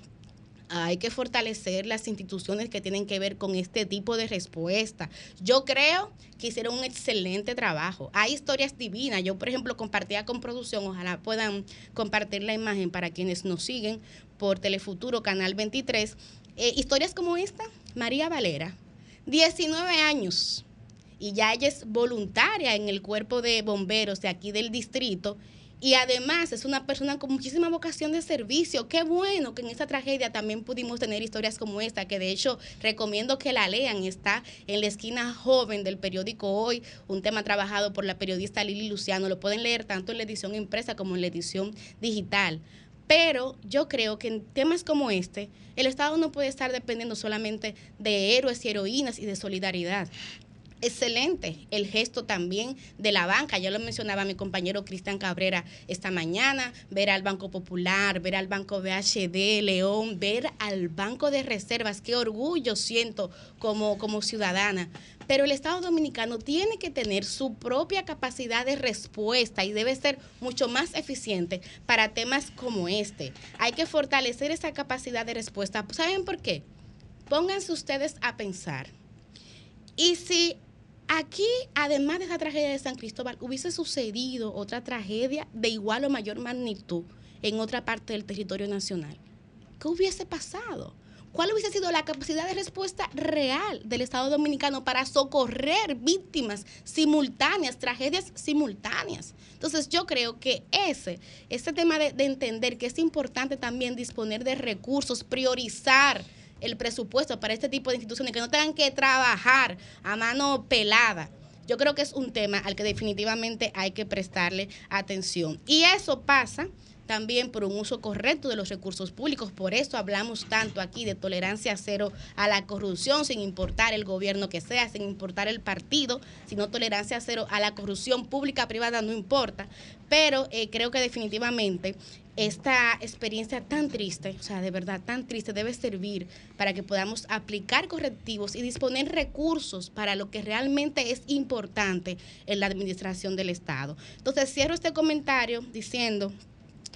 hay que fortalecer las instituciones que tienen que ver con este tipo de respuesta. Yo creo que hicieron un excelente trabajo. Hay historias divinas. Yo, por ejemplo, compartía con producción, ojalá puedan compartir la imagen para quienes nos siguen por Telefuturo, Canal 23. Eh, historias como esta, María Valera, 19 años, y ya ella es voluntaria en el cuerpo de bomberos de aquí del distrito y además es una persona con muchísima vocación de servicio. Qué bueno que en esta tragedia también pudimos tener historias como esta, que de hecho recomiendo que la lean. Está en la esquina joven del periódico Hoy, un tema trabajado por la periodista Lili Luciano. Lo pueden leer tanto en la edición impresa como en la edición digital. Pero yo creo que en temas como este, el Estado no puede estar dependiendo solamente de héroes y heroínas y de solidaridad. Excelente el gesto también de la banca, ya lo mencionaba mi compañero Cristian Cabrera esta mañana, ver al Banco Popular, ver al Banco BHD, León, ver al Banco de Reservas, qué orgullo siento como, como ciudadana. Pero el Estado Dominicano tiene que tener su propia capacidad de respuesta y debe ser mucho más eficiente para temas como este. Hay que fortalecer esa capacidad de respuesta. ¿Saben por qué? Pónganse ustedes a pensar. Y si aquí, además de esa tragedia de San Cristóbal, hubiese sucedido otra tragedia de igual o mayor magnitud en otra parte del territorio nacional, ¿qué hubiese pasado? ¿Cuál hubiese sido la capacidad de respuesta real del Estado Dominicano para socorrer víctimas simultáneas, tragedias simultáneas? Entonces yo creo que ese, ese tema de, de entender que es importante también disponer de recursos, priorizar el presupuesto para este tipo de instituciones que no tengan que trabajar a mano pelada. Yo creo que es un tema al que definitivamente hay que prestarle atención. Y eso pasa también por un uso correcto de los recursos públicos. Por eso hablamos tanto aquí de tolerancia cero a la corrupción, sin importar el gobierno que sea, sin importar el partido, sino tolerancia cero a la corrupción pública, privada, no importa. Pero eh, creo que definitivamente esta experiencia tan triste, o sea, de verdad tan triste, debe servir para que podamos aplicar correctivos y disponer recursos para lo que realmente es importante en la administración del Estado. Entonces, cierro este comentario diciendo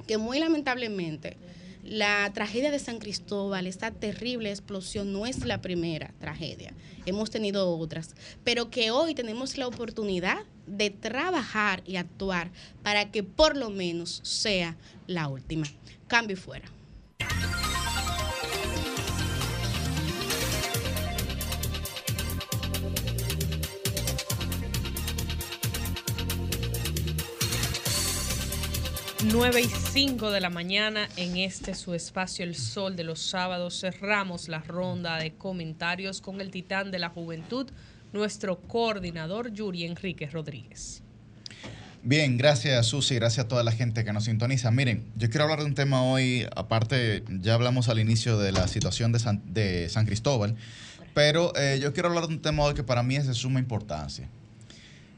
que muy lamentablemente la tragedia de San Cristóbal, esta terrible explosión, no es la primera tragedia. Hemos tenido otras, pero que hoy tenemos la oportunidad de trabajar y actuar para que por lo menos sea la última. Cambio y fuera. Nueve y 5 de la mañana en este su espacio El Sol de los sábados cerramos la ronda de comentarios con el titán de la juventud, nuestro coordinador Yuri Enrique Rodríguez. Bien, gracias Susi, gracias a toda la gente que nos sintoniza. Miren, yo quiero hablar de un tema hoy, aparte ya hablamos al inicio de la situación de San, de San Cristóbal, pero eh, yo quiero hablar de un tema hoy que para mí es de suma importancia.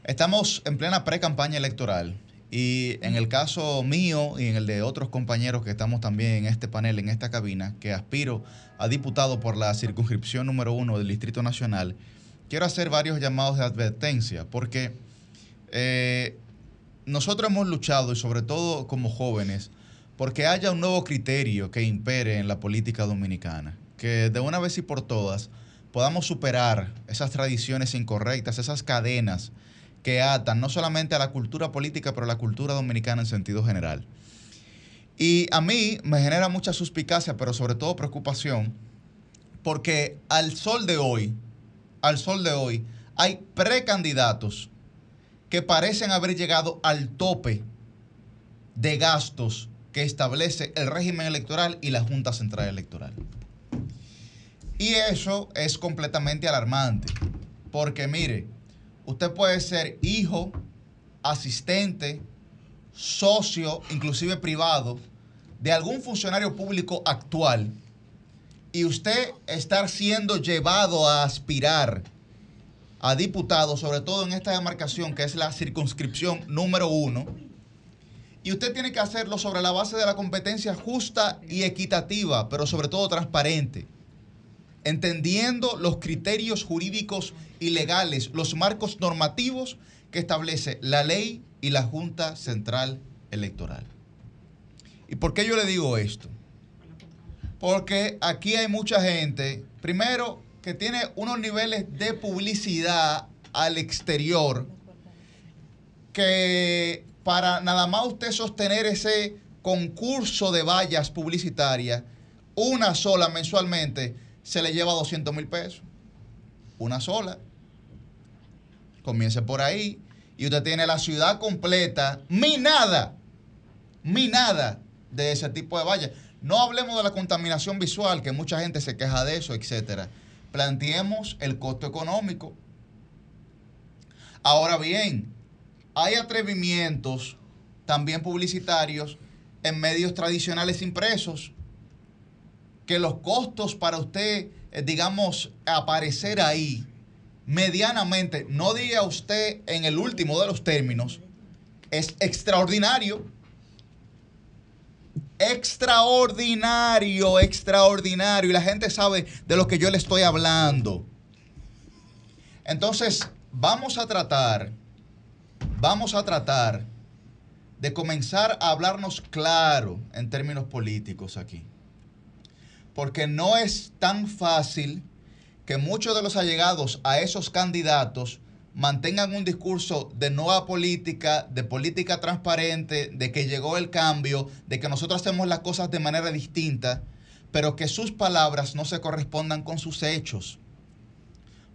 Estamos en plena pre-campaña electoral Y en el caso mío y en el de otros compañeros que estamos también en este panel, en esta cabina, que aspiro a diputado por la circunscripción número uno del Distrito Nacional, quiero hacer varios llamados de advertencia, porque eh, nosotros hemos luchado, y sobre todo como jóvenes, porque haya un nuevo criterio que impere en la política dominicana, que de una vez y por todas podamos superar esas tradiciones incorrectas, esas cadenas que atan no solamente a la cultura política, pero a la cultura dominicana en sentido general. Y a mí me genera mucha suspicacia, pero sobre todo preocupación, porque al sol de hoy, al sol de hoy, hay precandidatos que parecen haber llegado al tope de gastos que establece el régimen electoral y la Junta Central Electoral. Y eso es completamente alarmante, porque mire, usted puede ser hijo, asistente, socio, inclusive privado, de algún funcionario público actual y usted estar siendo llevado a aspirar a diputado, sobre todo en esta demarcación que es la circunscripción número uno, y usted tiene que hacerlo sobre la base de la competencia justa y equitativa, pero sobre todo transparente, entendiendo los criterios jurídicos y legales, los marcos normativos que establece la ley y la Junta Central Electoral. ¿Y por qué yo le digo esto? Porque aquí hay mucha gente, primero, que tiene unos niveles de publicidad al exterior que para nada más usted sostener ese concurso de vallas publicitarias, una sola mensualmente, se le lleva 200 mil pesos. Una sola. Comience por ahí. Y usted tiene la ciudad completa, minada, minada de ese tipo de vallas. No hablemos de la contaminación visual, que mucha gente se queja de eso, etcétera. Planteemos el costo económico. Ahora bien, hay atrevimientos también publicitarios en medios tradicionales impresos que los costos para usted, eh, digamos, aparecer ahí medianamente, no diga usted en el último de los términos, es extraordinario. Extraordinario, extraordinario. Y la gente sabe de lo que yo le estoy hablando. Entonces, vamos a tratar, vamos a tratar de comenzar a hablarnos claro en términos políticos aquí. Porque no es tan fácil que muchos de los allegados a esos candidatos mantengan un discurso de nueva política, de política transparente, de que llegó el cambio, de que nosotros hacemos las cosas de manera distinta, pero que sus palabras no se correspondan con sus hechos.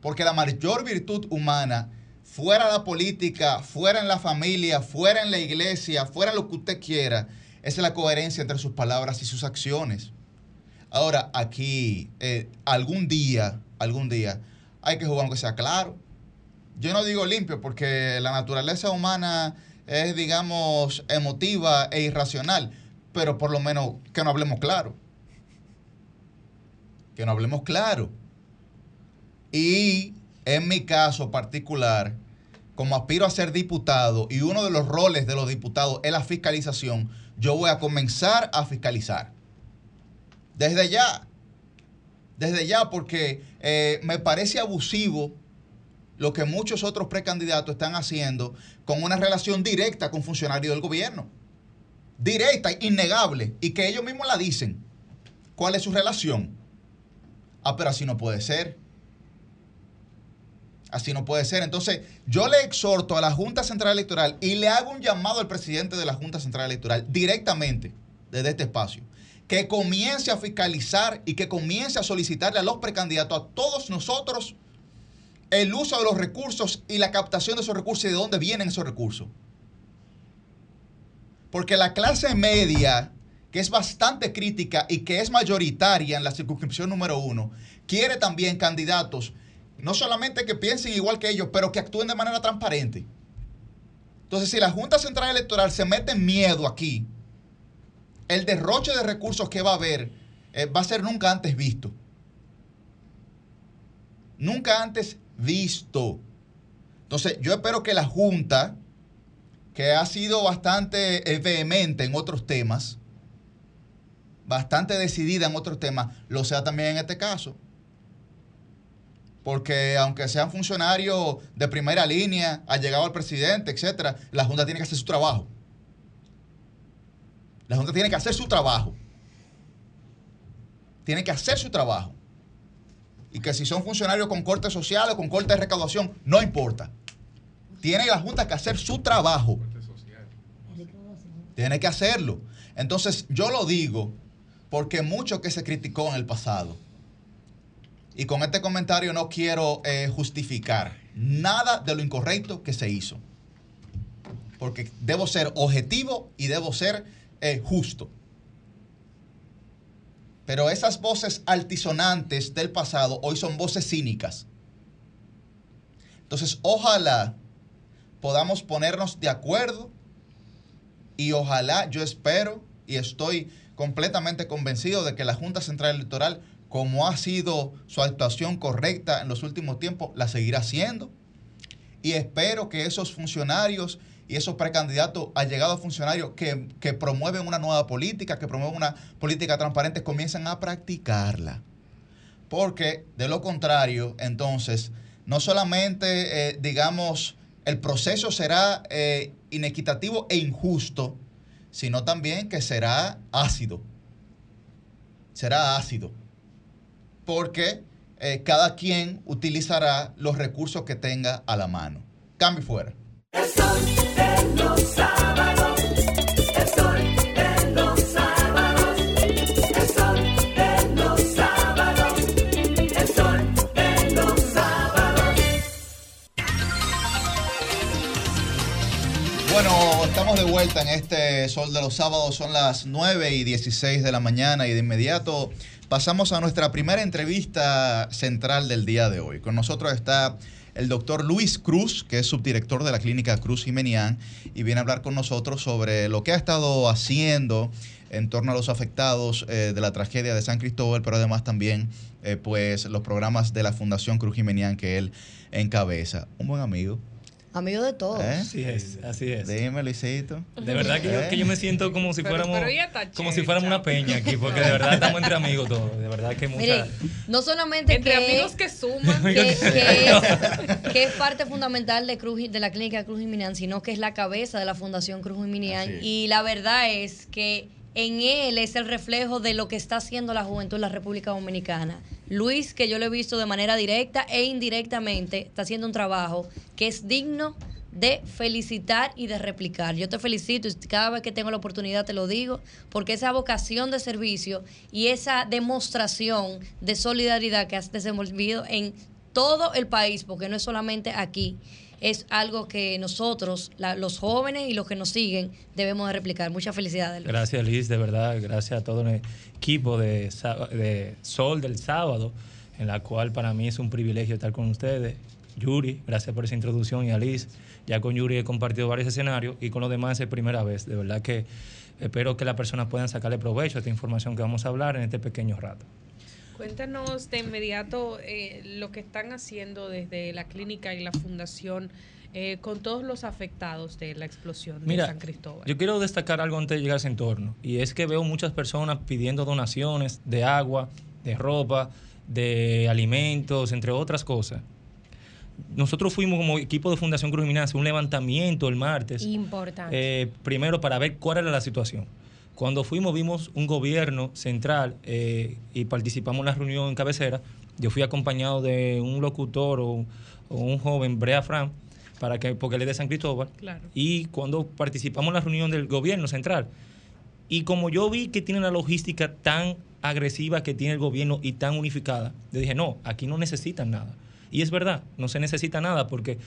Porque la mayor virtud humana, fuera la política, fuera en la familia, fuera en la iglesia, fuera lo que usted quiera, es la coherencia entre sus palabras y sus acciones. Ahora, aquí, eh, algún día, algún día, hay que jugar aunque sea claro. Yo no digo limpio porque la naturaleza humana es, digamos, emotiva e irracional, pero por lo menos que no hablemos claro. Que no hablemos claro. Y en mi caso particular, como aspiro a ser diputado y uno de los roles de los diputados es la fiscalización, yo voy a comenzar a fiscalizar. Desde ya. Desde ya, porque eh, me parece abusivo lo que muchos otros precandidatos están haciendo con una relación directa con funcionarios del gobierno. Directa, innegable, y que ellos mismos la dicen. ¿Cuál es su relación? Ah, pero así no puede ser. Así no puede ser. Entonces, yo le exhorto a la Junta Central Electoral y le hago un llamado al presidente de la Junta Central Electoral directamente desde este espacio, que comience a fiscalizar y que comience a solicitarle a los precandidatos, a todos nosotros, el uso de los recursos y la captación de esos recursos y de dónde vienen esos recursos. Porque la clase media, que es bastante crítica y que es mayoritaria en la circunscripción número uno, quiere también candidatos, no solamente que piensen igual que ellos, pero que actúen de manera transparente. Entonces, si la Junta Central Electoral se mete miedo aquí, el derroche de recursos que va a haber eh, va a ser nunca antes visto. Nunca antes visto. Entonces, yo espero que la Junta, que ha sido bastante eh, vehemente en otros temas, bastante decidida en otros temas, lo sea también en este caso. Porque aunque sean funcionarios de primera línea, ha llegado al presidente, etcétera, la Junta tiene que hacer su trabajo. La Junta tiene que hacer su trabajo. Tiene que hacer su trabajo. Y que si son funcionarios con corte social o con corte de recaudación, no importa. Tiene la Junta que hacer su trabajo. Tiene que hacerlo. Entonces, yo lo digo porque mucho que se criticó en el pasado. Y con este comentario no quiero eh, justificar nada de lo incorrecto que se hizo. Porque debo ser objetivo y debo ser eh, justo. Pero esas voces altisonantes del pasado hoy son voces cínicas. Entonces, ojalá podamos ponernos de acuerdo y ojalá, yo espero y estoy completamente convencido de que la Junta Central Electoral, como ha sido su actuación correcta en los últimos tiempos, la seguirá haciendo. Y espero que esos funcionarios y esos precandidatos a llegados funcionarios que, que promueven una nueva política, que promueven una política transparente, comiencen a practicarla. Porque de lo contrario, entonces, no solamente, eh, digamos, el proceso será eh, inequitativo e injusto, sino también que será ácido. Será ácido. Porque eh, cada quien utilizará los recursos que tenga a la mano. Cambio fuera. Vuelta en este Sol de los Sábados. Son las 9 y 16 de la mañana y de inmediato pasamos a nuestra primera entrevista central del día de hoy. Con nosotros está el doctor Luis Cruz, que es subdirector de la clínica Cruz Jimenián, y viene a hablar con nosotros sobre lo que ha estado haciendo en torno a los afectados eh, de la tragedia de San Cristóbal, pero además también eh, pues los programas de la Fundación Cruz Jimenián que él encabeza. Un buen amigo. Amigo de todos. ¿Eh? Así es, así es. Dime, Luisito. De verdad que, yo, ¿Eh? que yo me siento como si fuéramos pero como si fuéramos una peña aquí, porque de verdad estamos entre amigos todos. De verdad que mucha Miren, no solamente Entre que, amigos que suman. que, que es, que es parte fundamental de Cruz de la clínica Cruz Jiminián, sino que es la cabeza de la Fundación Cruz es. Y la verdad es que en él es el reflejo de lo que está haciendo la juventud en la República Dominicana. Luis, que yo lo he visto de manera directa e indirectamente, está haciendo un trabajo que es digno de felicitar y de replicar. Yo te felicito y cada vez que tengo la oportunidad te lo digo, porque esa vocación de servicio y esa demostración de solidaridad que has desenvolvido en todo el país, porque no es solamente aquí, es algo que nosotros, la- los jóvenes y los que nos siguen, debemos de replicar. Muchas felicidades. Luis. Gracias Liz, de verdad, gracias a todo el equipo de, de Sol del sábado, en la cual para mí es un privilegio estar con ustedes. Yuri, gracias por esa introducción y a Liz. Ya con Yuri he compartido varios escenarios y con los demás es primera vez. De verdad que espero que las personas puedan sacarle provecho a esta información que vamos a hablar en este pequeño rato. Cuéntanos de inmediato eh, lo que están haciendo desde la clínica y la fundación eh, con todos los afectados de la explosión de San Cristóbal. yo quiero destacar algo antes de llegar a ese entorno, y es que veo muchas personas pidiendo donaciones de agua, de ropa, de alimentos, entre otras cosas. Nosotros fuimos como equipo de Fundación Cruz hacer un levantamiento el martes, Importante. eh, primero para ver cuál era la situación. Cuando fuimos vimos un gobierno central eh, y participamos en la reunión en cabecera. Yo fui acompañado de un locutor o, o un joven, Brea Fran, para que, porque él es de San Cristóbal. Claro. Y cuando participamos en la reunión del gobierno central, y como yo vi que tiene la logística tan agresiva que tiene el gobierno y tan unificada, yo dije, no, aquí no necesitan nada. Y es verdad, no se necesita nada porque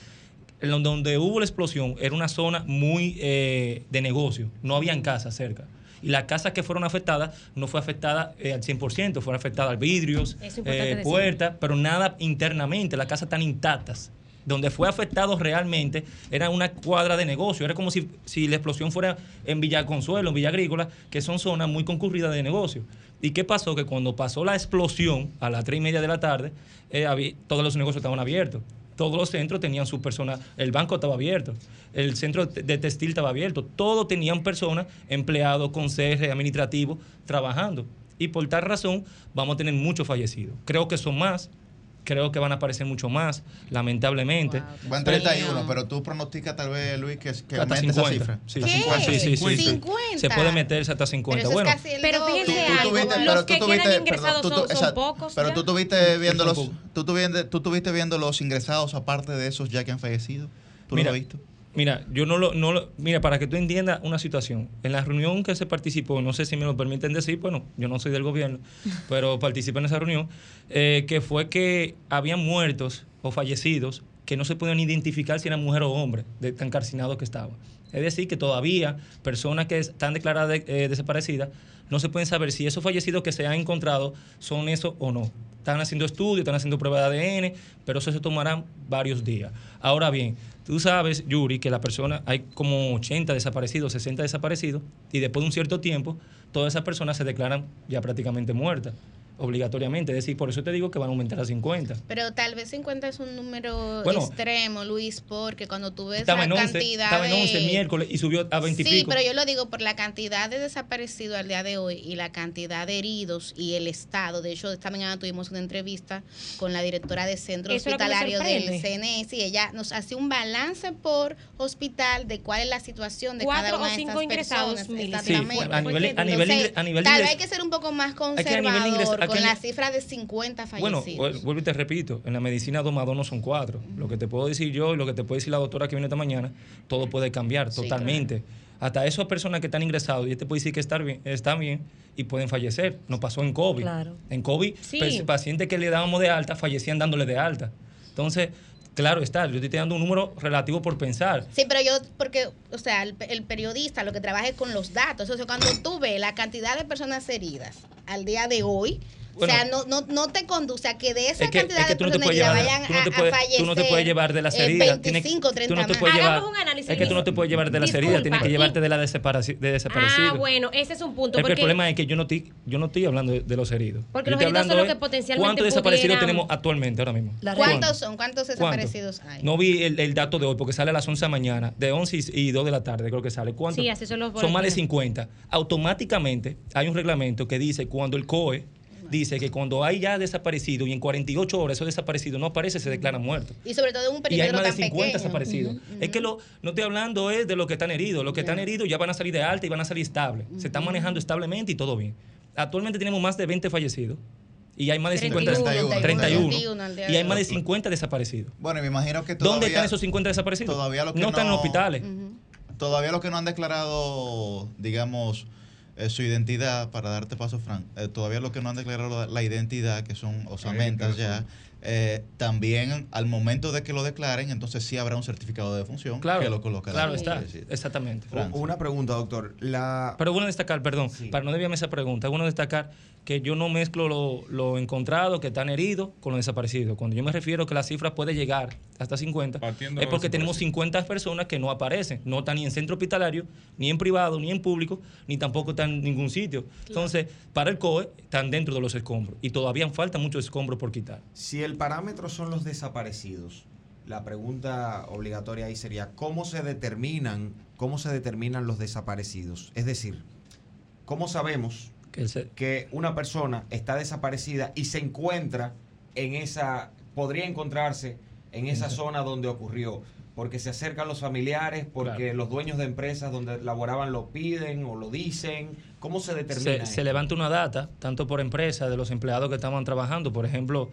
donde- donde hubo la explosión era una zona muy eh, de negocio, no habían casas cerca. Y las casas que fueron afectadas no fue afectada eh, al 100%, fueron afectadas vidrios, es importante eh, puertas, pero nada internamente, las casas están intactas. Donde fue afectado realmente era una cuadra de negocio, era como si, si la explosión fuera en Villa Consuelo, en Villa Agrícola, que son zonas muy concurridas de negocio. ¿Y qué pasó? Que cuando pasó la explosión a las tres y media de la tarde, eh, todos los negocios estaban abiertos. Todos los centros tenían sus personas, el banco estaba abierto, el centro de textil estaba abierto, todos tenían personas, empleados, conserjes, administrativos, trabajando. Y por tal razón vamos a tener muchos fallecidos. Creo que son más, creo que van a aparecer mucho más, lamentablemente. Van Pero- 31, pero tú pronosticas tal vez, Luis, que, que hasta aumente esa 50. cifra. Sí, Hasta sí, 50. sí, sí, sí, sí. 50. Se puede meterse hasta 50. bueno, Pero fíjense Tú algo, tuviste- los pero tú que tuviste- quedan ingresados tú son, son pocos. Pero ya. tú estuviste viendo los, tú, tuviste, tú viendo los ingresados aparte de esos ya que han fallecido. ¿Tú Mira, lo has visto? Mira, yo no lo, no lo- Mira, para que tú entiendas una situación. En la reunión que se participó, no sé si me lo permiten decir, bueno, yo no soy del gobierno, pero participé en esa reunión, eh, que fue que habían muertos o fallecidos que no se podían identificar si eran mujer o hombre, de tan calcinados que estaban. Es decir, que todavía personas que están declaradas de- eh, desaparecidas no se pueden saber si esos fallecidos que se han encontrado son eso o no. Están haciendo estudios, están haciendo pruebas de ADN, pero eso se tomarán varios días. Ahora bien, tú sabes, Yuri, que la persona, hay como 80 desaparecidos, 60 desaparecidos, y después de un cierto tiempo, todas esas personas se declaran ya prácticamente muertas, obligatoriamente. Es decir, por eso te digo que van a aumentar a 50. Pero tal vez 50 es un número Bueno. extremo, Luis, porque cuando tú ves la en 11, cantidad estaba en 11 de... miércoles y subió a 20 y Sí, pico. pero yo lo digo por la cantidad de desaparecidos al día de hoy y la cantidad de heridos y el estado. De hecho, esta mañana tuvimos una entrevista con la directora de centro Eso hospitalario del. CNS y ella nos hace un balance por hospital de cuál es la situación de Cuatro cada una o de cinco estas ingresados, personas. Sí, a nivel- a nivel Entonces, a nivel tal vez hay que ser un poco más conservador con la cifra de 50 Bueno, fallecidos. vu- vuelvo y te repito, en la medicina dos más dos no son cuatro. Lo que te puedo decir yo y lo que te puede decir la doctora que viene esta mañana, todo puede cambiar Sí, totalmente. Hasta esas personas que están ingresados, y este puede decir que están bien, están bien y pueden fallecer. Nos pasó en COVID. Claro. En COVID, Sí. pacientes que le dábamos de alta fallecían dándole de alta. Entonces, claro está, yo te estoy dando un número relativo por pensar. Sí, pero yo, porque, o sea, el, el periodista lo que trabaja es con los datos. O sea, cuando tú ves la cantidad de personas heridas al día de hoy, Bueno. o sea, no, no, no te conduce a que de esa Es que, cantidad es que de no personas llevar, vayan tú no te a- fallecer tú no te puedes llevar de las eh, heridas. 25, Tienes- 30 tú no te puedes llevar, Hagamos un análisis, es que tú no te puedes llevar de las heridas, tienes que llevarte de la desaparaci- de. Ah, bueno, ese es un punto. Es que el porque problema es que yo no estoy, yo no estoy hablando de, de los heridos. Porque Yo los estoy heridos son hablando los de que potencialmente ¿Cuántos desaparecidos tenemos actualmente ahora mismo? ¿Cuántos son? ¿Cuántos desaparecidos hay? No vi el, el dato de hoy porque sale a las 11 de la mañana, de 11 y, y 2 de la tarde creo que sale. ¿Cuántos? Sí, así son los Son más de boletines. 50. Automáticamente hay un reglamento que dice cuando el COE dice que cuando hay ya desaparecido y en 48 horas esos desaparecidos no aparece, se declara muerto. Y sobre todo en un Y hay más de tan 50 pequeño. desaparecidos. Es que lo, no estoy hablando es de los que están heridos. Los que están heridos ya van a salir de alta y van a salir estables. Se están manejando establemente y todo bien. Actualmente tenemos más de 20 fallecidos. Y hay más de 50 31, 31. 31 al día Y hay más de hoy. 50 desaparecidos. Bueno, me imagino que todavía... ¿Dónde están esos 50 desaparecidos? Todavía los que no están en no- hospitales. Todavía los que no han declarado, digamos, eh, su identidad, para darte paso, Frank, eh, todavía los que no han declarado la, la identidad, que son osamentas ya, eh, también al momento de que lo declaren, entonces sí habrá un certificado de defunción Claro, que lo colocará. claro está, exactamente. Fran. Una pregunta, doctor. La... Pero bueno destacar, perdón, para no desviarme esa pregunta, bueno destacar que yo no mezclo lo, lo encontrado, que están heridos, con lo desaparecido. Cuando yo me refiero que la cifra puede llegar hasta 50, Partiendo es porque tenemos 50 personas que no aparecen, no están ni en centro hospitalario, ni en privado, ni en público, ni tampoco están en ningún sitio. Entonces, para el COE, están dentro de los escombros y todavía faltan muchos escombros por quitar. Si el parámetro son los desaparecidos, la pregunta obligatoria ahí sería ¿cómo se determinan, cómo se determinan los desaparecidos? Es decir, ¿cómo sabemos Que se- que una persona está desaparecida y se encuentra en esa, podría encontrarse en esa zona donde ocurrió? Porque se acercan los familiares, porque los dueños de empresas donde laboraban lo piden o lo dicen. ¿Cómo se determina? se, levanta una data, tanto por empresa, de los empleados que estaban trabajando. Por ejemplo,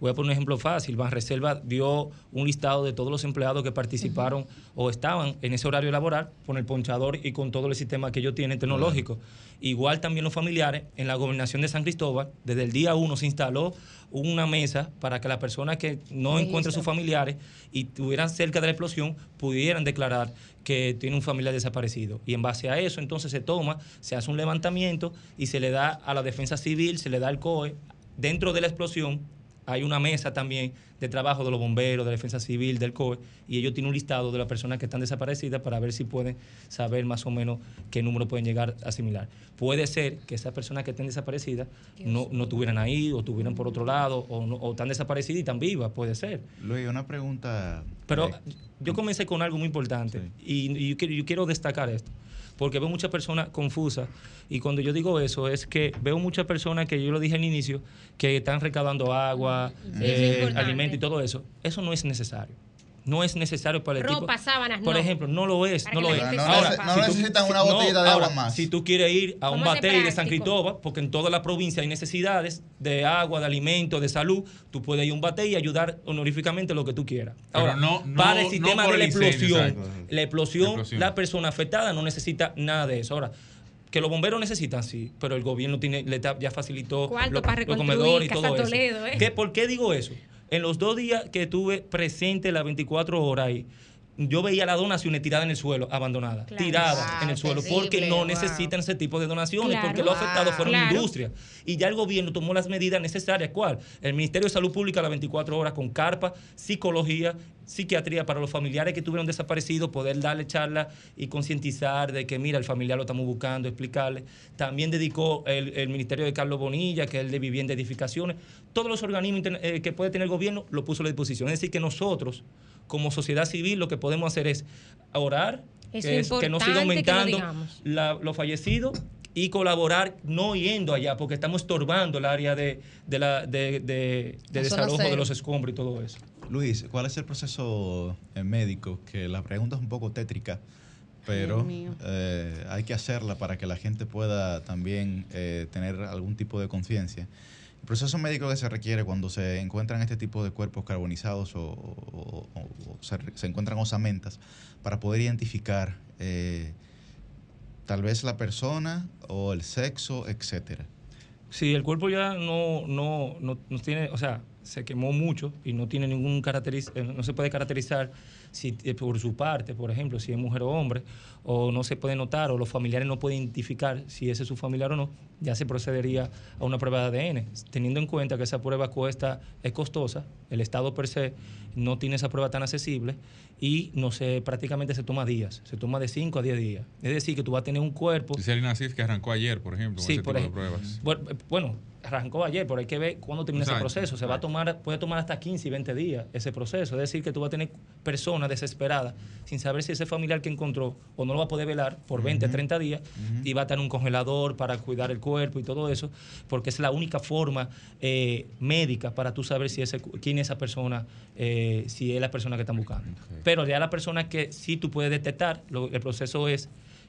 voy a poner un ejemplo fácil. Banreserva dio un listado de todos los empleados que participaron o estaban en ese horario laboral con el ponchador y con todo el sistema que ellos tienen tecnológico. Igual también los familiares, en la gobernación de San Cristóbal, desde el día uno se instaló una mesa para que las personas que no encuentren sus familiares y estuvieran cerca de la explosión pudieran declarar que tiene un familiar desaparecido. Y en base a eso, entonces se toma, se hace un levantamiento y se le da a la defensa civil, se le da al COE. Dentro de la explosión hay una mesa también de trabajo de los bomberos, de la defensa civil, del COE, y ellos tienen un listado de las personas que están desaparecidas para ver si pueden saber más o menos qué número pueden llegar a asimilar. Puede ser que esas personas que estén desaparecidas no, no estuvieran ahí o estuvieran por otro lado o, no- o están desaparecidas y están vivas, puede ser. Luis, una pregunta. Pero eh, yo comencé con algo muy importante y, y yo, quiero, yo quiero destacar esto, porque veo muchas personas confusas y cuando yo digo eso es que veo muchas personas que yo lo dije al inicio, que están recaudando agua, eh, es alimento y todo eso. Eso no es necesario. No es necesario para el tipo. Ropa, sábanas, Por no. ejemplo, no lo es, Para no lo es. No sepa. no necesitan una botellita de agua más. Si tú quieres ir a un batey de San. Cristóbal, porque en toda la provincia hay necesidades de agua, de alimento, de salud, tú puedes ir a un batey y ayudar honoríficamente lo que tú quieras. Ahora, no- no- para el sistema de la explosión, la explosión, La explosión. la persona afectada no necesita nada de eso. Ahora, que los bomberos necesitan, sí, pero el gobierno tiene, le ya facilitó los reconstruir comedores y todo eso. ¿eh? ¿Qué- ¿Por qué digo eso? En los dos días que estuve presente las 24 horas ahí, yo veía las donaciones tiradas en el suelo, abandonadas, Claro. tiradas Wow, en el suelo, terrible, porque no wow. necesitan ese tipo de donaciones, Claro. porque los afectados fueron Claro. industria. Y ya el gobierno tomó las medidas necesarias. ¿Cuál? El Ministerio de Salud Pública a las 24 horas con carpa, psicología, psiquiatría para los familiares que tuvieron desaparecidos, poder darle charla y concientizar de que, mira, el familiar lo estamos buscando, explicarle. También dedicó el, el Ministerio de Carlos Bonilla, que es el de vivienda y edificaciones. Todos los organismos eh, que puede tener el gobierno lo puso a la disposición. Es decir, que nosotros, como sociedad civil, lo que podemos hacer es orar, Es que, es- que no siga lo aumentando los fallecidos y colaborar no yendo allá porque estamos estorbando el área de, de, la, de, de- de La zona desalojo de cero. los escombros y todo eso. Luis, ¿cuál es el proceso eh, médico? Que la pregunta es un poco tétrica, pero eh, hay que hacerla para que la gente pueda también eh, tener algún tipo de conciencia. El proceso médico que se requiere cuando se encuentran este tipo de cuerpos carbonizados o, se, encuentran osamentas para poder identificar eh, tal vez la persona o el sexo, etcétera. Si el cuerpo ya no, no, no, no tiene, o sea, se quemó mucho y no tiene ningún caracteriz, eh, no se puede caracterizar si eh, por su parte, por ejemplo, si es mujer o hombre, o no se puede notar, o los familiares no pueden identificar si ese es su familiar o no, ya se procedería a una prueba de ADN, teniendo en cuenta que esa prueba cuesta, es costosa, el Estado per se no tiene esa prueba tan accesible y no se, prácticamente se toma días, se toma de 5 a 10 días. Es decir, que tú vas a tener un cuerpo Dice Alina Asif que arrancó ayer, por ejemplo, con Sí, ese por tipo de pruebas. Bueno, eh, Bueno, arrancó ayer, pero hay que ver cuándo termina ese proceso. Se va a tomar, puede tomar hasta 15 y 20 días ese proceso. Es decir, que tú vas a tener personas desesperadas sin saber si ese familiar que encontró o no lo va a poder velar por 20 a 30 días y va a estar en un congelador para cuidar el cuerpo y todo eso, porque es la única forma eh, médica para tú saber si ese, quién es esa persona, eh, si es la persona que están buscando. Pero ya la persona que sí tú puedes detectar, lo- el proceso es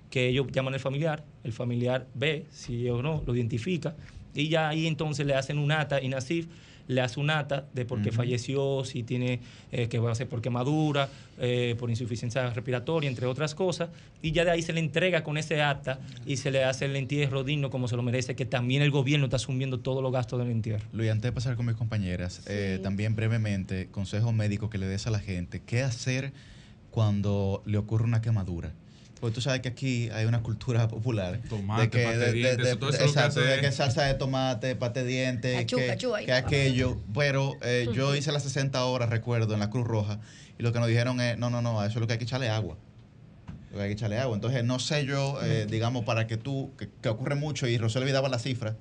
que ellos llaman al familiar, el familiar ve si o no, lo identifica, y ya ahí entonces le hacen un ata, y Nasif le hace un ata de por qué falleció, si tiene eh, que va a ser por quemadura, eh, por insuficiencia respiratoria, entre otras cosas, y ya de ahí se le entrega con ese acta y se le hace el entierro digno como se lo merece, que también el gobierno está asumiendo todos los gastos del entierro. Luis, antes de pasar con mis compañeras, eh, también brevemente, consejo médico que le des a la gente, ¿qué hacer cuando le ocurre una quemadura? Porque tú sabes que aquí hay una cultura popular Tomate, de que, pate de- de- dientes, de- todo eso que exacto, hace- de que salsa de tomate, pate de dientes, Cachú, que, ahí. que aquello. Pero eh, yo hice las 60 horas, recuerdo, en la Cruz Roja, y lo que nos dijeron es, no, no, no, a eso es lo que hay que echarle agua. Lo que hay que echarle agua. Entonces, no sé yo, eh, digamos, para que tú, que, que ocurre mucho, y Rosel daba la cifra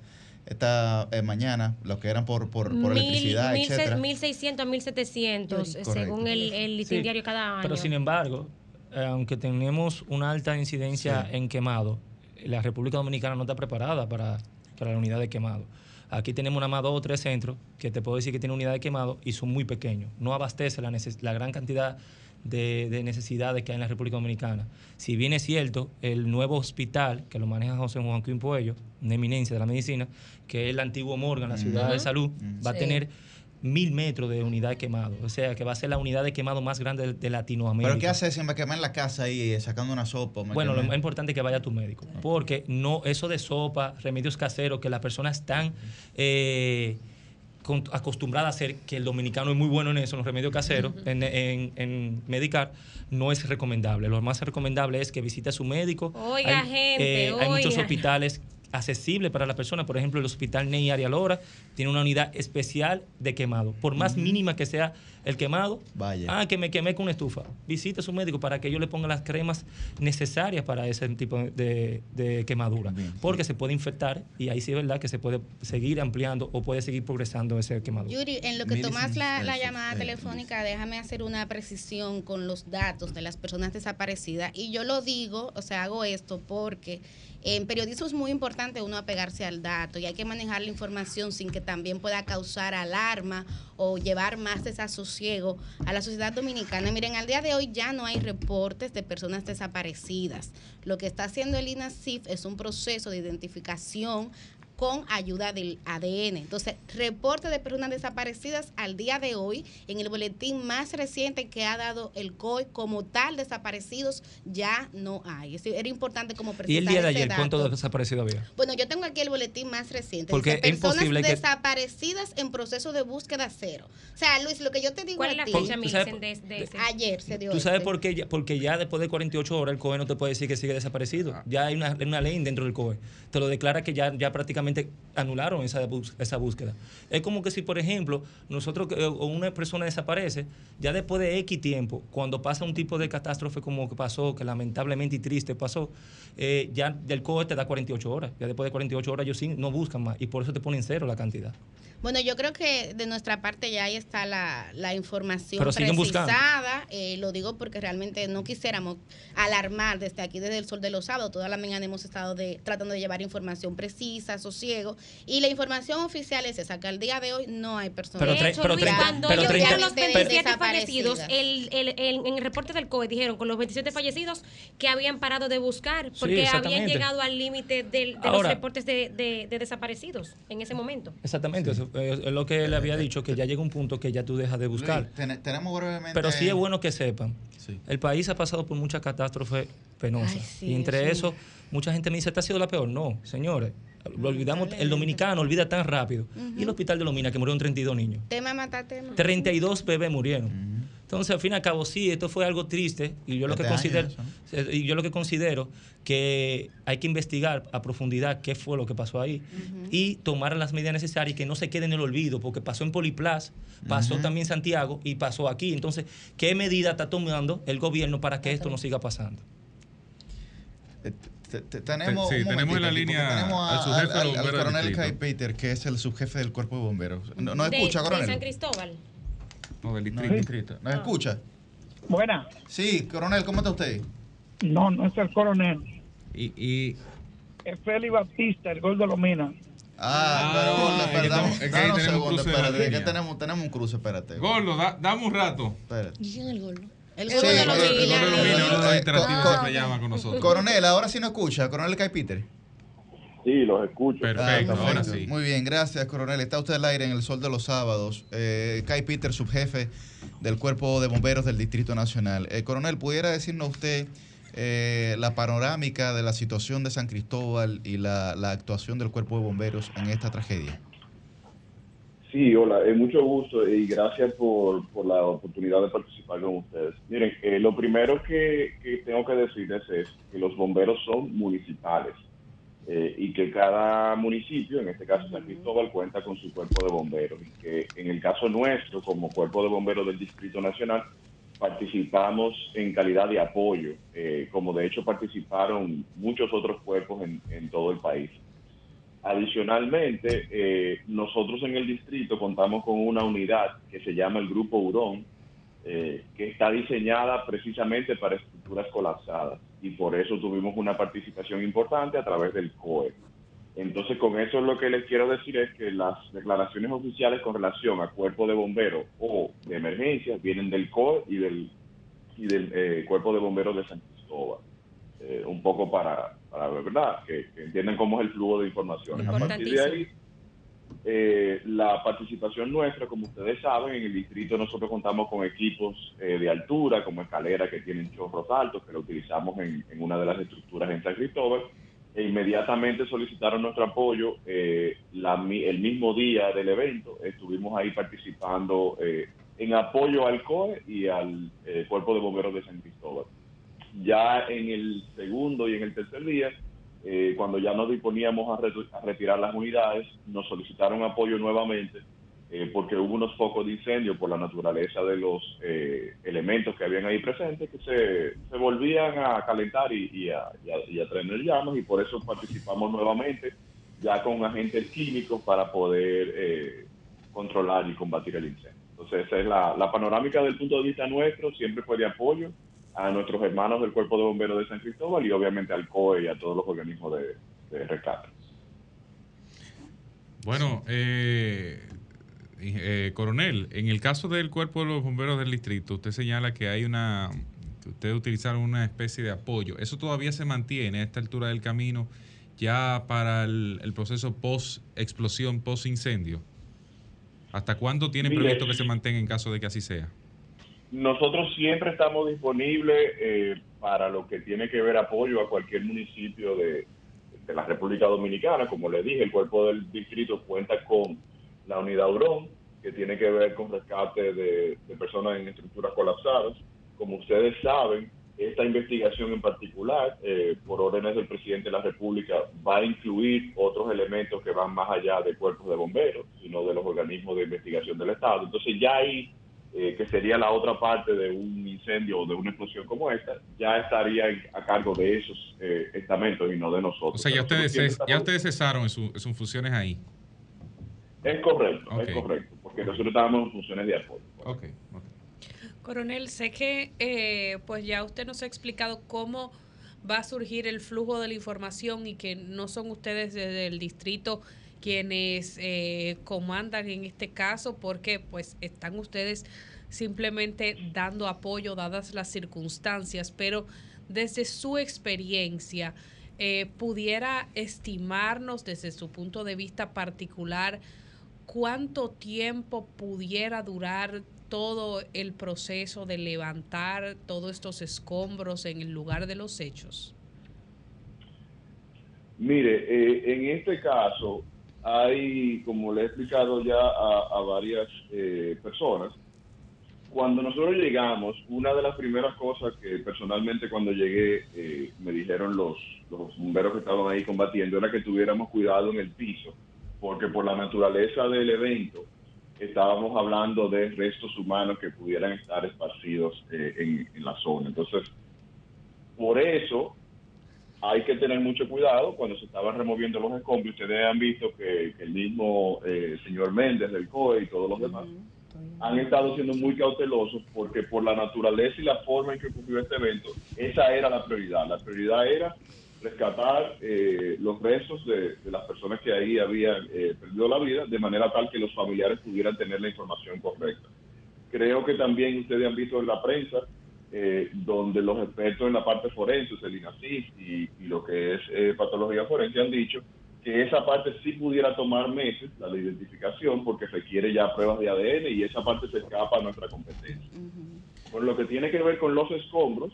esta eh, mañana, lo que eran por, por, por Mil- electricidad, mil etcétera. 1600 a 1700, Correcto. según el, el listín Sí, diario cada año. Pero sin embargo, aunque tenemos una alta incidencia en quemado, la República Dominicana no está preparada para, para la unidad de quemado. Aquí tenemos nada más dos o tres centros que te puedo decir que tienen unidad de quemado y son muy pequeños. No abastece la, neces- la gran cantidad de, de necesidades que hay en la República Dominicana. Si bien es cierto, el nuevo hospital que lo maneja José Joaquín Puello, una eminencia de la medicina, que es el antiguo Morgan, la ciudad de salud, va a tener mil metros de unidad de quemado. O sea, que va a ser la unidad de quemado más grande de, de Latinoamérica. Pero ¿qué haces si me quemé en la casa ahí eh, sacando una sopa? me Bueno, lo más importante es que vaya a tu médico, porque no eso de sopa, remedios caseros que las personas están eh, acostumbradas a hacer, que el dominicano es muy bueno en eso, en los remedios caseros, en, en- en medicar, no es recomendable. Lo más recomendable es que visite a su médico. Oiga, hay, gente, hay muchos oiga. hospitales accesible para la persona. Por ejemplo, el Hospital Ney Arias Lora tiene una unidad especial de quemado. Por más mínima que sea el quemado, Vaya. ah, que me quemé con una estufa. Visite a su médico para que ellos le pongan las cremas necesarias para ese tipo de, de quemadura. Porque se puede infectar y ahí sí es verdad que se puede seguir ampliando o puede seguir progresando ese quemadura. Yuri, en lo que Miles tomas la, llamada eh, telefónica, déjame hacer una precisión con los datos de las personas desaparecidas. Y yo lo digo, o sea, hago esto porque en periodismo es muy importante uno apegarse al dato y hay que manejar la información sin que también pueda causar alarma o llevar más desasosiego a la sociedad dominicana. Miren, al día de hoy ya no hay reportes de personas desaparecidas. Lo que está haciendo el INASIF es un proceso de identificación con ayuda del ADN. Entonces, reporte de personas desaparecidas al día de hoy en el boletín más reciente que ha dado el COI como tal desaparecidos ya no hay. Es decir, era importante como precisar Y el día de ayer, ¿cuántos desaparecidos había? Bueno, yo tengo aquí el boletín más reciente. Porque Dice, es personas imposible que- desaparecidas en proceso de búsqueda cero. O sea, Luis, lo que yo te digo ¿Cuál a es la ti- fecha, ¿Tú sabes- Millicent, de, de ese? Ayer se dio ¿Tú sabes este. por qué? Ya- Porque ya después de 48 horas el COE no te puede decir que sigue desaparecido. Ya hay una, una ley dentro del COE. Te lo declara que ya, ya prácticamente anularon esa, esa búsqueda. Es como que si, por ejemplo, nosotros o una persona desaparece, ya después de X tiempo, cuando pasa un tipo de catástrofe como que pasó, que lamentablemente y triste pasó, eh, ya del COE te da 48 horas. Ya después de 48 horas ellos sí no buscan más y por eso te ponen cero la cantidad. Bueno, yo creo que de nuestra parte ya ahí está la, la información Pero precisada. Eh, lo digo porque realmente no quisiéramos alarmar desde aquí, desde el sol de los sábados. Toda la mañana hemos estado de, tratando de llevar información precisa, sosiego. Y la información oficial es esa, que al día de hoy no hay personas. Pero tre- hecho, pero Luis, cuando pero ellos treinta- dieron los pero- 27 fallecidos, el, el- el- en el reporte del COE dijeron con los 27 fallecidos que habían parado de buscar porque habían llegado al límite del- de, los reportes de, de- de desaparecidos en ese momento. Exactamente, eso es es lo que le había dicho, que ya llega un punto que ya tú dejas de buscar. Luis, tenemos brevemente. Pero sí es bueno que sepan. El país ha pasado por muchas catástrofes penosas. Ay, sí, y entre eso, mucha gente me dice, ¿esta ha sido la peor? No, señores. Lo olvidamos, el dominicano olvida tan rápido. Y el hospital de Lomina, que murieron 32 niños. Tema mata tema. 32 bebés murieron. Entonces, al fin y al cabo, sí, esto fue algo triste y yo lo que considero eso, y yo lo que considero que hay que investigar a profundidad qué fue lo que pasó ahí y tomar las medidas necesarias y que no se quede en el olvido, porque pasó en Poliplas, pasó también en Santiago y pasó aquí. Entonces, ¿qué medida está tomando el gobierno para que esto no siga pasando? Te- te- tenemos, Sí, tenemos en la línea al subjefe al, coronel. Kai Peter, que es el subjefe del cuerpo de bomberos. ¿No, no De- escucha, de San coronel? Cristóbal. No, del No, distrito. ¿Nos escucha? Buena. Sí, coronel, ¿cómo está usted? No, no es el coronel. Y, y Es Félix Batista, el gol de Lomina. Ah, pero Gordo, es que espera, dame- estamos- es que dame ahí un tenemos segundo, cruce de la espérate, que línea. tenemos, tenemos un cruce, espérate. Gordo, da- dame un rato. Espérate. ¿Quién es el gordo? El Sí, gordo de el- los el- Lomina. gordo de Lomina, de siempre llama con nosotros. Coronel, ahora sí no escucha, coronel Kai Peter. Sí, los escucho. Perfecto, Ah, ahora sí. Muy bien, gracias, coronel. Está usted al aire en el sol de los sábados. Eh, Kai Peter, subjefe del Cuerpo de Bomberos del Distrito Nacional. Eh, coronel, ¿pudiera decirnos usted eh, la panorámica de la situación de San Cristóbal y la, la actuación del Cuerpo de Bomberos en esta tragedia? Sí, hola, eh, mucho gusto y gracias por, por la oportunidad de participar con ustedes. Miren, eh, lo primero que, que tengo que decirles es que los bomberos son municipales eh, y que cada municipio, en este caso San Cristóbal, cuenta con su cuerpo de bomberos. Y que en el caso nuestro, como cuerpo de bomberos del Distrito Nacional, participamos en calidad de apoyo, eh, como de hecho participaron muchos otros cuerpos en, en todo el país. Adicionalmente, eh, nosotros en el distrito contamos con una unidad que se llama el Grupo Hurón, eh, que está diseñada precisamente para estructuras colapsadas y por eso tuvimos una participación importante a través del COE. Entonces, con eso lo que les quiero decir es que las declaraciones oficiales con relación a cuerpo de bomberos o de emergencias vienen del COE y del, y del eh, cuerpo de bomberos de San Cristóbal. Eh, un poco para, para ¿verdad? Que, que entiendan cómo es el flujo de informaciones. A partir de ahí, eh, la participación nuestra, como ustedes saben, en el distrito nosotros contamos con equipos eh, de altura, como escaleras que tienen chorros altos, que lo utilizamos en, en una de las estructuras en San Cristóbal, e inmediatamente solicitaron nuestro apoyo eh, el mismo día del evento. Estuvimos ahí participando eh, en apoyo al COE y al eh, Cuerpo de Bomberos de San Cristóbal. Ya en el segundo y en el tercer día eh, cuando ya nos disponíamos a, a retirar las unidades, nos solicitaron apoyo nuevamente eh, porque hubo unos focos de incendio por la naturaleza de los eh, elementos que habían ahí presentes que se, volvían a calentar y, y a, y y a tener llamas y por eso participamos nuevamente ya con agentes químicos para poder eh, controlar y combatir el incendio. Entonces esa es la, la panorámica del punto de vista nuestro, siempre fue de apoyo a nuestros hermanos del Cuerpo de Bomberos de San Cristóbal y obviamente al COE y a todos los organismos de, de rescate. Bueno, eh, eh, coronel, en el caso del cuerpo de los bomberos del distrito, usted señala que hay una, que ustedes utilizaron una especie de apoyo. ¿Eso todavía se mantiene a esta altura del camino ya para el, el proceso post-explosión, post-incendio? ¿Hasta cuándo tiene Mire. previsto que se mantenga en caso de que así sea? Nosotros siempre estamos disponibles eh, para lo que tiene que ver apoyo a cualquier municipio de, la República Dominicana. Como les dije, el cuerpo del distrito cuenta con la unidad URON, que tiene que ver con rescate de, de personas en estructuras colapsadas. Como ustedes saben, esta investigación en particular, eh, por órdenes del presidente de la República, va a incluir otros elementos que van más allá de cuerpos de bomberos, sino de los organismos de investigación del Estado. Entonces ya ahí eh, que sería la otra parte de un incendio o de una explosión como esta, ya estaría a cargo de esos eh, estamentos y no de nosotros. O sea, ya ustedes, ya ustedes cesaron en, su- en sus funciones ahí. Es correcto, es correcto, porque nosotros estábamos en funciones de apoyo. Coronel, sé que eh, pues ya usted nos ha explicado cómo va a surgir el flujo de la información y que no son ustedes desde el distrito quienes eh, comandan en este caso porque pues están ustedes simplemente dando apoyo dadas las circunstancias, pero desde su experiencia, eh, pudiera estimarnos desde su punto de vista particular cuánto tiempo pudiera durar todo el proceso de levantar todos estos escombros en el lugar de los hechos? Mire, eh, en este caso hay, como le he explicado ya a, a varias eh, personas, cuando nosotros llegamos, una de las primeras cosas que personalmente cuando llegué eh, me dijeron los, los bomberos que estaban ahí combatiendo era que tuviéramos cuidado en el piso, porque por la naturaleza del evento estábamos hablando de restos humanos que pudieran estar esparcidos eh, en, en la zona. Entonces, por eso hay que tener mucho cuidado cuando se estaban removiendo los escombros. Ustedes han visto que, que el mismo eh, señor Méndez del COE y todos los demás han estado siendo muy cautelosos porque por la naturaleza y la forma en que ocurrió este evento, esa era la prioridad. La prioridad era rescatar eh, los restos de, de las personas que ahí habían eh, perdido la vida de manera tal que los familiares pudieran tener la información correcta. Creo que también ustedes han visto en la prensa eh, donde los expertos en la parte forense, el INACIF y, y lo que es eh, patología forense han dicho que esa parte sí pudiera tomar meses, la de identificación, porque requiere ya pruebas de ADN y esa parte se escapa a nuestra competencia. Con lo que tiene que ver con los escombros,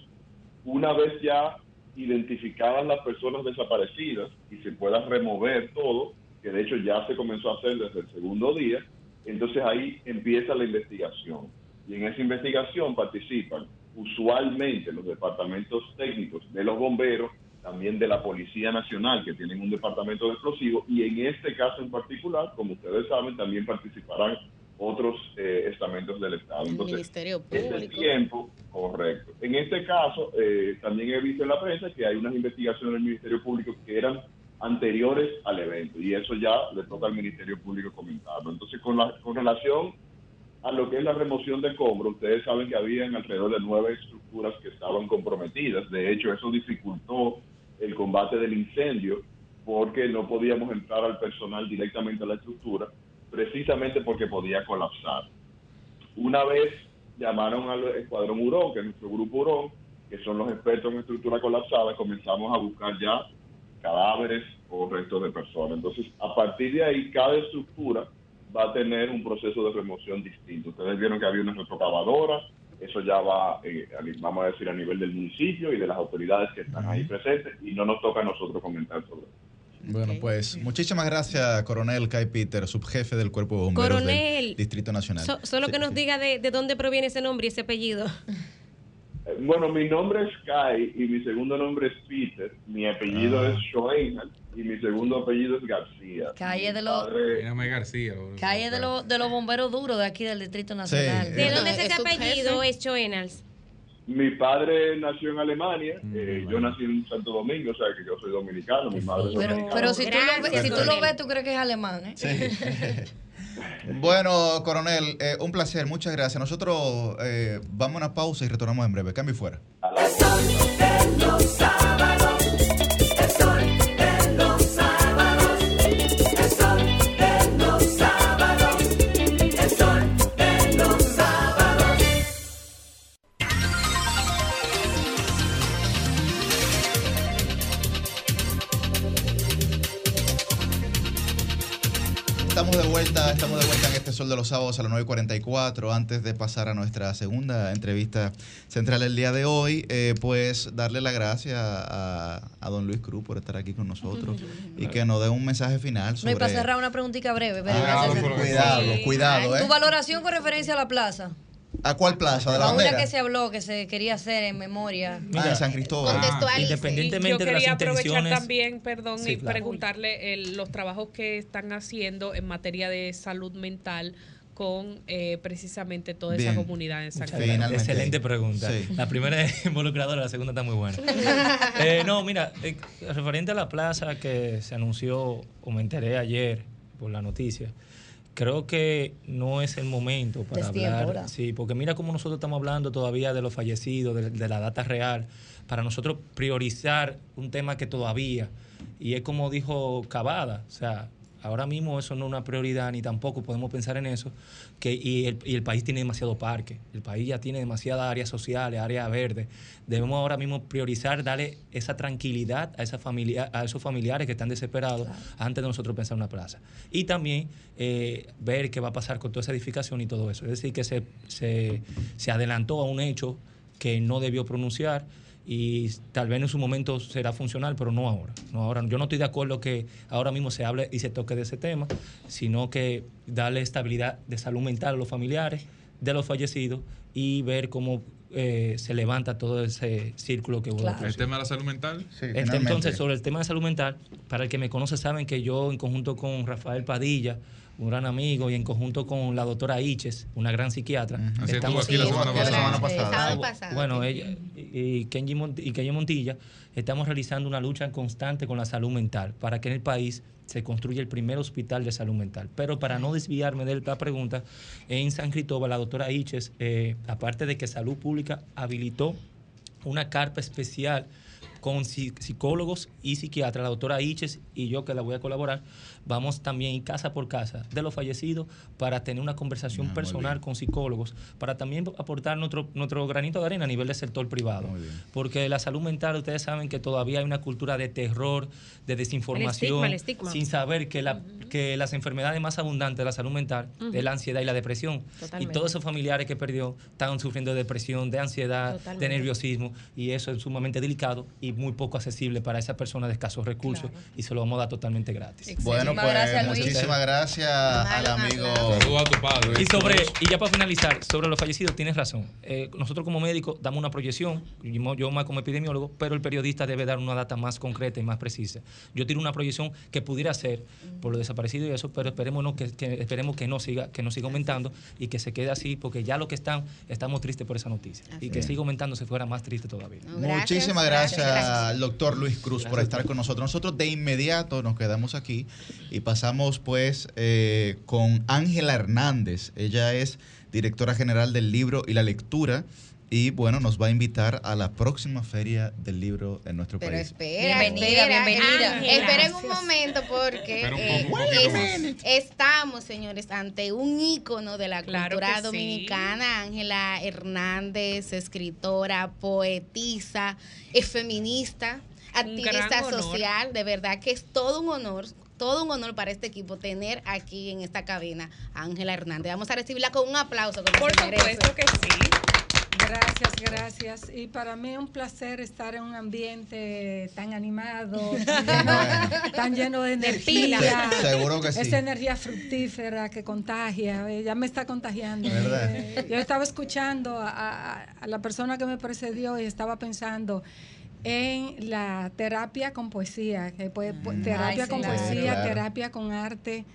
una vez ya identificadas las personas desaparecidas y se pueda remover todo, que de hecho ya se comenzó a hacer desde el segundo día, entonces ahí empieza la investigación. Y en esa investigación participan usualmente los departamentos técnicos de los bomberos, también de la Policía Nacional, que tienen un departamento de explosivos, y en este caso en particular, como ustedes saben, también participarán otros eh, estamentos del Estado. El Ministerio Público. tiempo, correcto. En este caso, eh, también he visto en la prensa que hay unas investigaciones del Ministerio Público que eran anteriores al evento y eso ya le toca al Ministerio Público comentarlo. Entonces, con, la, con relación a lo que es la remoción de escombros, ustedes saben que habían alrededor de nueve estructuras que estaban comprometidas. De hecho, eso dificultó el combate del incendio porque no podíamos entrar al personal directamente a la estructura, precisamente porque podía colapsar. Una vez llamaron al escuadrón Hurón, que es nuestro grupo Hurón, que son los expertos en estructura colapsada, comenzamos a buscar ya cadáveres o restos de personas. Entonces, a partir de ahí, cada estructura va a tener un proceso de remoción distinto. Ustedes vieron que había una retrocavadora, eso ya va, eh, vamos a decir, a nivel del municipio y de las autoridades que están ahí presentes, y no nos toca a nosotros comentar sobre eso. Bueno, pues muchísimas gracias, coronel Kai Peter, subjefe del Cuerpo de Bomberos Coronel. del Distrito Nacional. So- solo Sí, que nos sí. diga de, de dónde proviene ese nombre y ese apellido. Eh, Bueno, mi nombre es Kai y mi segundo nombre es Peter. Mi apellido Ah. es Schoenal y mi segundo apellido es García. Calle de los García. bro. calle de los de los bomberos duros de aquí del Distrito Nacional. ¿De dónde es Es ese apellido, jefe. es Schoenals? Mi padre nació en Alemania, Mm, eh, yo nací en Santo Domingo, o sea que yo soy dominicano, mi madre es Pero, dominicana. pero si tú, lo, ves- si tú lo ves, tú crees que es alemán, ¿eh? Bueno, coronel, eh, un placer, muchas gracias. Nosotros eh, vamos a una pausa y retornamos en breve. Cambio y fuera. Sol de los Sábados a las 9.44. Antes de pasar a nuestra segunda entrevista central el día de hoy, eh, pues darle las gracias a, a don Luis Cruz por estar aquí con nosotros y que nos dé un mensaje final No, sobre... y para cerrar una preguntita breve. pero Ah, cuidado, cuidado, Tu ¿eh? valoración con referencia a la plaza. ¿A cuál plaza? ¿De la A una bandera? que se habló, que se quería hacer en memoria. Ah, en San Cristóbal. Independientemente Yo de las quería aprovechar también, perdón, Sí, y claro. preguntarle el- los trabajos que están haciendo en materia de salud mental con eh, precisamente toda esa comunidad en San Cristóbal. Excelente pregunta. La primera es involucradora, la segunda está muy buena. Eh, no, mira, eh, referente a la plaza que se anunció, o me enteré ayer por la noticia, creo que no es el momento para hablar. Sí, porque mira cómo nosotros estamos hablando todavía de los fallecidos, de, de la data real, para nosotros priorizar un tema que todavía, y es como dijo Cavada, o sea, ahora mismo eso no es una prioridad ni tampoco podemos pensar en eso, que, y, el, y el país tiene demasiado parque, el país ya tiene demasiadas áreas sociales, áreas verdes, debemos ahora mismo priorizar, darle esa tranquilidad a, esa familia, a esos familiares que están desesperados antes de nosotros pensar en una plaza. Y también eh, ver qué va a pasar con toda esa edificación y todo eso. Es decir, que se, se, se adelantó a un hecho que no debió pronunciar y tal vez en su momento será funcional, pero no ahora. No ahora. Yo no estoy de acuerdo que ahora mismo se hable y se toque de ese tema, sino que darle estabilidad de salud mental a los familiares de los fallecidos y ver cómo eh, se levanta todo ese círculo que hubo. de El tema de la salud mental. el tema- entonces, sobre el tema de salud mental, para el que me conoce saben que yo, en conjunto con Rafael Padilla, un gran amigo, y en conjunto con la doctora Iches, una gran psiquiatra, Así estuvo aquí la semana pasada. semana Sí, pasada. Bueno, ella y, Kenji Mont- y Kenji Montilla estamos realizando una lucha constante con la salud mental para que en el país se construya el primer hospital de salud mental. Pero para no desviarme de la pregunta, en San Cristóbal la doctora Iches, eh, aparte de que Salud Pública habilitó una carpa especial con psi- psicólogos y psiquiatras, la doctora Iches y yo que la voy a colaborar, vamos también casa por casa de los fallecidos para tener una conversación muy personal con psicólogos, para también aportar nuestro, nuestro granito de arena a nivel del sector privado. Porque la salud mental, ustedes saben que todavía hay una cultura de terror, de desinformación, el estigma. sin saber que, la, que las enfermedades más abundantes de la salud mental Ujú. es la ansiedad y la depresión. Totalmente. Y todos esos familiares que perdió están sufriendo de depresión, de ansiedad, Totalmente. de nerviosismo, y eso es sumamente delicado y muy poco accesible para esas personas de escasos recursos, y se lo vamos a dar totalmente gratis. Bueno, pues muchísimas gracias al amigo. Saludos a tu padre. Y sobre, y ya para finalizar, sobre los fallecidos, tienes razón. Eh, nosotros como médicos damos una proyección, yo, yo más como epidemiólogo, pero el periodista debe dar una data más concreta y más precisa. Yo tiro una proyección que pudiera ser por lo desaparecido y eso, pero esperemos no, que, que- esperemos que no siga, que no siga aumentando y que se quede así, porque ya lo que están, estamos tristes por esa noticia. y que es. siga aumentando se fuera más triste todavía. Muchísimas gracias, doctor Luis Cruz por estar con nosotros. Nosotros de inmediato nos quedamos aquí y pasamos pues eh, con Ángela Hernández. Ella es directora general del libro y la lectura y bueno, nos va a invitar a la próxima feria del libro en nuestro Pero país. espera, Bienvenida, espera, bienvenida. Ángela. Esperen un momento porque un eh, poco, es- estamos, señores, ante un ícono de la Claro cultura dominicana, Ángela Hernández, escritora, poetisa, es feminista, activista social, de verdad que es todo un honor. Todo un honor para este equipo tener aquí en esta cabina a Ángela Hernández. Vamos a recibirla con un aplauso. como Por supuesto que sí. Gracias, gracias. Y para mí es un placer estar en un ambiente tan animado, tan lleno, tan lleno de energía. Se- seguro que sí. Esa energía fructífera que contagia, ya me está contagiando. ¿Verdad? Eh, Yo estaba escuchando a, a- a la persona que me precedió y estaba pensando en la terapia con poesía, que puede- pu- terapia Ay, con poesía, Claro. terapia con arte,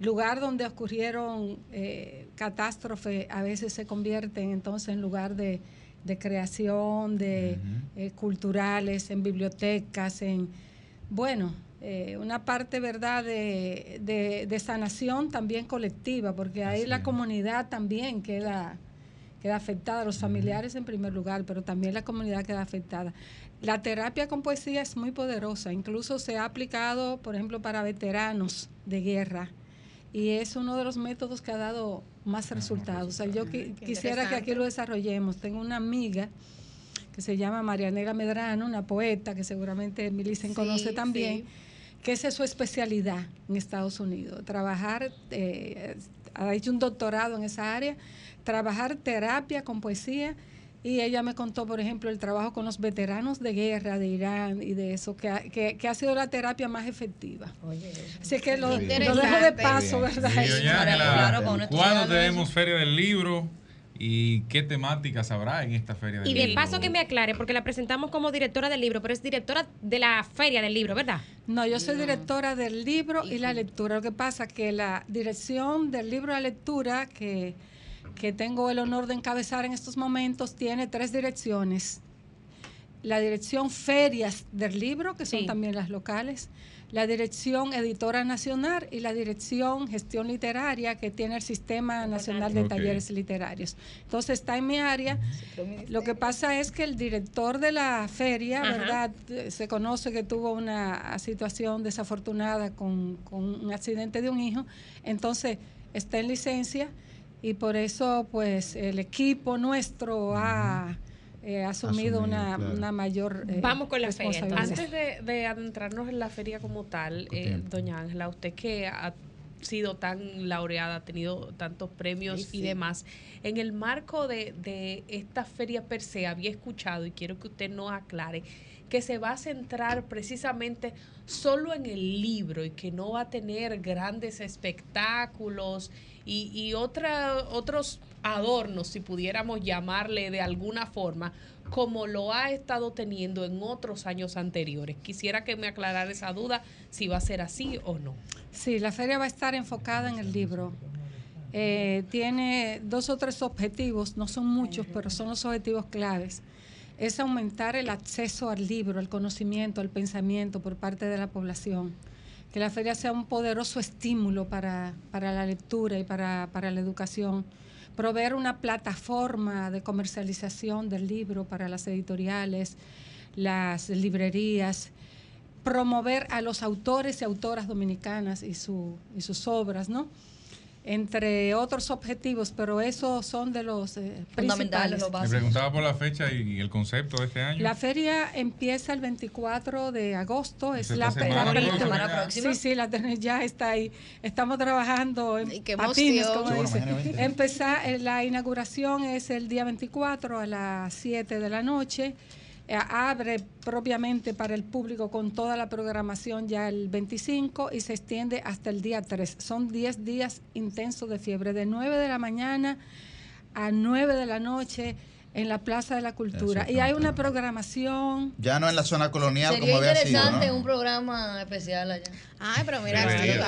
lugar donde ocurrieron eh, catástrofes a veces se convierten entonces en lugar de, de creación, de eh, culturales, en bibliotecas, en bueno, eh, una parte verdad de, de- de sanación también colectiva, porque ahí la comunidad también queda queda afectada, los familiares en primer lugar, pero también la comunidad queda afectada. La terapia con poesía es muy poderosa, incluso se ha aplicado, por ejemplo, para veteranos de guerra, y es uno de los métodos que ha dado más resultados. O sea, yo qui- quisiera que aquí lo desarrollemos. Tengo una amiga que se llama Marianela Medrano, una poeta que seguramente Milicen Sí, conoce también, sí. que esa es su especialidad en Estados Unidos, trabajar, eh, ha hecho un doctorado en esa área, trabajar terapia con poesía y ella me contó, por ejemplo, el trabajo con los veteranos de guerra de Irán y de eso, que ha, que, que ha sido la terapia más efectiva. Así que lo, lo dejo de paso, ¿verdad? Sí, Claro, ¿Cuándo tenemos Feria del Libro? ¿Y qué temáticas habrá en esta Feria del Y Libro? de paso que me aclare, porque la presentamos como directora del libro, pero es directora de la feria del libro, ¿verdad? No, yo soy directora del libro y la lectura. Lo que pasa que la dirección del libro y la lectura, que, que tengo el honor de encabezar en estos momentos, tiene tres direcciones. La dirección ferias del libro, que son también las locales, la dirección editora nacional y la dirección gestión literaria, que tiene el Sistema Nacional de. Talleres Literarios. Entonces está en mi área. Lo que pasa es que el director de la feria, Ajá. ¿verdad? Se conoce que tuvo una situación desafortunada con, con un accidente de un hijo, entonces está en licencia y por eso pues el equipo nuestro ha eh, asumido, Asumido, una, claro. una mayor eh, Vamos con la feria. responsabilidad. Antes de, de adentrarnos en la feria como tal, eh, doña Ángela, usted que ha sido tan laureada, ha tenido tantos premios Sí, y demás, en el marco de, de esta feria per se, había escuchado, y quiero que usted nos aclare, que se va a centrar precisamente solo en el libro y que no va a tener grandes espectáculos y, y otra, otros adornos, si pudiéramos llamarle de alguna forma, como lo ha estado teniendo en otros años anteriores. Quisiera que me aclarara esa duda, si va a ser así o no. Sí, la feria va a estar enfocada en el libro. Eh, tiene dos o tres objetivos, no son muchos, pero son los objetivos claves. Es aumentar el acceso al libro, al conocimiento, al pensamiento por parte de la población. Que la feria sea un poderoso estímulo para, para la lectura y para, para la educación. Proveer una plataforma de comercialización del libro para las editoriales, las librerías, promover a los autores y autoras dominicanas y, su, y sus obras, ¿no? Entre otros objetivos, pero esos son de los eh, principales. Me preguntaba por la fecha y el concepto de este año. La feria empieza el 24 de agosto, es la, semana la- próxima semana ya. próxima. Sí, sí, la tenés ya está ahí. Estamos trabajando en qué patines, emoción. como Sí, dice. bueno, imagínate. Empezar, eh, la inauguración es el día 24 a las 7 de la noche. Eh, abre propiamente para el público con toda la programación ya el 25 y se extiende hasta el día 3. Son 10 días intensos de fiebre, de 9 de la mañana a 9 de la noche en la Plaza de la Cultura. Y hay una programación Ya no en la zona colonial Sería como había sido, interesante ¿no? un programa especial allá. Ay, pero mira,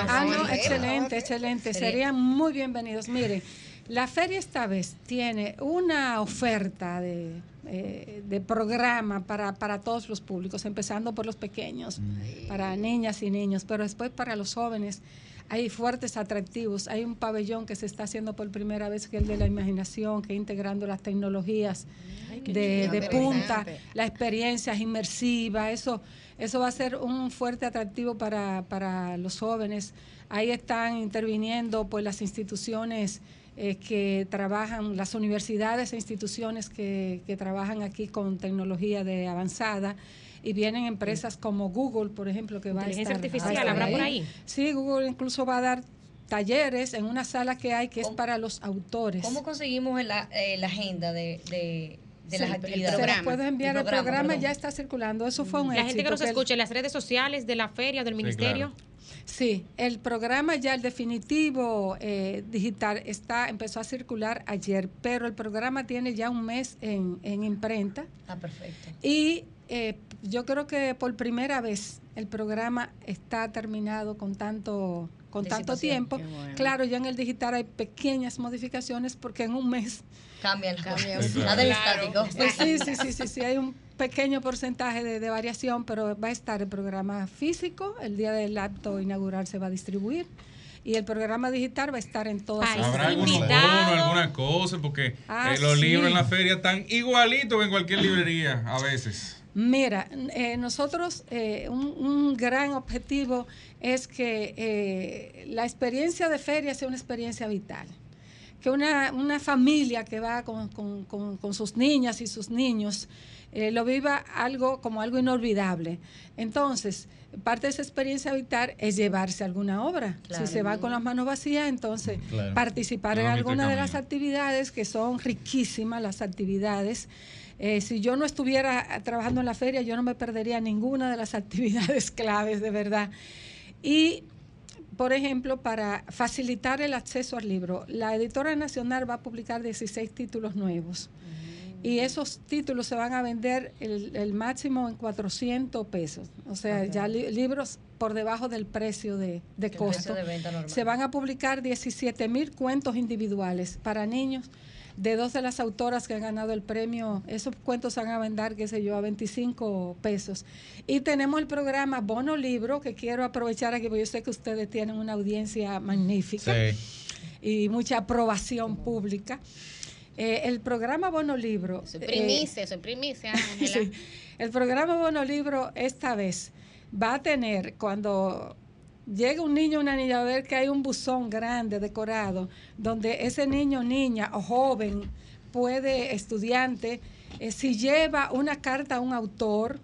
Ah, no, excelente, excelente. Sería- Serían muy bienvenidos. Mire, la feria esta vez tiene una oferta de, eh, de programa para, para todos los públicos, empezando por los pequeños, para niñas y niños, pero después para los jóvenes. Hay fuertes atractivos. Hay un pabellón que se está haciendo por primera vez, que es el de la imaginación, que integrando las tecnologías de, de punta, Interesante. la experiencia es inmersiva, eso, eso va a ser un fuerte atractivo para, para los jóvenes. Ahí están interviniendo pues las instituciones eh, que trabajan, las universidades e instituciones que, que trabajan aquí con tecnología de avanzada. Y vienen empresas como Google, por ejemplo, que va a Inteligencia estar artificial, estar ¿habrá por ahí? Sí, Google incluso va a dar talleres en una sala que hay que es para los autores. ¿Cómo conseguimos la, eh, la agenda de, de, de Sí, las actividades. Se las puedo enviar, el programa, ya está circulando, eso fue un La gente que nos escuche en las redes sociales de la feria, del ministerio. Sí, el programa ya, el definitivo eh, digital, está empezó a circular ayer, pero el programa tiene ya un mes en, en imprenta. Ah, perfecto. Y eh, yo creo que por primera vez el programa está terminado con tanto con tanto tiempo. Bueno. Claro, ya en el digital hay pequeñas modificaciones porque en un mes Cambia el Cambia. Sí, Nada del estático. Pues sí, sí, sí, sí, sí, hay un pequeño porcentaje de, de variación, pero va a estar el programa físico, el día del acto inaugural se va a distribuir y el programa digital va a estar en todas sus Habrá bonos, alguna cosa, porque Ah, eh, los sí. libros en la feria están igualitos que en cualquier librería a veces. Mira, eh, nosotros eh, un, un gran objetivo es que eh, la experiencia de feria sea una experiencia vital. Que una, una familia que va con, con- con- con sus niñas y sus niños eh, lo viva algo como algo inolvidable. Entonces, parte de esa experiencia vital es llevarse alguna obra. Claro. Si se va con las manos vacías, entonces Claro. participar en alguna de las actividades que son riquísimas, las actividades. Eh, si yo no estuviera trabajando en la feria, yo no me perdería ninguna de las actividades claves, de verdad. Y, por ejemplo, para facilitar el acceso al libro, la editora nacional va a publicar 16 títulos nuevos. Y esos títulos se van a vender el, el máximo en 400 pesos. O sea, ya li- libros por debajo del precio de, de El costo. precio de venta normal. Se van a publicar 17 mil cuentos individuales para niños de dos de las autoras que han ganado el premio. Esos cuentos se van a vender, qué sé yo, a 25 pesos. Y tenemos el programa Bono Libro, que quiero aprovechar aquí, porque yo sé que ustedes tienen una audiencia magnífica y mucha aprobación pública. Eh, el programa Bono Libro. Es eh, primicia, primicia. Sí. El programa Bono Libro esta vez va a tener, cuando llega un niño o una niña a ver que hay un buzón grande decorado, donde ese niño, niña o joven puede, estudiante, eh, si lleva una carta a un autor,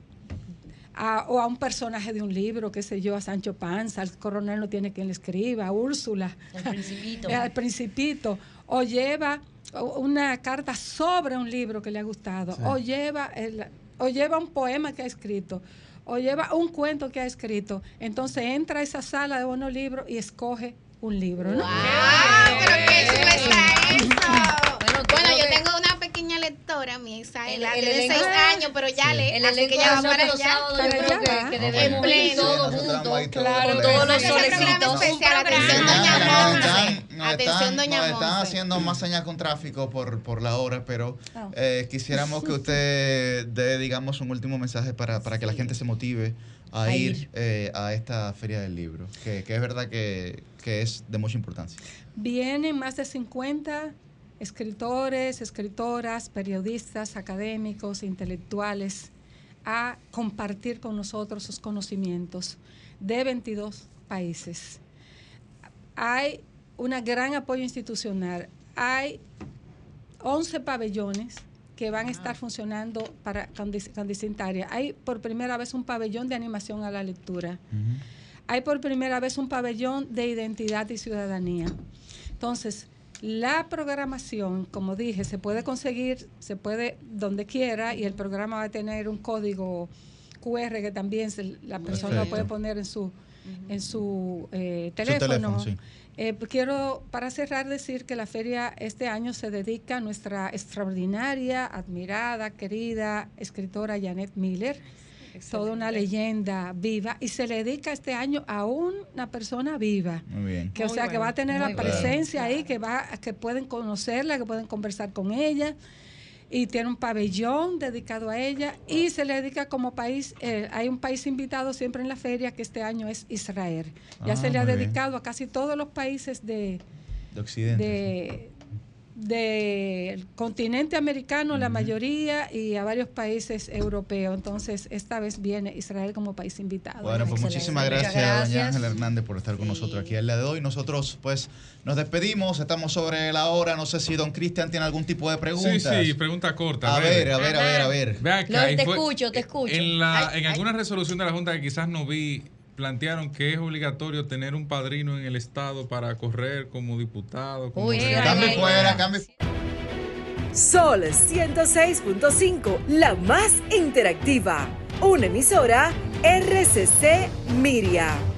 a- o a un personaje de un libro, qué sé yo, a Sancho Panza, al coronel no tiene quien le escriba, a Úrsula, El Principito. al principito, o lleva una carta sobre un libro que le ha gustado, Sí. o lleva el- o lleva un poema que ha escrito, o lleva un cuento que ha escrito. Entonces entra a esa sala de buenos libros y escoge un libro, ¿no? pero qué eso. Bueno, yo que- tengo una pequeña lectora, mi Isaela, El- el tiene elenco- seis años, pero ya Sí. lee, El así que de ya va para los allá. sábados, yo creo que- que En debemos ir pleno. todos juntos, claro, todos los solecitos. atención, doña nos Atención, doña nos están Monse. haciendo más señas con tráfico por, por la hora, pero Ah. eh, quisiéramos que usted dé, digamos, un último mensaje para, para que la gente se motive a, A ir, ir. eh, a esta feria del libro, que, que es verdad que, que es de mucha importancia. Vienen más de 50 escritores, escritoras, periodistas, académicos, intelectuales a compartir con nosotros sus conocimientos de 22 países. Hay un gran apoyo institucional. Hay 11 pabellones que van a estar funcionando para, con, dis- con distintas áreas. Hay por primera vez un pabellón de animación a la lectura. Hay por primera vez un pabellón de identidad y ciudadanía. Entonces, la programación, como dije, se puede conseguir, se puede donde quiera y el programa va a tener un código QR que también se- la persona Perfecto. puede poner en su, en su, eh, Su teléfono. teléfono, sí. Eh, quiero, para cerrar, decir que la feria este año se dedica a nuestra extraordinaria, admirada, querida escritora Janet Miller, toda una leyenda viva, y se le dedica este año a una persona viva. Muy bien. Que, o sea, que va a tener muy la presencia ahí, que va, que pueden conocerla, que pueden conversar con ella. Y tiene un pabellón dedicado a ella y se le dedica como país, eh, hay un país invitado siempre en la feria que este año es Israel. Ya Ah, se le ha bien. dedicado a casi todos los países de, De Occidente. de- del continente americano, la mayoría, y a varios países europeos. Entonces, esta vez viene Israel como país invitado. Bueno, pues Excelente. muchísimas gracias, doña Ángela Hernández, por estar con nosotros aquí el día de hoy. Nosotros, pues, nos despedimos, estamos sobre la hora. No sé si don Cristian tiene algún tipo de pregunta. Sí, sí, pregunta corta. A ver, a ver, a ver, a ver. Ve acá, No, te fue- escucho, te escucho. En, la, Ay, en ay. alguna resolución de la Junta que quizás no vi, plantearon que es obligatorio tener un padrino en el Estado para correr como diputado. Como Uy, cambie fuera, cambie Sol 106.5, la más interactiva. Una emisora RCC Miria.